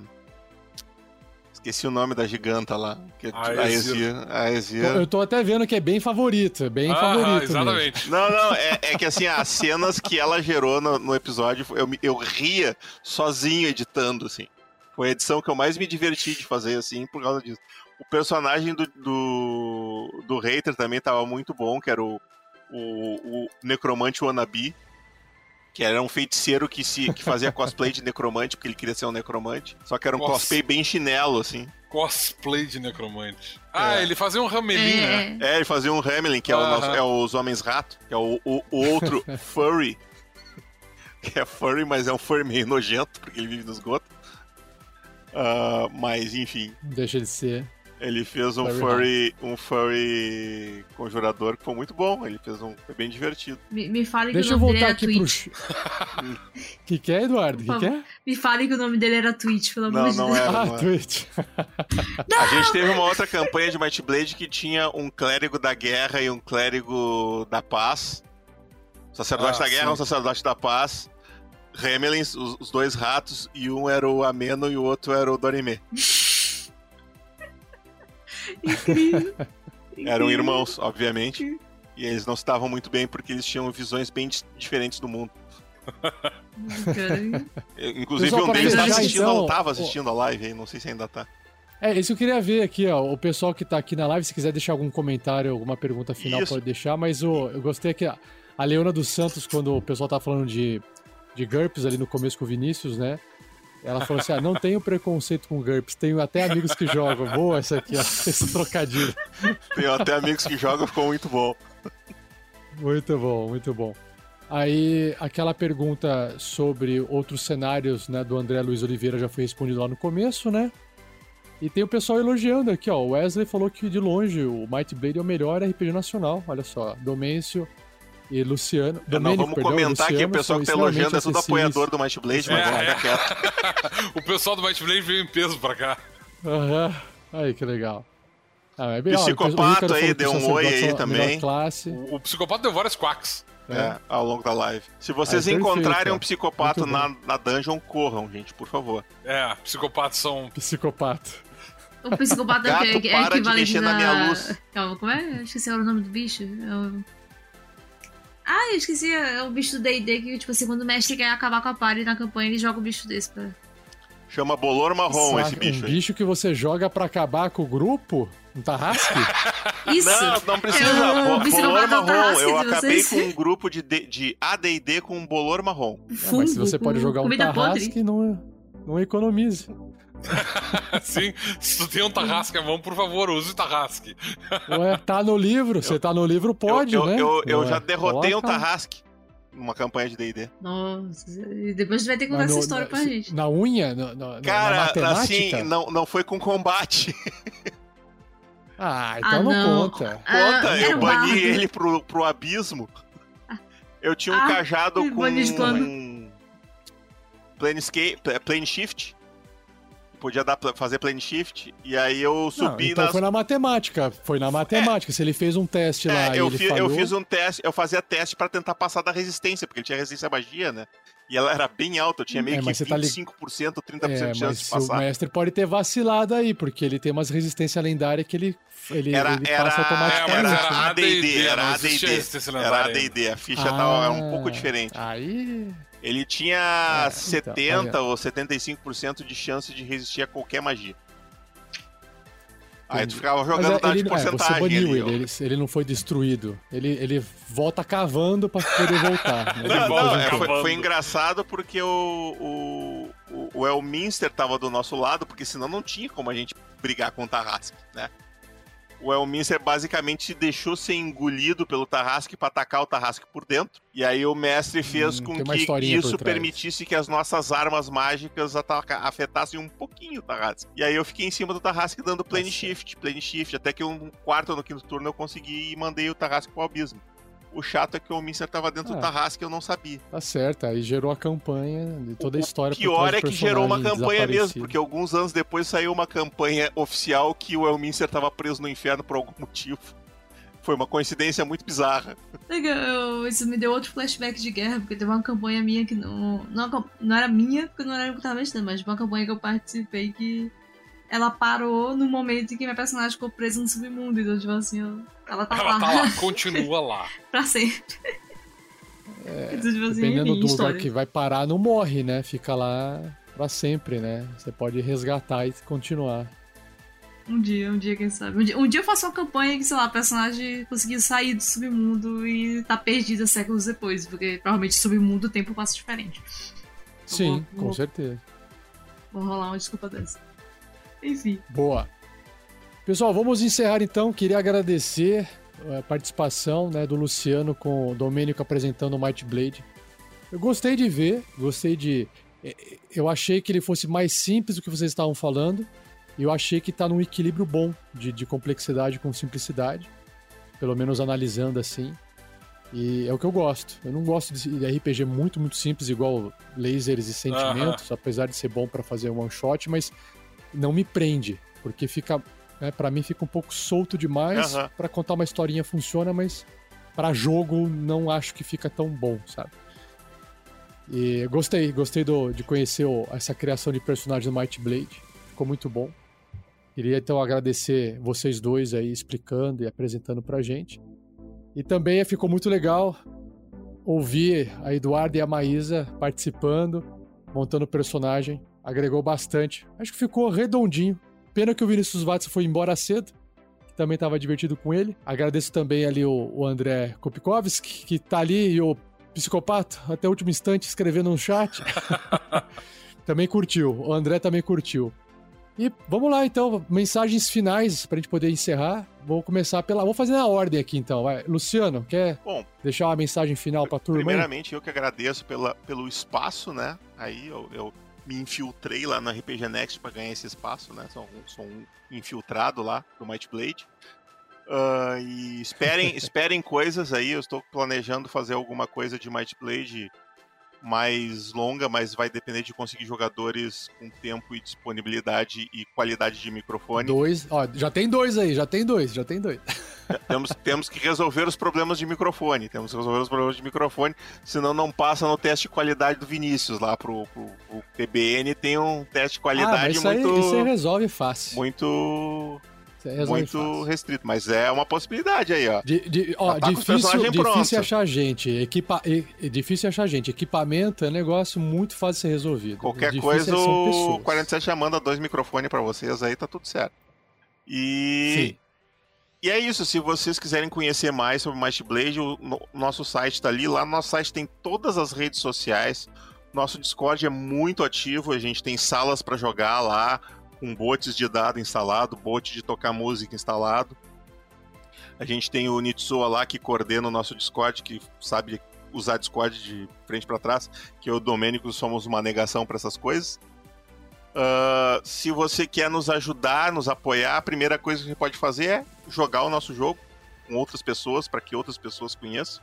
S3: Esqueci o nome da giganta lá. Que,
S7: A
S3: a
S7: Ezir.
S3: Ezir. A Ezir.
S2: Eu tô até vendo que é bem favorito, é bem
S7: Ah,
S2: favorito. mesmo.
S7: exatamente.
S3: Não, não, é, é que assim, as cenas que ela gerou no, no episódio, eu, eu ria sozinho editando, assim. Foi a edição que eu mais me diverti de fazer, assim, por causa disso. O personagem do, do, do Hater também tava muito bom, que era o, o, o Necromante Wannabe, que era um feiticeiro que, se, que fazia cosplay de necromante, porque ele queria ser um necromante. Só que era um
S7: Nossa.
S3: cosplay bem chinelo, assim.
S7: Cosplay de necromante. Ah,
S3: É.
S7: ele fazia um ramelinho, né?
S4: É,
S3: É, ele fazia um Hamelin, que é, o
S7: Aham.
S3: nosso- é os Homens Rato, que é o, o- o outro *laughs* Furry. Que é furry, mas é um furry meio nojento, porque ele vive no esgoto. Ah, mas, enfim,
S2: Deixa de ser.
S3: Ele fez um
S2: Furry
S3: um furry conjurador que foi muito bom. Ele fez um. Foi bem divertido.
S4: me, me fale
S2: Deixa
S4: que o nome dele
S2: voltar
S4: era
S2: aqui pro.
S4: Twitch.
S2: O *laughs* que, que é, Eduardo? O que, que é?
S4: Me fale que o nome dele era Twitch, pelo amor
S3: Não,
S4: de
S3: não
S4: Deus.
S3: era.
S2: Ah,
S3: não era.
S2: Twitch.
S3: A gente teve uma outra campanha de Might Blade que tinha um clérigo da guerra e um clérigo da paz. Sacerdote
S7: Ah,
S3: da guerra,
S7: sim.
S3: um sacerdote da paz. Remelins, os, os dois ratos, e um era o Ameno e o outro era o Dorime. *laughs*
S4: Incrível.
S3: Eram irmãos, obviamente. E eles não se davam muito bem porque eles tinham visões bem diferentes do mundo. Inclusive, um deles tá assistindo,
S2: então,
S3: tava assistindo a live aí, não sei se ainda tá.
S2: É, isso eu queria ver aqui, ó. O pessoal que tá aqui na live, se quiser deixar algum comentário, alguma pergunta final,
S3: Isso.
S2: pode deixar. Mas o, eu gostei que a, a Leona dos Santos, quando o pessoal tá falando de, de GURPS ali no começo com o Vinícius, né? Ela falou assim: ah, não tenho preconceito com GURPS, tenho até amigos que jogam. Boa essa aqui, ó. *laughs* Esse trocadilho.
S3: Tenho até amigos que jogam, ficou muito bom.
S2: Muito bom, muito bom. Aí, aquela pergunta sobre outros cenários, né, do André Luiz Oliveira já foi respondido lá no começo, né? E tem o pessoal elogiando aqui, ó. O Wesley falou que de longe o Might Blade é o melhor RPG nacional. Olha só, Domêncio e Luciano.
S3: É, não,
S2: Domênico,
S3: vamos
S2: perdão,
S3: comentar que o
S2: Luciano
S3: pessoal que tá elogiando é tudo apoiador do Might Blade, mas
S7: É,
S3: fica
S7: é.
S3: quieto.
S7: o pessoal do Might Blade veio em peso pra cá.
S2: Aham. Aí, que legal. Ah, é bem, ó, Ricardo
S3: aí, deu um oi aí também.
S2: Classe.
S7: O, o psicopata deu vários quacks.
S3: É, ao longo da live. Se vocês
S2: Ah,
S3: encontrarem um psicopata na, na dungeon, corram, gente, por favor.
S7: É, psicopatas são.
S2: Psicopata.
S4: O psicopata
S3: Gato,
S4: que, que é
S3: para de
S4: equivalente
S3: mexer na
S4: da-
S3: minha luz.
S4: Calma, como é? Eu esqueci o nome do bicho. É o... Ah, eu esqueci. É o bicho do D&D que, tipo assim, quando o mestre quer acabar com a party na campanha, ele joga o bicho desse pra...
S3: Chama Bolor Marrom esse
S2: Saca,
S3: bicho
S2: um
S3: aí.
S2: bicho que você joga pra acabar com o grupo? Um tarrasque? *laughs*
S4: Isso!
S3: Não, não precisa.
S4: É o
S3: Bo- Bolor Marrom. Eu acabei
S4: vocês.
S3: com um grupo de, de AD&D com um Bolor Marrom.
S2: É, mas se você
S4: Fungo
S2: pode jogar um tarrasque,
S4: podre.
S2: não, não economize. *laughs*
S7: Assim, se tu tem um tarrasque à mão, por favor, use o tarrasque.
S2: Ué, tá no livro, você tá no livro, pode,
S3: eu, eu,
S2: né?
S3: Eu, eu
S2: Ué,
S3: já derrotei um
S2: coloca-
S3: Tarrasque numa campanha de D&D.
S4: Nossa, e depois você vai ter que contar essa
S2: no-
S4: história
S2: na-
S4: pra gente.
S2: Na unha? Na, na- na
S3: Cara,
S2: matemática?
S3: assim, não, não foi com combate. *laughs*
S2: Ah, então
S4: Ah,
S2: não,
S4: não.
S2: conta.
S4: Ah,
S3: Conta, eu
S4: um
S3: bani
S4: bardo.
S3: ele pro, pro abismo. Eu tinha um
S4: Ah,
S3: cajado com
S4: plano.
S3: um Planescape, Plane Shift. Podia dar, fazer Plane Shift. E aí eu
S2: Não,
S3: subi
S2: então
S3: nas...
S2: foi na matemática. Foi na matemática. Se ele fez um teste lá
S3: É,
S2: e
S3: eu,
S2: ele
S3: fi- eu
S2: falhou...
S3: fiz um teste, eu fazia teste pra tentar passar da resistência, porque ele tinha resistência à magia, né? E ela era bem alta, eu tinha meio
S2: É,
S3: que
S2: mas você tá li-
S3: 25%, 30%
S2: É,
S3: de chance
S2: mas
S3: de
S2: o
S3: passar.
S2: mestre pode ter vacilado aí, porque ele tem umas resistências lendárias que ele, ele,
S3: Era,
S2: ele
S3: era,
S2: passa
S7: É,
S2: automaticamente.
S3: era
S7: era
S3: AD&D, era
S7: não
S3: AD&D. Era AD&D, a ficha tava, era um pouco
S2: Ah,
S3: diferente.
S2: Aí.
S3: Ele tinha
S2: É, então,
S3: 70
S2: tá
S3: ou 75% de chance de resistir a qualquer magia. Aí tu ficava
S2: Mas
S3: jogando
S2: é,
S3: dado de
S2: ele, é, você
S3: porcentagem
S2: baniu
S3: ali.
S2: ele, ele, ele não foi destruído. Ele, ele volta cavando pra poder voltar. né? *laughs*
S7: Ele
S3: Não,
S7: volta
S3: não, é, foi, foi engraçado porque o, o, o, o Elminster tava do nosso lado, porque senão não tinha como a gente brigar com o Tarrasque, né? O Elminster basicamente deixou ser engolido pelo Tarrasque pra atacar o Tarrasque por dentro. E aí o mestre fez
S2: Hum,
S3: com que isso permitisse que as nossas armas mágicas afetassem um pouquinho o Tarrasque. E aí eu fiquei em cima do Tarrasque dando plane
S2: Nossa.
S3: shift, plane shift, até que um quarto ou no quinto turno eu consegui e mandei o Tarrasque pro abismo. O chato é que o Elminster tava dentro do
S2: Ah.
S3: Tarrasque e eu não sabia.
S2: Tá certo, aí gerou a campanha de toda a história.
S3: O pior é
S2: do
S3: que gerou uma campanha mesmo, porque alguns anos depois saiu uma campanha oficial que o Elminster tava preso no inferno por algum motivo. Foi uma coincidência muito bizarra.
S4: Legal, isso me deu outro flashback de guerra, porque teve uma campanha minha que não. Não, não era minha, porque não era eu que tava mestrando, mas uma campanha que eu participei que ela parou no momento em que minha personagem ficou presa no submundo. Então, tipo assim, eu- ela tá
S7: Ela
S4: lá.
S7: tá lá, *laughs* continua lá.
S4: pra sempre. *laughs* então, tipo assim,
S2: Dependendo
S4: enfim,
S2: do
S4: história.
S2: lugar que vai parar, não morre, né? Fica lá pra sempre, né? Você pode resgatar e continuar.
S4: Um dia, um dia, quem sabe. Um dia, um dia eu faço uma campanha que, sei lá, a personagem conseguiu sair do submundo e tá perdida séculos depois, porque provavelmente submundo o tempo passa diferente.
S2: Sim,
S4: vou-
S2: com certeza.
S4: Vou rolar uma desculpa dessa. Enfim.
S2: Boa. Pessoal, vamos encerrar então. Queria agradecer eh, a participação né, do Luciano com o Domênico apresentando o Might Blade. Eu gostei de ver, gostei de. eh, eh, Eu achei que ele fosse mais simples do que vocês estavam falando. E eu achei que tá num equilíbrio bom de, de complexidade com simplicidade. Pelo menos analisando assim. E é o que eu gosto. Eu não gosto de RPG muito, muito simples, igual lasers e sentimentos, apesar de ser bom pra fazer um one shot, mas não me prende, porque fica, né, para mim fica um pouco solto demais.
S3: Aham.
S2: Pra contar uma historinha funciona, mas pra jogo não acho que fica tão bom, sabe? E gostei, gostei do- de conhecer o- essa criação de personagem do Might Blade. Ficou muito bom. Queria então agradecer vocês dois aí explicando e apresentando pra gente. E também ficou muito legal ouvir a Eduarda e a Maísa participando, montando o personagem. Agregou bastante. Acho que ficou redondinho. Pena que o Vinícius Watson foi embora cedo. que Também estava divertido com ele. Agradeço também ali o, o André Kopikowski, que tá ali, e o Psicopata, até o último instante, escrevendo no chat. *laughs* também curtiu. O André também curtiu. E vamos lá então, mensagens finais pra gente poder encerrar. Vou começar pela. Vou fazer na ordem aqui então. Vai. Luciano, quer
S3: Bom,
S2: deixar uma mensagem final pra turma? aí?
S3: primeiramente eu que agradeço pela, pelo espaço, né? Aí eu, eu me infiltrei lá no RPG Next pra ganhar esse espaço, né? Sou, um- sou um infiltrado lá do Might Blade. Uh, e esperem, *laughs* esperem coisas aí. Eu estou planejando fazer alguma coisa de Might Blade mais longa, mas vai depender de conseguir jogadores com tempo e disponibilidade e qualidade de microfone.
S2: Dois, ó, já tem dois aí, já tem dois, já tem dois.
S3: temos, temos que resolver os problemas de microfone, temos que resolver os problemas de microfone, senão não passa no teste de qualidade do Vinícius lá pro, pro, pro TBN, tem um teste de qualidade ah,
S2: isso
S3: muito...
S2: Aí, isso aí resolve fácil.
S3: Muito muito fácil. restrito, mas é uma possibilidade aí, ó.
S2: De, de, ó tá difícil, difícil achar gente. Equipa, é difícil achar gente. Equipamento é negócio muito fácil de ser resolvido.
S3: Qualquer coisa, o 47 já manda dois microfones para vocês aí, tá tudo certo. E. Sim. E é isso, se vocês quiserem conhecer mais sobre Might Blade, o no, nosso site está ali. Lá no nosso site tem todas as redes sociais. Nosso Discord é muito ativo, a gente tem salas para jogar lá com bots de dado instalado, bot de tocar música instalado. A gente tem o Nitsua lá que coordena o nosso Discord, que sabe usar Discord de frente para trás, que eu e o Domênico somos uma negação para essas coisas. Uh, se você quer nos ajudar, nos apoiar, a primeira coisa que você pode fazer é jogar o nosso jogo com outras pessoas, para que outras pessoas conheçam.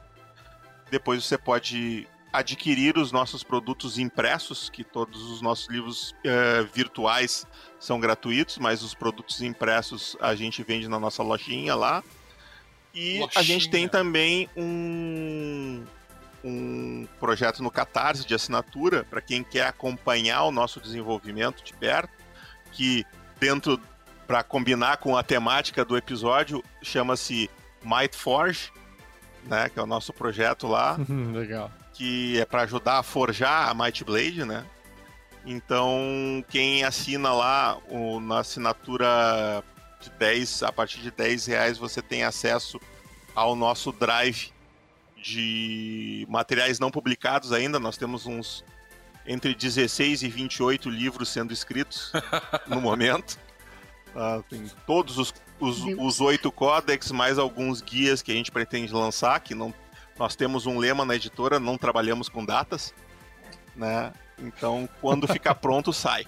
S3: Depois você pode adquirir os nossos produtos impressos, que todos os nossos livros uh, virtuais são gratuitos, mas os produtos impressos a gente vende na nossa lojinha lá. E lojinha. a gente tem também um, um projeto no Catarse de assinatura para quem quer acompanhar o nosso desenvolvimento de perto, que dentro para combinar com a temática do episódio chama-se Might Forge, né, que é o nosso projeto lá.
S2: Legal
S3: que é para ajudar a forjar a Might Blade, né? Então, quem assina lá o, na assinatura de 10, a partir de 10 reais, você tem acesso ao nosso drive de materiais não publicados ainda. Nós temos uns entre 16 e 28 livros sendo escritos *laughs* no momento. Uh, tem todos os, os, os oito códex, mais alguns guias que a gente pretende lançar, que não nós temos um lema na editora, não trabalhamos com datas, né? Então, quando *laughs* ficar pronto, sai.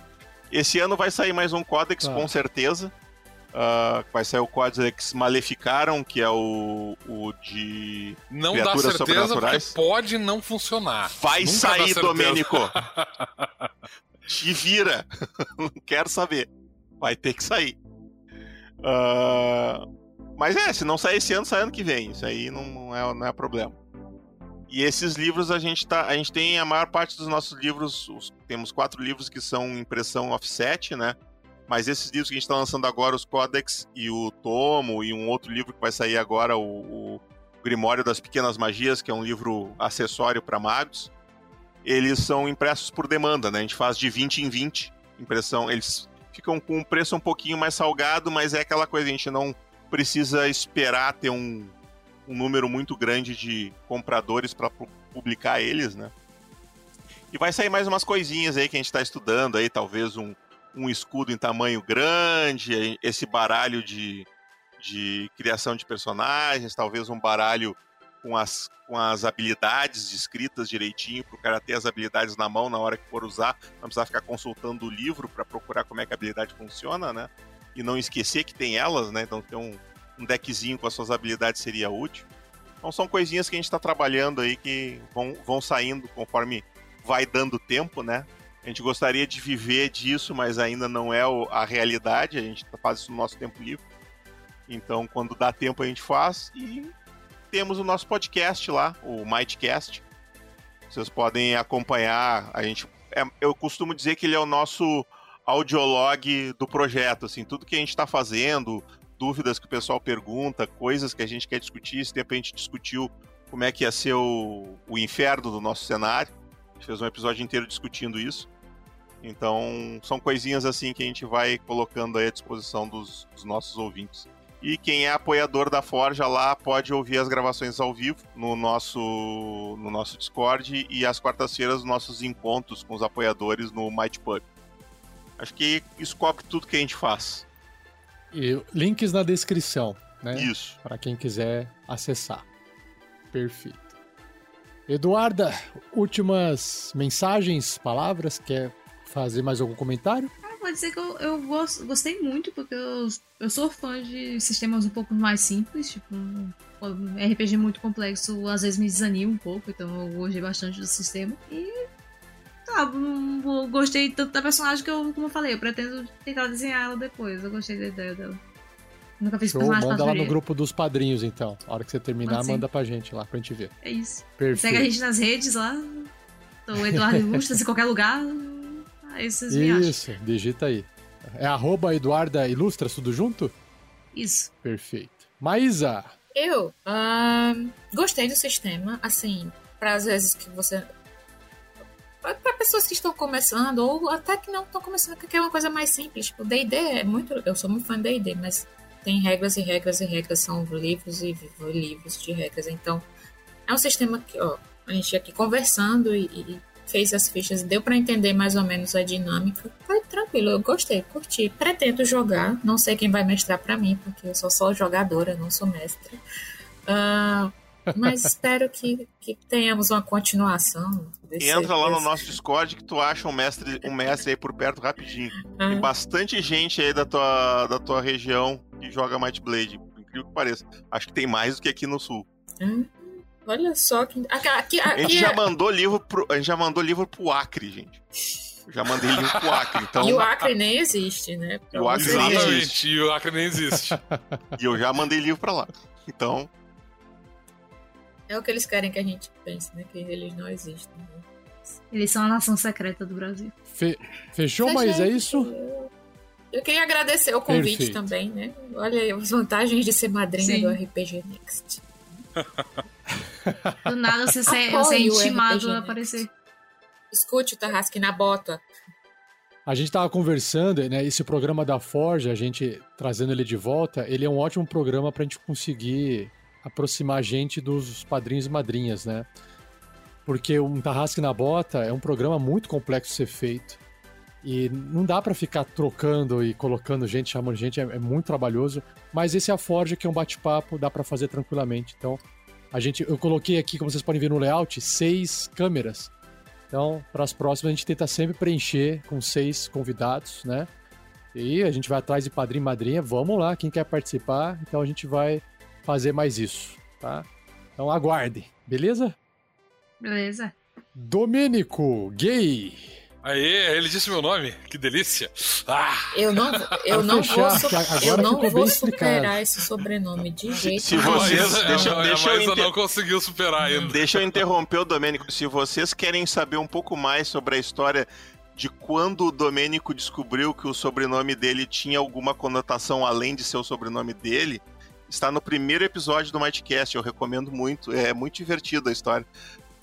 S3: Esse ano vai sair mais um Codex, ah. com certeza. Uh, vai sair o Codex Maleficaram, que é o, o de
S7: não criaturas dá certeza porque pode não funcionar.
S3: Vai Nunca sair, Domênico! *laughs* Te vira! *laughs* não quero saber. Vai ter que sair. Uh, mas é, se não sair esse ano, sai ano que vem. Isso aí não, é, não é problema. E esses livros a gente tá. A gente tem a maior parte dos nossos livros. Os, temos quatro livros que são impressão offset, né? Mas esses livros que a gente está lançando agora, os Codex e o Tomo, e um outro livro que vai sair agora, o, o Grimório das Pequenas Magias, que é um livro acessório para magos, eles são impressos por demanda, né? A gente faz de 20 em 20 impressão. Eles ficam com um preço um pouquinho mais salgado, mas é aquela coisa, a gente não precisa esperar ter um, um número muito grande de compradores para publicar eles, né? E vai sair mais umas coisinhas aí que a gente está estudando aí, talvez um, um escudo em tamanho grande, esse baralho de, de criação de personagens, talvez um baralho com as, com as habilidades descritas direitinho, para o cara ter as habilidades na mão na hora que for usar, não precisar ficar consultando o livro para procurar como é que a habilidade funciona, né? E não esquecer que tem elas, né? Então ter um, um deckzinho com as suas habilidades seria útil. Então são coisinhas que a gente está trabalhando aí que vão, vão saindo conforme vai dando tempo, né? A gente gostaria de viver disso, mas ainda não é a realidade. A gente faz isso no nosso tempo livre. Então, quando dá tempo, a gente faz. E temos o nosso podcast lá, o Mightcast. Vocês podem acompanhar. A gente, é, eu costumo dizer que ele é o nosso audiolog do projeto, assim, tudo que a gente está fazendo, dúvidas que o pessoal pergunta, coisas que a gente quer discutir. Esse tempo a gente discutiu como é que ia ser o, o inferno do nosso cenário. A gente fez um episódio inteiro discutindo isso. Então, são coisinhas assim que a gente vai colocando à disposição dos, dos nossos ouvintes. E quem é apoiador da Forja lá pode ouvir as gravações ao vivo no nosso, no nosso Discord e às quartas-feiras nossos encontros com os apoiadores no Might Pub. Acho que isso cobre tudo que a gente faz.
S2: E links na descrição, né?
S3: Isso.
S2: Para quem quiser acessar. Perfeito. Eduarda, últimas mensagens, palavras? Quer fazer mais algum comentário?
S4: vou pode dizer que eu, eu gosto, gostei muito, porque eu, eu sou fã de sistemas um pouco mais simples, tipo, um, um RPG muito complexo às vezes me desanima um pouco, então eu gostei bastante do sistema. E hum, eu gostei tanto da personagem que eu, como eu falei, eu pretendo tentar desenhar ela depois. Eu gostei da ideia dela. Nunca fiz
S2: Show,
S4: personagem
S2: manda lá no grupo dos padrinhos, então. A hora que você terminar,
S4: Manda
S2: pra gente lá, pra gente ver.
S4: É isso.
S2: Perfeito.
S4: Segue a gente nas redes lá. O Eduardo *laughs* Ilustres em qualquer lugar. Aí vocês me acham.
S2: Isso, digita aí. É arroba Eduarda Ilustras, tudo junto?
S4: Isso.
S2: Perfeito. Maísa,
S5: Eu ahn, gostei do sistema, assim, para às vezes que você. Para pessoas que estão começando, ou até que não estão começando, que é uma coisa mais simples. Tipo, DD é muito. Eu sou muito fã de DD, mas tem regras e regras e regras, são livros e livros de regras. Então, é um sistema que, ó, a gente aqui conversando e, e fez as fichas, deu para entender mais ou menos a dinâmica. Foi tranquilo, eu gostei, curti. Pretendo jogar, não sei quem vai mestrar para mim, porque eu sou só jogadora, não sou mestre. Ah, mas espero que, que tenhamos uma continuação. desse-
S3: Entra lá no
S5: desse-
S3: nosso Discord que tu acha um mestre, um mestre aí por perto rapidinho.
S5: Ah,
S3: Tem bastante gente aí da tua, da tua região que joga Might Blade, por incrível que pareça. Acho que tem mais do que aqui no sul.
S5: ah, olha só que. Aqui, aqui,
S3: A gente
S5: aqui
S3: já
S5: é-
S3: mandou livro pro, a gente já mandou livro pro Acre, gente. Eu já mandei livro pro Acre, então
S5: E o Acre nem existe, né? Pra
S3: o Acre nem existe.
S7: E o Acre nem existe.
S3: e eu já mandei livro pra lá. Então,
S5: É o que eles querem que a gente pense, né? Que eles não existem. né?
S4: Eles são a nação secreta do Brasil.
S2: fe- fechou,
S5: Mas,
S2: mas é isso?
S5: Eu, queria agradecer o convite
S2: Perfeito.
S5: também, né? Olha aí as vantagens de ser madrinha
S4: Sim.
S5: do RPG Next. *laughs*
S4: Do nada você, ser, você é intimado a aparecer.
S5: Escute o Tarrasque na bota.
S2: A gente tava conversando, né? Esse programa da Forja, a gente trazendo ele de volta, ele é um ótimo programa pra gente conseguir aproximar a gente dos padrinhos e madrinhas, né? Porque um Tarrasque na Bota é um programa muito complexo de ser feito. E não dá pra ficar trocando e colocando gente, chamando gente, é, é muito trabalhoso. Mas esse é a Forja, que é um bate-papo, dá pra fazer tranquilamente. Então, a gente, eu coloquei aqui, como vocês podem ver no layout, seis câmeras. Então, para as próximas, a gente tenta sempre preencher com seis convidados, né? E a gente vai atrás de padrinho e madrinha. Vamos lá, quem quer participar. Então, a gente vai fazer mais isso, tá? Então, aguardem, beleza?
S4: Beleza.
S2: Domênico, gay.
S7: Aê, ele disse meu nome, que delícia. Ah,
S5: Eu não, eu não
S2: fechar,
S5: vou, eu não vou superar
S2: explicado.
S5: esse sobrenome de jeito
S3: se
S5: nenhum.
S3: vocês- deixa-
S7: a,
S3: deixa
S7: a
S3: eu inter-
S7: não conseguiu superar ainda.
S3: deixa eu interromper o Domênico. Se vocês querem saber um pouco mais sobre a história de quando o Domênico descobriu que o sobrenome dele tinha alguma conotação além de ser o sobrenome dele, está no primeiro episódio do Mightcast. Eu recomendo muito. É muito divertido a história.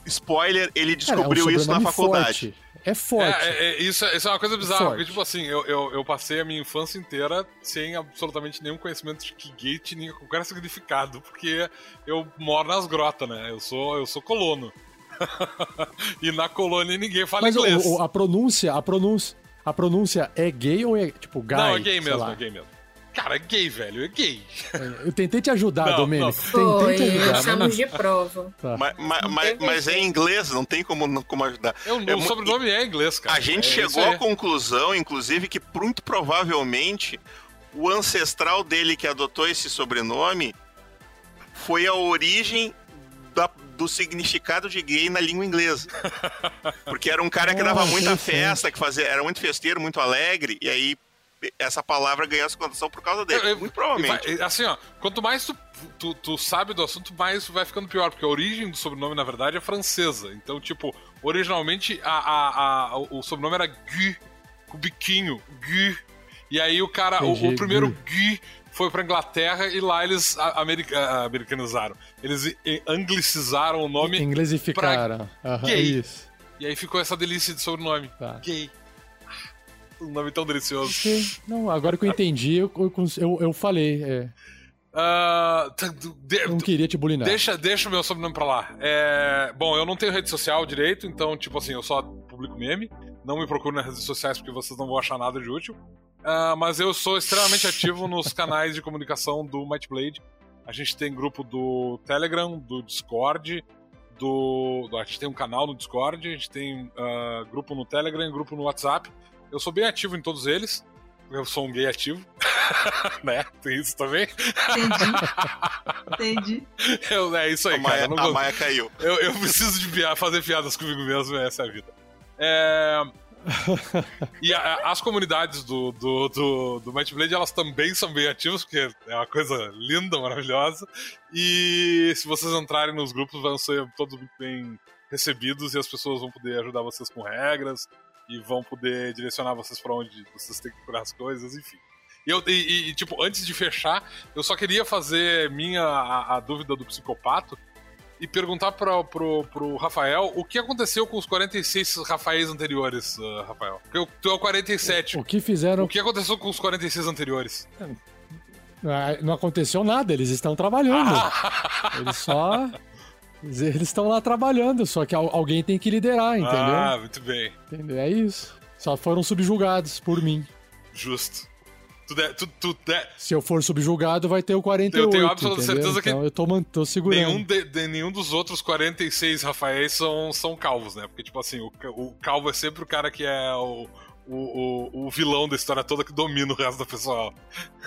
S3: Spoiler, ele
S2: Cara, é um
S3: descobriu isso na faculdade.
S2: Forte. É forte.
S7: É, é, isso, é- isso é uma coisa bizarra,
S2: Forte.
S7: porque, tipo assim, eu, eu, eu passei a minha infância inteira sem absolutamente nenhum conhecimento de que gay tinha qualquer significado, porque eu moro nas grotas, né? Eu sou, eu sou colono. *laughs* e na colônia ninguém fala
S2: Mas
S7: inglês.
S2: o- a pronúncia, a pronúncia, a pronúncia é gay ou é tipo guy?
S7: Não, é gay mesmo,
S2: lá?
S7: é gay mesmo. Cara, é gay, velho, é gay.
S2: Eu tentei te ajudar,
S7: Não,
S2: Domênico.
S5: Foi,
S2: Tentei te ajudar. não-
S5: estamos de prova.
S2: Tá.
S3: Mas, mas,
S5: Não
S3: mas, é em inglês, não tem como, como ajudar.
S7: Eu,
S3: É
S7: o sobrenome é inglês, cara.
S3: A gente
S7: É
S3: chegou à conclusão, inclusive, que muito provavelmente o ancestral dele que adotou esse sobrenome foi a origem da- do significado de gay na língua inglesa. *laughs* Porque era um cara que dava muita festa, que fazia, era muito festeiro, muito alegre, e aí essa palavra ganhou essa conotação por causa dele.
S7: Eu- eu-
S3: muito
S7: E
S3: provavelmente.
S7: vai- assim, ó, quanto mais tu, tu, tu sabe do assunto, mais vai ficando pior, porque a origem do sobrenome, na verdade, é francesa. Então, tipo, originalmente a, a- a- o sobrenome era Guy, com biquinho, Guy. E aí o cara, o,
S2: Entendi,
S7: o primeiro
S2: Guy.
S7: Foi pra Inglaterra e lá eles america- americanizaram. Eles anglicizaram o nome
S2: Inglesificaram. Aham,
S7: gay.
S2: isso.
S7: e aí ficou essa delícia de sobrenome.
S2: Tá.
S7: Gay. Um nome tão delicioso.
S2: Ok. Não, agora que eu entendi, eu, eu, eu, falei. é,
S7: tá, de-
S2: não queria te bulinar.
S7: Deixa, deixa o meu sobrenome pra lá. É, Bom, eu não tenho rede social direito, então, tipo assim, eu só publico meme. Não me procure nas redes sociais porque vocês não vão achar nada de útil. Ah, mas eu sou extremamente ativo *laughs* nos canais de comunicação do Might Blade. A gente tem grupo do Telegram, do Discord, do. A gente tem um canal no Discord, a gente tem ah, grupo no Telegram, grupo no WhatsApp. Eu sou bem ativo em todos eles. Eu sou um gay ativo. *laughs* né? Tem isso também.
S4: Entendi. *laughs* Entendi.
S7: Eu, é isso aí,
S3: A Maia,
S7: cara. eu não
S3: a Maia caiu.
S7: eu, eu preciso de pia- fazer piadas comigo mesmo, essa é a vida. É... e a- a- as comunidades do, do, do, do Might Blade, elas também são bem ativas, porque é uma coisa linda, maravilhosa. E se vocês entrarem nos grupos, vão ser todos muito bem recebidos e as pessoas vão poder ajudar vocês com regras e vão poder direcionar vocês para onde vocês têm que procurar as coisas, enfim. E, eu, e- e, tipo, antes de fechar, eu só queria fazer minha a, a dúvida do psicopato e perguntar pra, pro, pro Rafael o que aconteceu com os 46 Rafaéis anteriores, ah, Rafael. Porque eu- tu é o 47.
S2: O que fizeram.
S7: O que aconteceu com os 46 anteriores?
S2: Ah, Não aconteceu nada, eles estão trabalhando. *laughs* Eles só. Eles estão lá trabalhando, só que al- alguém tem que liderar, entendeu?
S7: Ah, muito bem.
S2: Entendeu? É isso. Só foram subjugados por mim.
S7: Justo. Tu, de, tu, tu de-
S2: Se eu for subjugado, vai ter o 48.
S7: Eu tenho absoluta
S2: entendeu?
S7: certeza que
S2: então eu tô, tô segurando.
S7: nenhum, de, de- nenhum dos outros 46 Rafaéis são, são calvos, né? Porque, tipo assim, o, o calvo é sempre o cara que é o, o, o, o vilão da história toda que domina o resto do pessoal.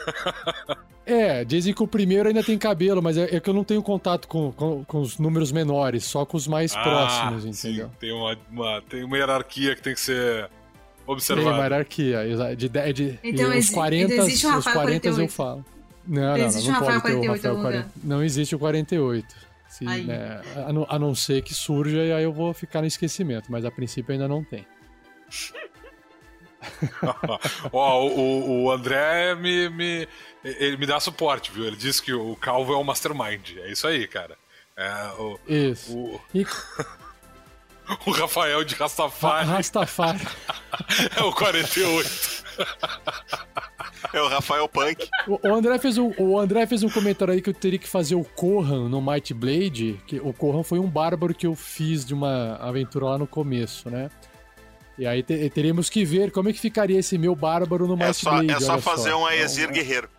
S7: *laughs*
S2: É, dizem que o primeiro ainda tem cabelo, mas é, é que eu não tenho contato com, com, com os números menores, só com os mais próximos,
S7: Ah,
S2: entendeu?
S7: Sim, tem uma, uma- tem uma hierarquia que tem que ser
S2: Tem
S7: observada.
S2: uma hierarquia. De, de, de,
S4: Então
S2: e os
S4: exi-
S2: 40,
S4: então existe o
S2: os
S4: Rafael
S2: 40 eu
S4: 48.
S2: falo. Não, não, não,
S4: Existe
S2: não
S4: Rafael
S2: pode ter o
S4: 48
S2: Rafael
S4: algum
S2: 40. Não existe o 48. Se, né, a, não, a não ser que surja e aí eu vou ficar no esquecimento, mas a princípio ainda não tem. *laughs* *laughs*
S7: Ó, o, o- André me, me, ele me dá suporte, viu? Ele disse que o Calvo é o Mastermind. É isso aí, cara. É, o,
S2: Isso.
S7: o,
S2: E *laughs*
S7: o Rafael de
S2: Ra-
S7: Rastafari
S2: Rastafari. *laughs*
S7: é o 48.
S3: É o Rafael Punk.
S2: O, o André fez um, o André fez um comentário aí que eu teria que fazer o Corran no Might Blade. Que o Corran foi um bárbaro que eu fiz de uma aventura lá no começo, né? E aí te- teríamos que ver como é que ficaria esse meu bárbaro no
S3: É
S2: Might
S3: só,
S2: Blade.
S3: é só fazer um
S2: Então,
S3: Aesir
S2: é-
S3: guerreiro.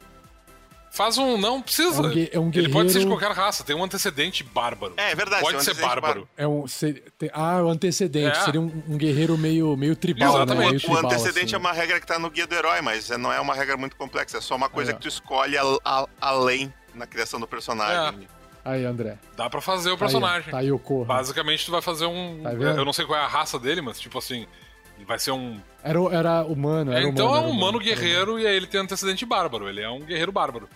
S7: Faz um. Não
S2: É
S7: precisa.
S2: um, gue- é um
S7: Ele pode ser de
S2: guerreiro-
S7: qualquer raça, tem um antecedente bárbaro.
S3: É, é verdade.
S7: pode
S3: um
S7: ser bárbaro.
S2: É um, se- tem- ah, o antecedente.
S7: É.
S2: Seria um, um guerreiro meio, meio tribal,
S7: Exatamente.
S2: né? Meio
S3: O
S2: tribal,
S3: antecedente
S2: assim.
S3: é uma regra que tá no guia do herói, mas é- não é uma regra muito complexa, é só uma coisa
S2: Aí,
S3: que tu escolhe a- a- além na criação do personagem.
S2: Aí, André.
S7: Dá pra fazer o
S2: Tá aí,
S7: personagem.
S2: Tá aí o Corran.
S7: Basicamente, tu vai fazer um.
S2: Tá
S7: eu não sei qual é a raça dele, mas tipo assim. Vai ser um.
S2: Era, era humano. Era
S7: então
S2: humano,
S7: é um humano
S2: era
S7: guerreiro e aí ele tem antecedente bárbaro. Ele é um guerreiro bárbaro.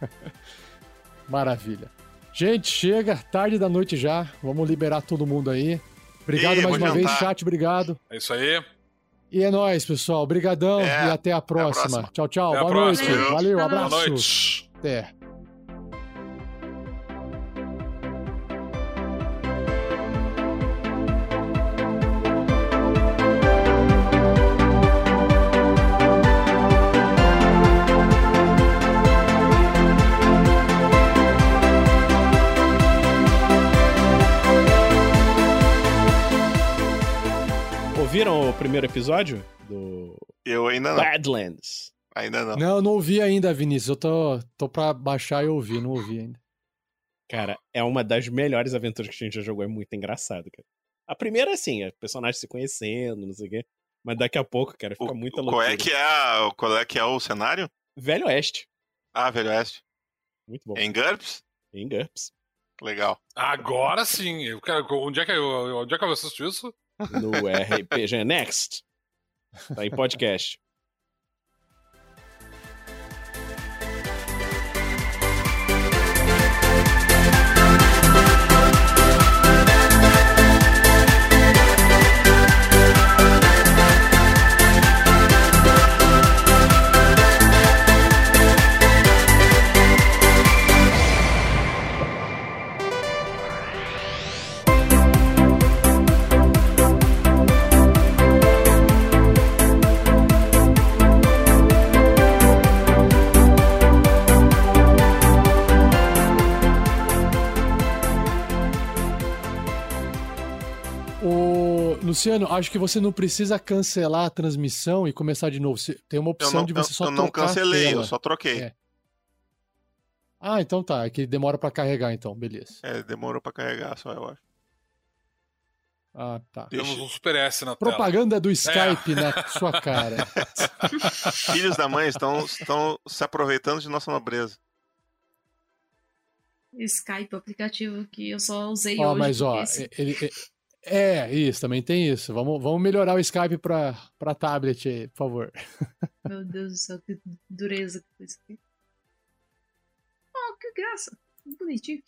S7: *laughs*
S2: Maravilha. Gente, chega, tarde da noite já. Vamos liberar todo mundo aí. Obrigado mais uma vez,
S3: jantar.
S2: chat, obrigado.
S7: É isso aí.
S2: E é nóis, pessoal. Obrigadão
S3: É,
S2: e até a próxima.
S3: próxima.
S2: Tchau, tchau.
S7: Até a
S2: Boa
S7: próxima.
S2: noite. Valeu,
S4: Boa
S7: Boa
S2: abraço.
S7: noite.
S2: Até.
S8: Ouviram o primeiro episódio do
S3: Eu ainda não.
S8: Badlands?
S3: Ainda não.
S2: Não, não ouvi ainda, Vinícius. Eu tô, tô pra baixar e ouvir, não ouvi ainda.
S8: Cara, é uma das melhores aventuras que a gente já jogou, é muito engraçado, cara. A primeira, assim, é personagens se conhecendo, não sei o quê. Mas daqui a pouco, cara, fica
S3: O-
S8: muita
S3: qual
S8: loucura.
S3: é que é a- qual é que é o cenário?
S8: Velho Oeste.
S3: Ah, Velho Oeste.
S8: Muito bom.
S3: Em GURPS?
S8: Em GURPS.
S3: Legal.
S7: Agora sim. Eu quero, onde, é que eu, onde é que eu assisto isso?
S8: No RPG Next. Tá em podcast.
S2: Luciano, acho que você não precisa cancelar a transmissão e começar de novo. Você- Tem uma
S3: Eu
S2: opção
S3: não,
S2: de você
S3: eu,
S2: só
S3: eu não
S2: tocar a
S3: cancelei,
S2: tela.
S3: eu só troquei.
S2: É. Ah, então tá. É que demora pra carregar, então. Beleza.
S3: É, demorou pra carregar só, eu acho.
S2: Ah, tá.
S7: Temos um Super S na tela.
S2: Propaganda do Skype na sua cara. *laughs*
S3: Filhos da mãe estão, estão se aproveitando de nossa nobreza.
S4: Skype, o aplicativo que eu só usei
S2: Ó,
S4: hoje.
S2: mas ó,
S4: esse-
S2: ele, é, é, isso, também tem isso. Vamos, vamos melhorar o Skype pra tablet aí, por favor. *laughs*
S4: Meu Deus do céu, que dureza que foi isso aqui. Oh, que graça. Bonitinho.